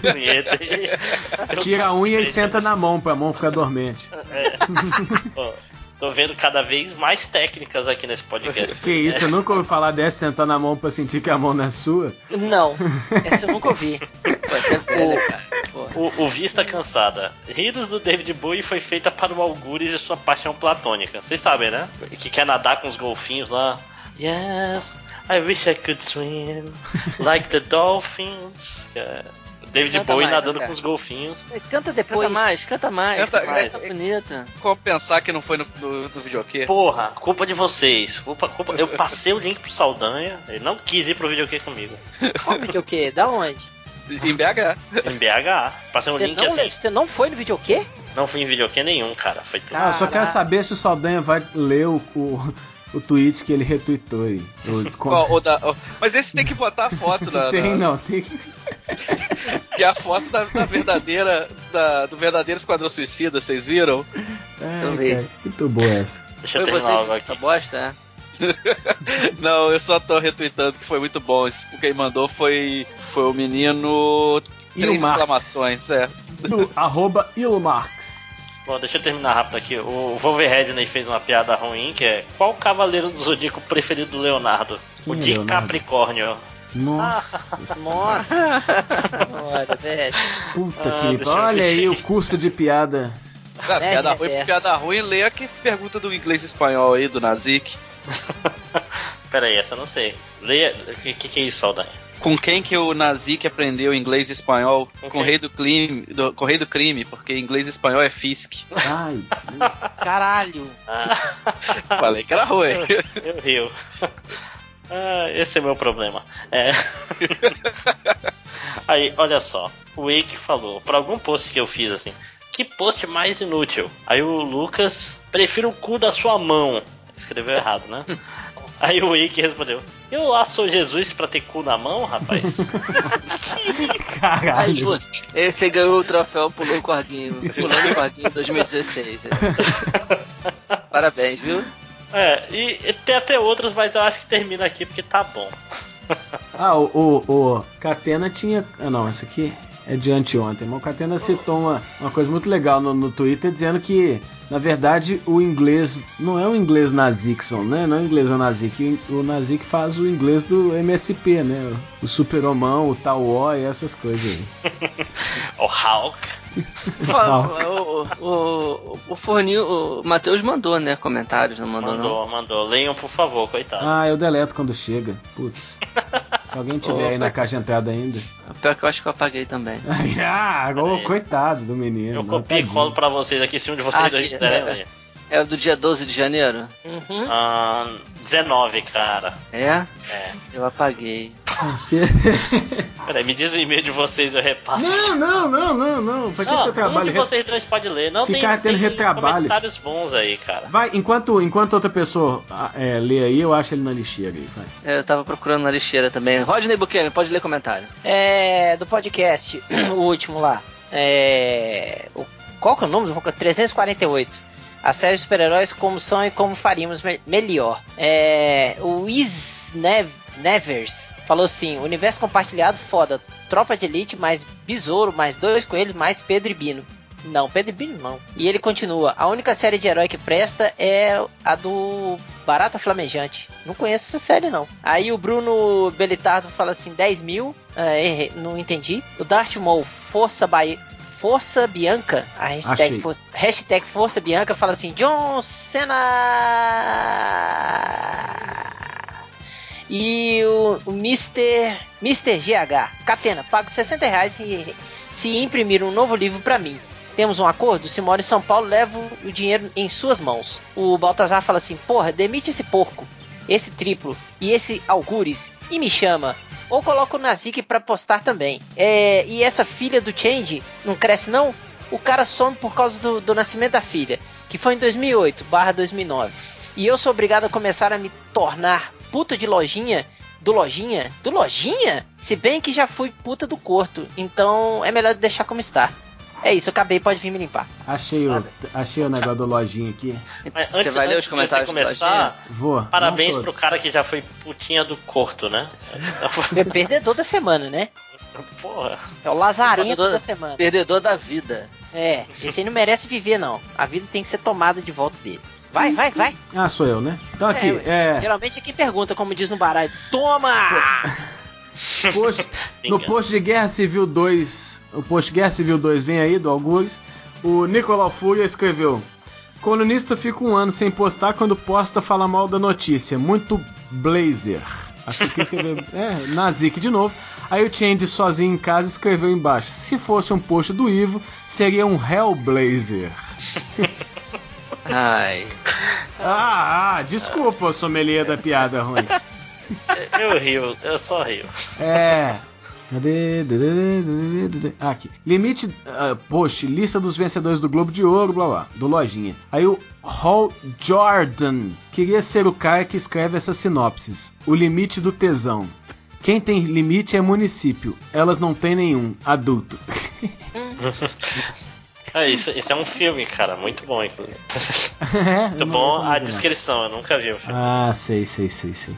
pra punheta. E- Tira a unha e senta na mão pra mão ficar dormente. Ó, Tô vendo cada vez mais técnicas aqui nesse podcast. Que isso, eu nunca ouvi falar dessa sentar na mão pra sentir que a mão não é sua. Não, [laughs] essa eu nunca ouvi. Pô, você é velho, cara. O, o Vista Cansada. Ridos do David Bowie foi feita para o Algures e sua paixão platônica. Vocês sabem, né? Que quer nadar com os golfinhos lá. Yes, I wish I could swim [laughs] like the dolphins. O David Canta Bowie mais, nadando André. com os golfinhos. Canta depois. Canta mais, canta mais. Canta- Canta mais, é- tá bonito. Como pensar que não foi no, no, no videokê? Porra, culpa de vocês. Culpa, culpa. Eu passei o link pro Saldanha. Ele não quis ir pro videokê comigo. Qual videokê? Da onde? Em BH. Em BH. Passei um link não, assim. você não foi no videokê? Não fui em videokê nenhum, cara. Foi tudo. Ah, só quero saber se o Saldanha vai ler o, o, o tweet que ele retweetou aí. O- [laughs] com- Ó, o da- mas esse tem que botar a foto [laughs] na, tem, na- não, tem que. que [laughs] é a foto da, da verdadeira da- do verdadeiro Esquadrão Suicida, vocês viram? Vi. cara, muito boa essa. Deixa eu terminar logo aqui. essa bosta, é? Não, eu só tô retweetando que foi muito bom. Isso, Quem mandou foi, foi o menino. Três Ilmarx. exclamações, é. Do arroba Ilmarx. Bom, deixa eu terminar rápido aqui. O Wolverine fez uma piada ruim, que é qual o cavaleiro do Zodíaco preferido do Leonardo? Quem o é de Leonardo? Capricórnio. Nossa. [laughs] Nossa! Olha, velho. Puta Ah, que. Olha aí o curso de piada. Ah, piada ruim, Gilberto? piada ruim, leia que pergunta do inglês espanhol aí, do Nazik. [laughs] Pera aí, essa eu não sei. Leia. O que, que, que é isso, Saldanha? Com quem que o Nazik aprendeu inglês e espanhol? Com Com o rei do crime, do, com o rei do crime, porque inglês e espanhol é Fisk. Ai. Caralho! Ah, [laughs] Falei que era ruim. eu rio. [laughs] Ah, esse é meu problema. É. [laughs] Aí, olha só. O Wake falou, pra algum post que eu fiz assim, que post mais inútil? Aí o Lucas, prefiro o cu da sua mão. Escreveu errado, né? Aí o Wake respondeu, eu lá sou Jesus pra ter cu na mão, rapaz? [laughs] Aí, Caralho. pô, esse ganhou o troféu Pulou o Corguinho. Pulando o Corguinho 2016. [laughs] Parabéns, viu? é, e, e tem até outros, mas eu acho que termina aqui porque tá bom. Ah, o, o, o Catena tinha. Ah, não, esse aqui é de anteontem. Mas o Catena citou uma, uma coisa muito legal no, no Twitter dizendo que, na verdade, o inglês não é o inglês Nazikson, né? Não é o inglês o Nazik. O Nazik faz o inglês do MSP, né? O Super-Homão, o e essas coisas aí. [laughs] O Hulk. O, o, o, o Forninho, o Matheus mandou, né? Comentários, não mandou, não? Mandou, mandou. Leiam, por favor, coitado. Ah, eu deleto quando chega. Putz. Se alguém tiver aí na caixa de entrada ainda. Pior que eu acho que eu apaguei também. [laughs] ah, ô, coitado do menino. Eu copio e colo pra vocês aqui se um de vocês Ah, dois quiserem é. É o do dia 12 de janeiro? Uhum. Ah, 19, cara. É? É. Eu apaguei. Você... [laughs] Peraí, me diz o e-mail de vocês, eu repasso. não, não, não, não, não. Pra que Não, ter um trabalho? de vocês dois pode ler. Não, Ficar tem, tendo tem retrabalho. comentários bons aí, cara. Vai, enquanto, enquanto outra pessoa ah, é, lê aí, eu acho ele na lixeira aí, vai. É, Eu tava procurando na lixeira também. Rodney Buchanan, pode ler comentário. É, do podcast, [clears throat] o último lá. É, o, qual que é o nome do podcast? 348. A série de super-heróis como são e como faríamos me- melhor. É, o Is Nev- Nevers falou assim: universo compartilhado, foda. Tropa de elite, mais besouro, mais dois coelhos, mais Pedro e Bino. Não, Pedro e Bino não. E ele continua: a única série de herói que presta é a do Barata Flamejante. Não conheço essa série, não. Aí o Bruno Belitardo fala assim: 10 mil. É, errei, não entendi. O Darth Maul, Força Bahia. Força Bianca, a hashtag, for, hashtag Força Bianca fala assim: John Cena. E o, o Mr. Mr. GH, Catena, pago 60 reais se, se imprimir um novo livro pra mim. Temos um acordo? Se mora em São Paulo, levo o dinheiro em suas mãos. O Baltazar fala assim: Porra, demite esse porco, esse triplo e esse algures e me chama. Ou coloca o Nazik pra postar também. É, e essa filha do Change não cresce não? O cara some por causa do, do nascimento da filha, que foi em 2008 barra 2009. E eu sou obrigado a começar a me tornar puta de lojinha do lojinha? Do lojinha? Se bem que já fui puta do corto, então é melhor deixar como está. É isso, eu acabei, pode vir me limpar. Achei o, achei o negócio do lojinha aqui. Mas Você antes, vai ler os de comentários você do começar, Vou. parabéns pro cara que já foi putinha do corto, né? [laughs] É perdedor da semana, né? Porra. É o lazarento Perdedor- da semana. Perdedor da vida. É, esse aí não merece viver, não. A vida tem que ser tomada de volta dele. Vai, vai, vai. Ah, sou eu, né? Então aqui, é. Geralmente é quem pergunta, como diz no baralho. Toma! [laughs] post- no post de Guerra Civil 2, o post Guerra Civil 2 vem aí, do Algures, o Nicolau Fúria escreveu: Colunista fica um ano sem postar quando posta fala mal da notícia. Muito blazer. Acho que escreveu. [laughs] É, Nazik de novo. Aí o Change sozinho em casa escreveu embaixo: Se fosse um post do Ivo, seria um Hellblazer. [laughs] Ai. Ah, ah, desculpa, sommelier da piada ruim. Eu rio, eu só rio. É. Cadê? Ah, aqui. Limite. ah, post, lista dos vencedores do Globo de Ouro, blá blá, do Lojinha. Aí o Hall Jordan queria ser o cara que escreve essas sinopses. O limite do tesão. Quem tem limite é município. Elas não têm nenhum. Adulto. [laughs] É, isso, isso é um filme, cara, muito bom, inclusive. [laughs] Muito bom a descrição, eu nunca vi o filme. Ah, sei, sei, sei, sei.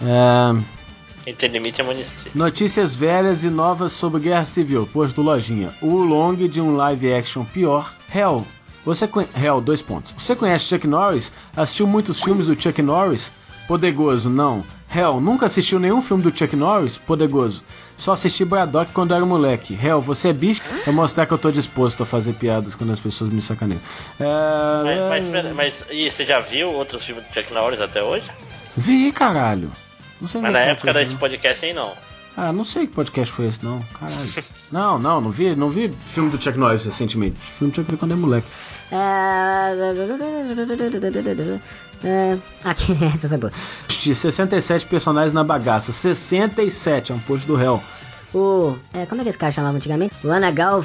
[laughs] Limite é município. Notícias velhas e novas sobre Guerra Civil, posto do Lojinha. O long de um live action pior. Hell, você. Hell, dois pontos. Você conhece Chuck Norris? Assistiu muitos filmes do Chuck Norris? Podegoso, não. Hell, nunca assistiu nenhum filme do Chuck Norris? Podegoso. Só assisti Braddock quando era moleque. Hell, você é bicho? Pra mostrar que eu tô disposto a fazer piadas quando as pessoas me sacaneiam. É, Mas, é, mas, pera- mas e você já viu outros filmes do Chuck Norris até hoje? Vi, caralho. Não sei Mas na é que época desse podcast aí não. Ah, não sei que podcast foi esse, não. Caralho. não, não, não vi, não vi filme do Chuck Norris recentemente. Filme do Chuck Norris quando é moleque. É, Aqui, [laughs] essa foi boa. De 67 personagens na bagaça. 67 é um post do réu. O. É, como é que esse cara chamava antigamente? O Anagal.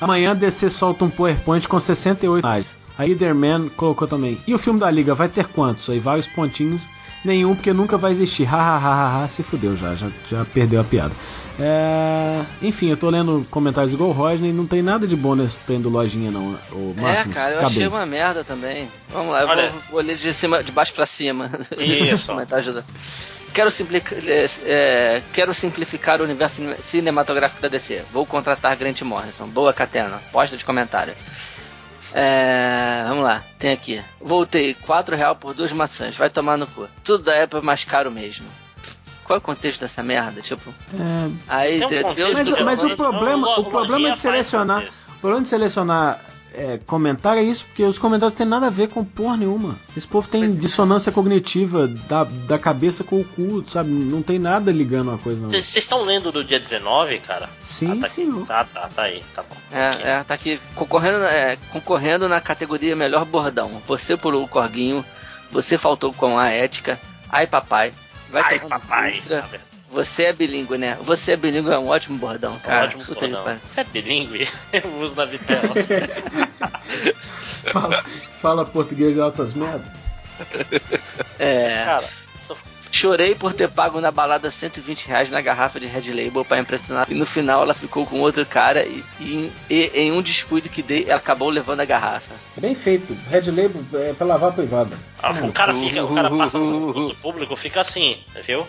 Amanhã DC solta um PowerPoint com 68 mais. A Leaderman colocou também. E o filme da Liga vai ter quantos? Aí vários pontinhos. Nenhum, porque nunca vai existir. Hahaha, se fudeu já, já, já perdeu a piada. É... Enfim, eu tô lendo comentários igual o Rodney, não tem nada de bom nesse trem do lojinha, não. O Máximos, é, cara, eu achei uma merda também. Vamos lá, eu vou, vou ler de, cima, de baixo pra cima. Isso. [laughs] Comentário ajuda. Quero, simplica- é, é, quero simplificar o universo cine- cinematográfico da DC. Vou contratar Grant Morrison. Boa catena. Posta de comentário. É, vamos lá, tem aqui. Voltei, 4 real por duas maçãs. Vai tomar no cu. Tudo da Apple é mais caro mesmo. Qual é o contexto dessa merda? Tipo, É, aí Tem um Deus Mas, do- mas o problema, o problema de selecionar, o problema de selecionar é, comentário é isso, porque os comentários têm nada a ver com porra nenhuma. Esse povo tem Pois é. dissonância cognitiva da, da cabeça com o cu, sabe? Não tem nada ligando uma coisa não. Vocês estão lendo do dia 19, cara? Sim, ah, tá senhor. Aqui. Ah, tá, tá aí, tá bom. É, é, tá aqui concorrendo, é, concorrendo na categoria melhor bordão. Você pulou o corguinho, você faltou com a ética. Ai papai, vai Ai, papai. Você é bilíngue, né? Você é bilíngue é um ótimo bordão, Um cara. ótimo Puta bordão. Você é bilíngue? [laughs] Eu uso na vitela. [laughs] Fala, fala português de altas merda. É, Cara, chorei por ter pago na balada 120 reais na garrafa de Red Label pra impressionar. E no final ela ficou com outro cara e, e- e em um descuido que dei, ela acabou levando a garrafa. Bem feito. Red Label é pra lavar a privada. ah, o cara fica, o cara passa no concurso público, fica assim, viu?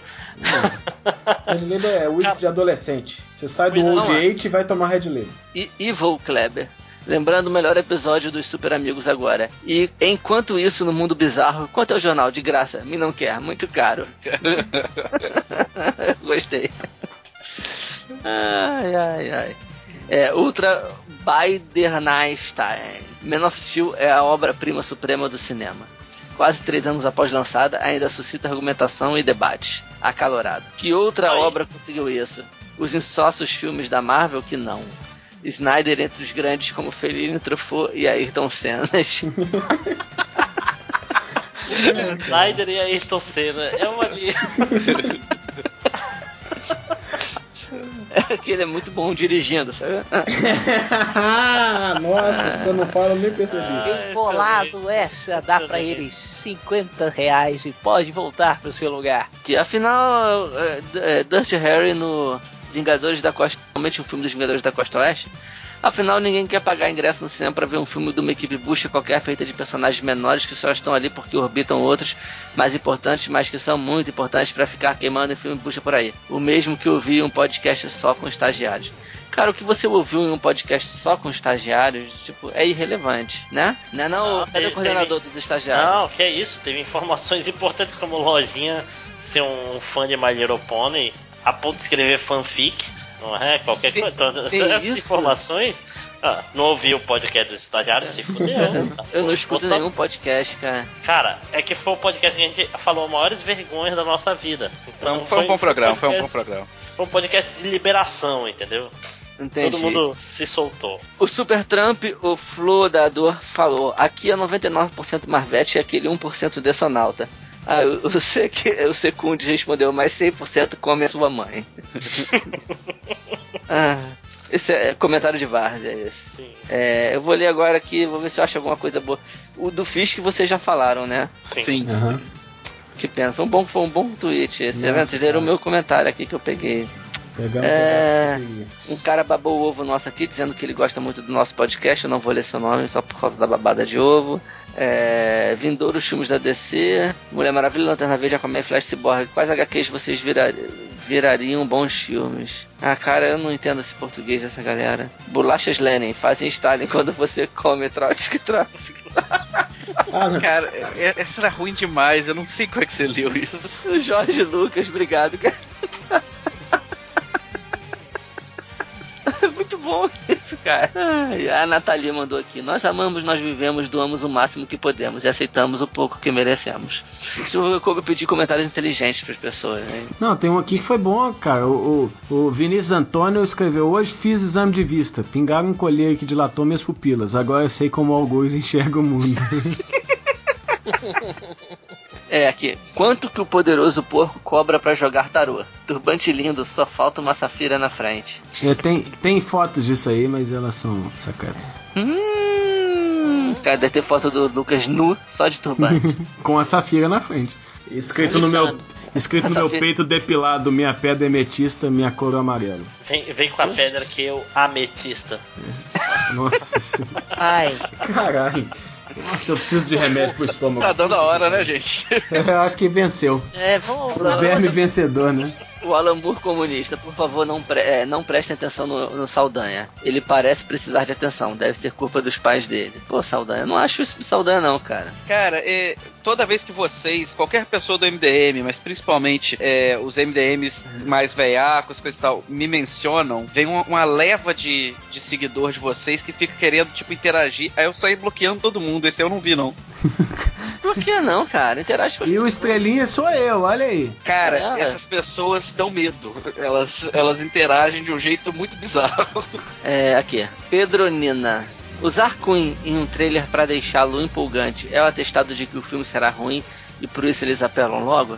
Red Label é [laughs] whisky de adolescente. Você sai do Old é. Eight e vai tomar Red Label. e Evil Kleber. Lembrando o melhor episódio dos Super Amigos agora. E enquanto isso, no mundo bizarro, quanto é o jornal? De graça. Me não quer, muito caro. [laughs] Gostei. Ai, ai, ai. É, Ultra Biderneinstein. Man of Steel é a obra-prima suprema do cinema. Quase três anos após lançada, ainda suscita argumentação e debate. Acalorado. Que outra Aí. obra conseguiu isso? Os insócios filmes da Marvel que não. Snyder entre os grandes como Fellini, Truffaut e Ayrton Senna. [laughs] Snyder e Ayrton Senna. É uma linha. [laughs] É que ele é muito bom dirigindo, sabe? [laughs] Nossa, se eu não falo, eu nem percebi. Ah, Bolado excelente. essa, dá pra Excelente. eles 50 reais e pode voltar pro seu lugar. Que afinal, é, é, Dirty Harry no Vingadores da Costa, realmente um filme dos Vingadores da Costa Oeste. Afinal, ninguém quer pagar ingresso no cinema pra ver um filme de uma equipe bucha qualquer feita de personagens menores que só estão ali porque orbitam outros mais importantes, mas que são muito importantes pra ficar queimando em filme bucha por aí. O mesmo que ouvir um podcast só com estagiários. Cara, o que você ouviu em um podcast só com estagiários, tipo, é irrelevante, né? Não é não? Não, Cadê teve- o coordenador dos estagiários? Não, que é isso. Teve informações importantes como Lojinha ser um fã de My Little Pony a ponto de escrever fanfic, não é? Qualquer Tem- coisa. Então, tem essas isso? informações. Ah, não ouviu o podcast dos estagiários, se fudeu. Tá? Eu não Pô, escuto só- nenhum podcast, cara. Cara, é que foi o podcast que a gente falou maiores vergonhas da nossa vida. Foi Então, um, foi um bom programa, foi um bom podcast- programa. Foi um podcast de liberação, entendeu? Entendi. Todo mundo se soltou. O Super Trump, o Flodador, falou: aqui é 99% Marvete e aquele 1% dessonauta. Ah, o, o, Sec, o Secundes respondeu, mas 100% come a sua mãe. [laughs] ah, esse é comentário de Várzea, é esse. Sim. É, eu vou ler agora aqui, vou ver se eu acho alguma coisa boa. O do Fisk vocês já falaram, né? Sim. Sim. Que pena, foi um bom, foi um bom tweet esse. Nossa, Vocês leram o meu comentário aqui que eu peguei. Pegar um É. que. Um cara babou o ovo nosso aqui, dizendo que ele gosta muito do nosso podcast. Eu não vou ler seu nome só por causa da babada de ovo. É, Vindouro, os filmes da DC. Mulher Maravilha, Lanterna Verde, Aquaman e Flash Cyborg. Quais HQs vocês virar- virariam bons filmes? Ah, cara, eu não entendo esse português dessa galera. Bolachas Lenin, fazem Stalin quando você come Trotsky Trotsky. [laughs] Ah. Cara, é- essa era ruim demais, eu não sei como é que você leu isso. Jorge Lucas, obrigado, cara. [laughs] Muito bom isso, cara. Ai, a Nathalie mandou aqui. Nós amamos, nós vivemos, doamos o máximo que podemos e aceitamos o pouco que merecemos. Isso eu pedir comentários inteligentes para as pessoas, né? Não, tem um aqui que foi bom, cara. O, o, o Vinícius Antônio escreveu: Hoje fiz exame de vista. Pingaram um colher que dilatou minhas pupilas. Agora eu sei como o algoz [laughs] enxerga o mundo. [laughs] É, aqui. Quanto que o poderoso porco cobra para jogar tarô? Turbante lindo, só falta uma safira na frente. É, tem, tem fotos disso aí, mas elas são sacadas. Hum, cara, deve ter foto do Lucas nu, só de turbante. [laughs] Com a safira na frente. Escrito no meu, escrito no meu peito depilado: Minha pedra é metista, minha cor é amarela. Vem, vem com a pedra que eu ametista. Nossa [laughs] senhora. Ai, Caralho. Nossa, eu preciso de remédio pro estômago. Tá dando a hora, né, gente? [laughs] Eu acho que venceu. é, vamos. O verme vencedor, né? O Alan Moore comunista, por favor, não, pre é, não prestem atenção no, no Saldanha. Ele parece precisar de atenção, deve ser culpa dos pais dele. Pô, Saldanha, eu não acho isso do Saldanha, não, cara. Cara, é, toda vez que vocês, qualquer pessoa do MDM, mas principalmente é, os MDMs mais veiacos, coisa e tal, me mencionam, vem uma, uma leva de, de seguidor de vocês que fica querendo, tipo, interagir. Aí eu saí bloqueando todo mundo. Esse eu não vi, não. [laughs] Por que não, cara? Interage com E o estrelinha sou eu, olha aí. Cara, Caramba. essas pessoas dão medo. Elas, elas interagem de um jeito muito bizarro. É, aqui. Pedronina. Usar Queen em um trailer pra deixá-lo empolgante é o atestado de que o filme será ruim e por isso eles apelam logo?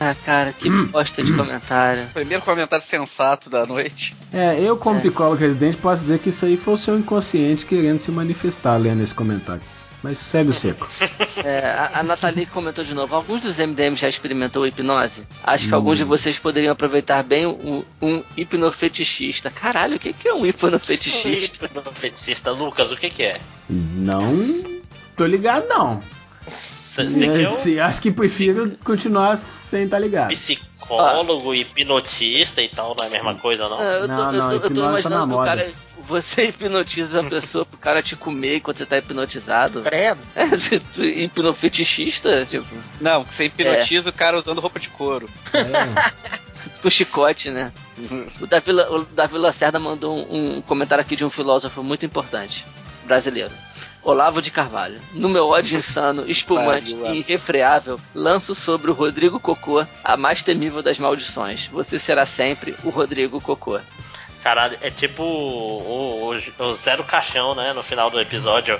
Ah, cara, que bosta de comentário. [clears throat] Primeiro comentário sensato da noite. É, eu como É. psicólogo residente posso dizer que isso aí foi o seu inconsciente querendo se manifestar lendo esse comentário. Mas segue o seco. É, a, a Nathalie comentou de novo. Alguns dos MDMs já experimentou hipnose? Acho que Hum. alguns de vocês poderiam aproveitar bem um, um hipnofetichista. Caralho, o que, que é um hipnofetichista? Feticista Lucas, o que que é? Não tô ligado, não. Um Se- acho que prefiro continuar sem estar ligado. Psicólogo, hipnotista e tal, não é a mesma coisa, não? É, eu, tô, Não, eu não, tô- eu tô tá na imaginando que o cara. Você [laughs] hipnotiza a pessoa pro cara te comer enquanto você tá hipnotizado. Credo. [laughs] É, hipnofetichista, tipo, Não, você hipnotiza o cara usando roupa de couro. É. [laughs] com chicote, né? O Davi, o Davi Lacerda mandou um, um comentário aqui de um filósofo muito importante, brasileiro. Olavo de Carvalho. No meu ódio insano, espumante e irrefreável, lanço sobre o Rodrigo Cocô a mais temível das maldições. Você será sempre o Rodrigo Cocô. Caralho, é tipo o, o- o zero caixão, né? No final do episódio.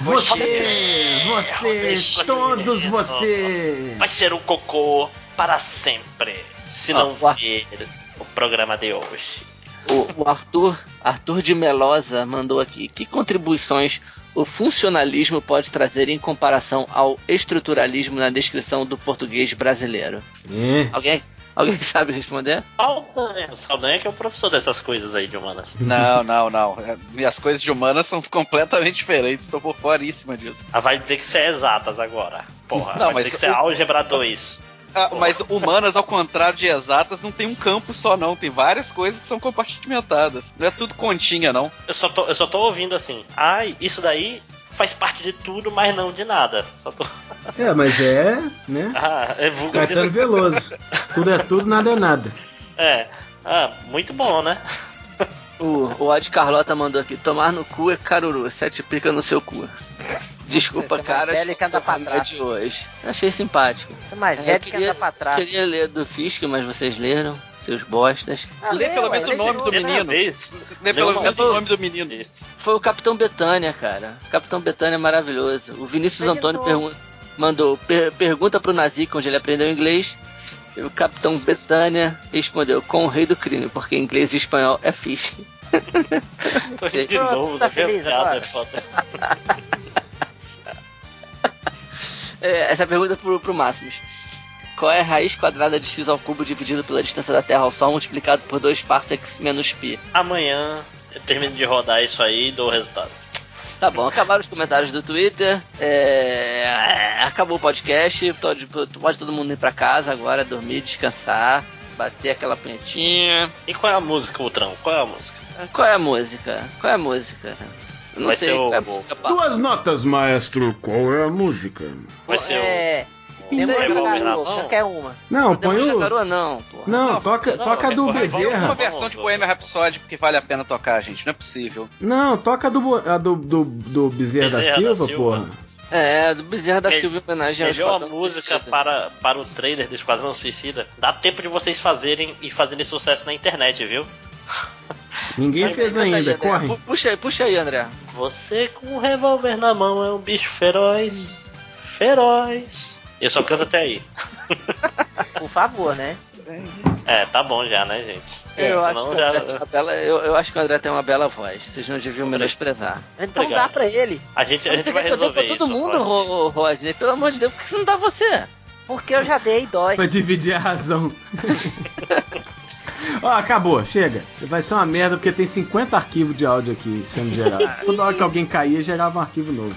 Você, você, Você, todos você. você. Vai ser o cocô para sempre. Se não Ah, ver o programa de hoje. O, o Arthur, Arthur de Melosa mandou aqui. Que contribuições o funcionalismo pode trazer em comparação ao estruturalismo na descrição do português brasileiro? É. Alguém, alguém [laughs] sabe responder? Saldanha. O Saldanha que é o professor dessas coisas aí de humanas. [laughs] Não, não, não. É, Minhas coisas de humanas são completamente diferentes. Estou por foríssima disso. Ah, vai dizer que você é exatas agora. Porra, Não, vai mas dizer que você é álgebra 2. Ah, mas humanas, ao contrário de exatas, não tem um campo só, não. Tem várias coisas que são compartimentadas. Não é tudo continha, não. Eu só tô, eu só tô ouvindo assim. Ai, isso daí faz parte de tudo, mas não de nada. Só tô. É, mas é, né? [laughs] Ah, é Caetano Veloso. Tudo é tudo, nada é nada. É. Ah, muito bom, né? O, o Odd Carlota mandou aqui: tomar no cu é caruru, sete pica no seu cu. Desculpa, Você é cara. velho que anda pra trás. de hoje. Achei simpático. Você é mais É, velho eu que queria- anda pra trás. Queria ler do Fisk, mas vocês leram, seus bostas. Ah, Lê pelo ué, menos o lê nome do né? menino. Lê pelo Não, menos o nome do menino. Isso. Foi o Capitão Betânia, cara. Capitão Betânia é maravilhoso. O Vinícius Lê Antônio mandou: "Per- pergunta pro Nazik onde ele aprendeu inglês. E o Capitão Betânia respondeu: com o rei do crime, porque inglês e espanhol é Fisk. Tô rindo de Pronto, novo, tá feliz piada agora? é foda. [laughs] É, essa pergunta é pro, pro Máximos. qual é a raiz quadrada de x ao cubo dividido pela distância da Terra ao Sol multiplicado por 2 parsecs menos pi? Amanhã eu termino de rodar isso aí e dou o resultado. Tá bom, acabaram os comentários do Twitter. É, acabou o podcast. Pode, pode todo mundo ir pra casa agora, dormir, descansar, bater aquela punhetinha. E qual é a música, Ultrão? Qual é a música? Qual é a música? Qual é a música? Eu não Vai sei ser qual o- é a música. Duas notas, maestro. Qual é a música? Vai ser é, o. tem uma garoa, qualquer uma. Não, põe o. garoa não, porra. Não, toca, não, toca a do vai- Uma Bezerra. versão de Bohemian Rhapsody que vale a pena tocar, gente. Não é possível. Não, toca a do, a do, do, do Bezerra, da Bezerra da Silva, Silva. porra. É, do Bezerra da Me- Silva em homenagem ao Esquadrão música Suicida. para, para o trailer do Esquadrão Suicida. Dá tempo de vocês fazerem e fazerem sucesso na internet, viu? Ninguém Vai, fez ainda, André. corre. Pu- Puxa aí, puxa aí, André. Você com um revólver na mão é um bicho feroz. Feroz. Eu só canto até aí. [laughs] Por favor, né? É, tá bom já, né, gente? É, eu, acho senão que o já- André tem uma bela, eu, eu acho que o André tem uma bela voz. Vocês não deviam menosprezar. Então Obrigado. dá pra ele. A gente, a gente vai resolver pra isso. todo mundo. Ro- Rodney? Pelo amor de Deus, por que você não dá você? Porque eu já dei e dói. Pra dividir a razão. [laughs] Ó, acabou, chega. Vai ser uma merda porque tem 50 arquivos de áudio aqui sendo gerados. [laughs] Toda hora que alguém caía, gerava um arquivo novo.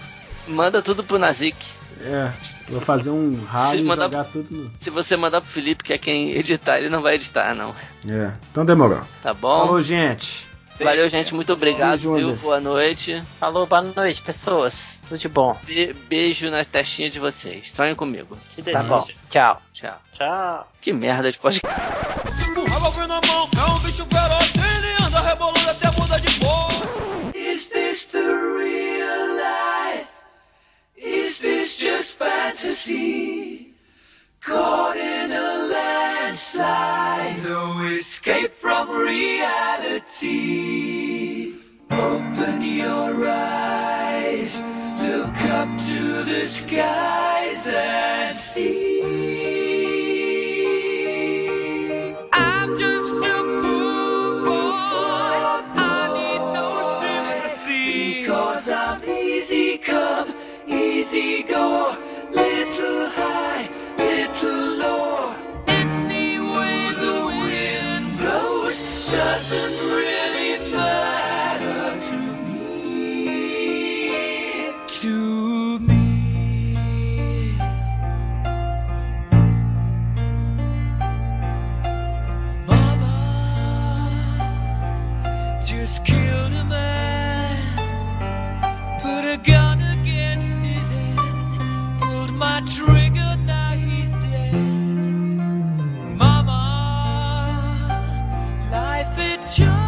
Manda tudo pro Nazik. É, vou fazer um ralo Se e mandar- jogar tudo no. Se você mandar pro Felipe, que é quem editar, ele não vai editar, não. É, então demorou. Tá bom? Falou, gente. Valeu, gente. Muito obrigado, viu? Boa noite. Falou, boa noite, pessoas. Tudo de bom. Be- beijo na testinha de vocês. Sonhem comigo. Que Tá delícia. bom. Tchau. Tchau. Tchau. Que merda de podcast. Um revólver na mão, é um bicho feroz, ele anda rebolando até muda de cor. Is this the real life? Is this just fantasy? Caught in a landslide, no escape from reality. Open your eyes, look up to the skies and see. Easy come, easy go. Little high, little pulled my trigger, now he's dead. Mama, life had just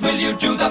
Will you do the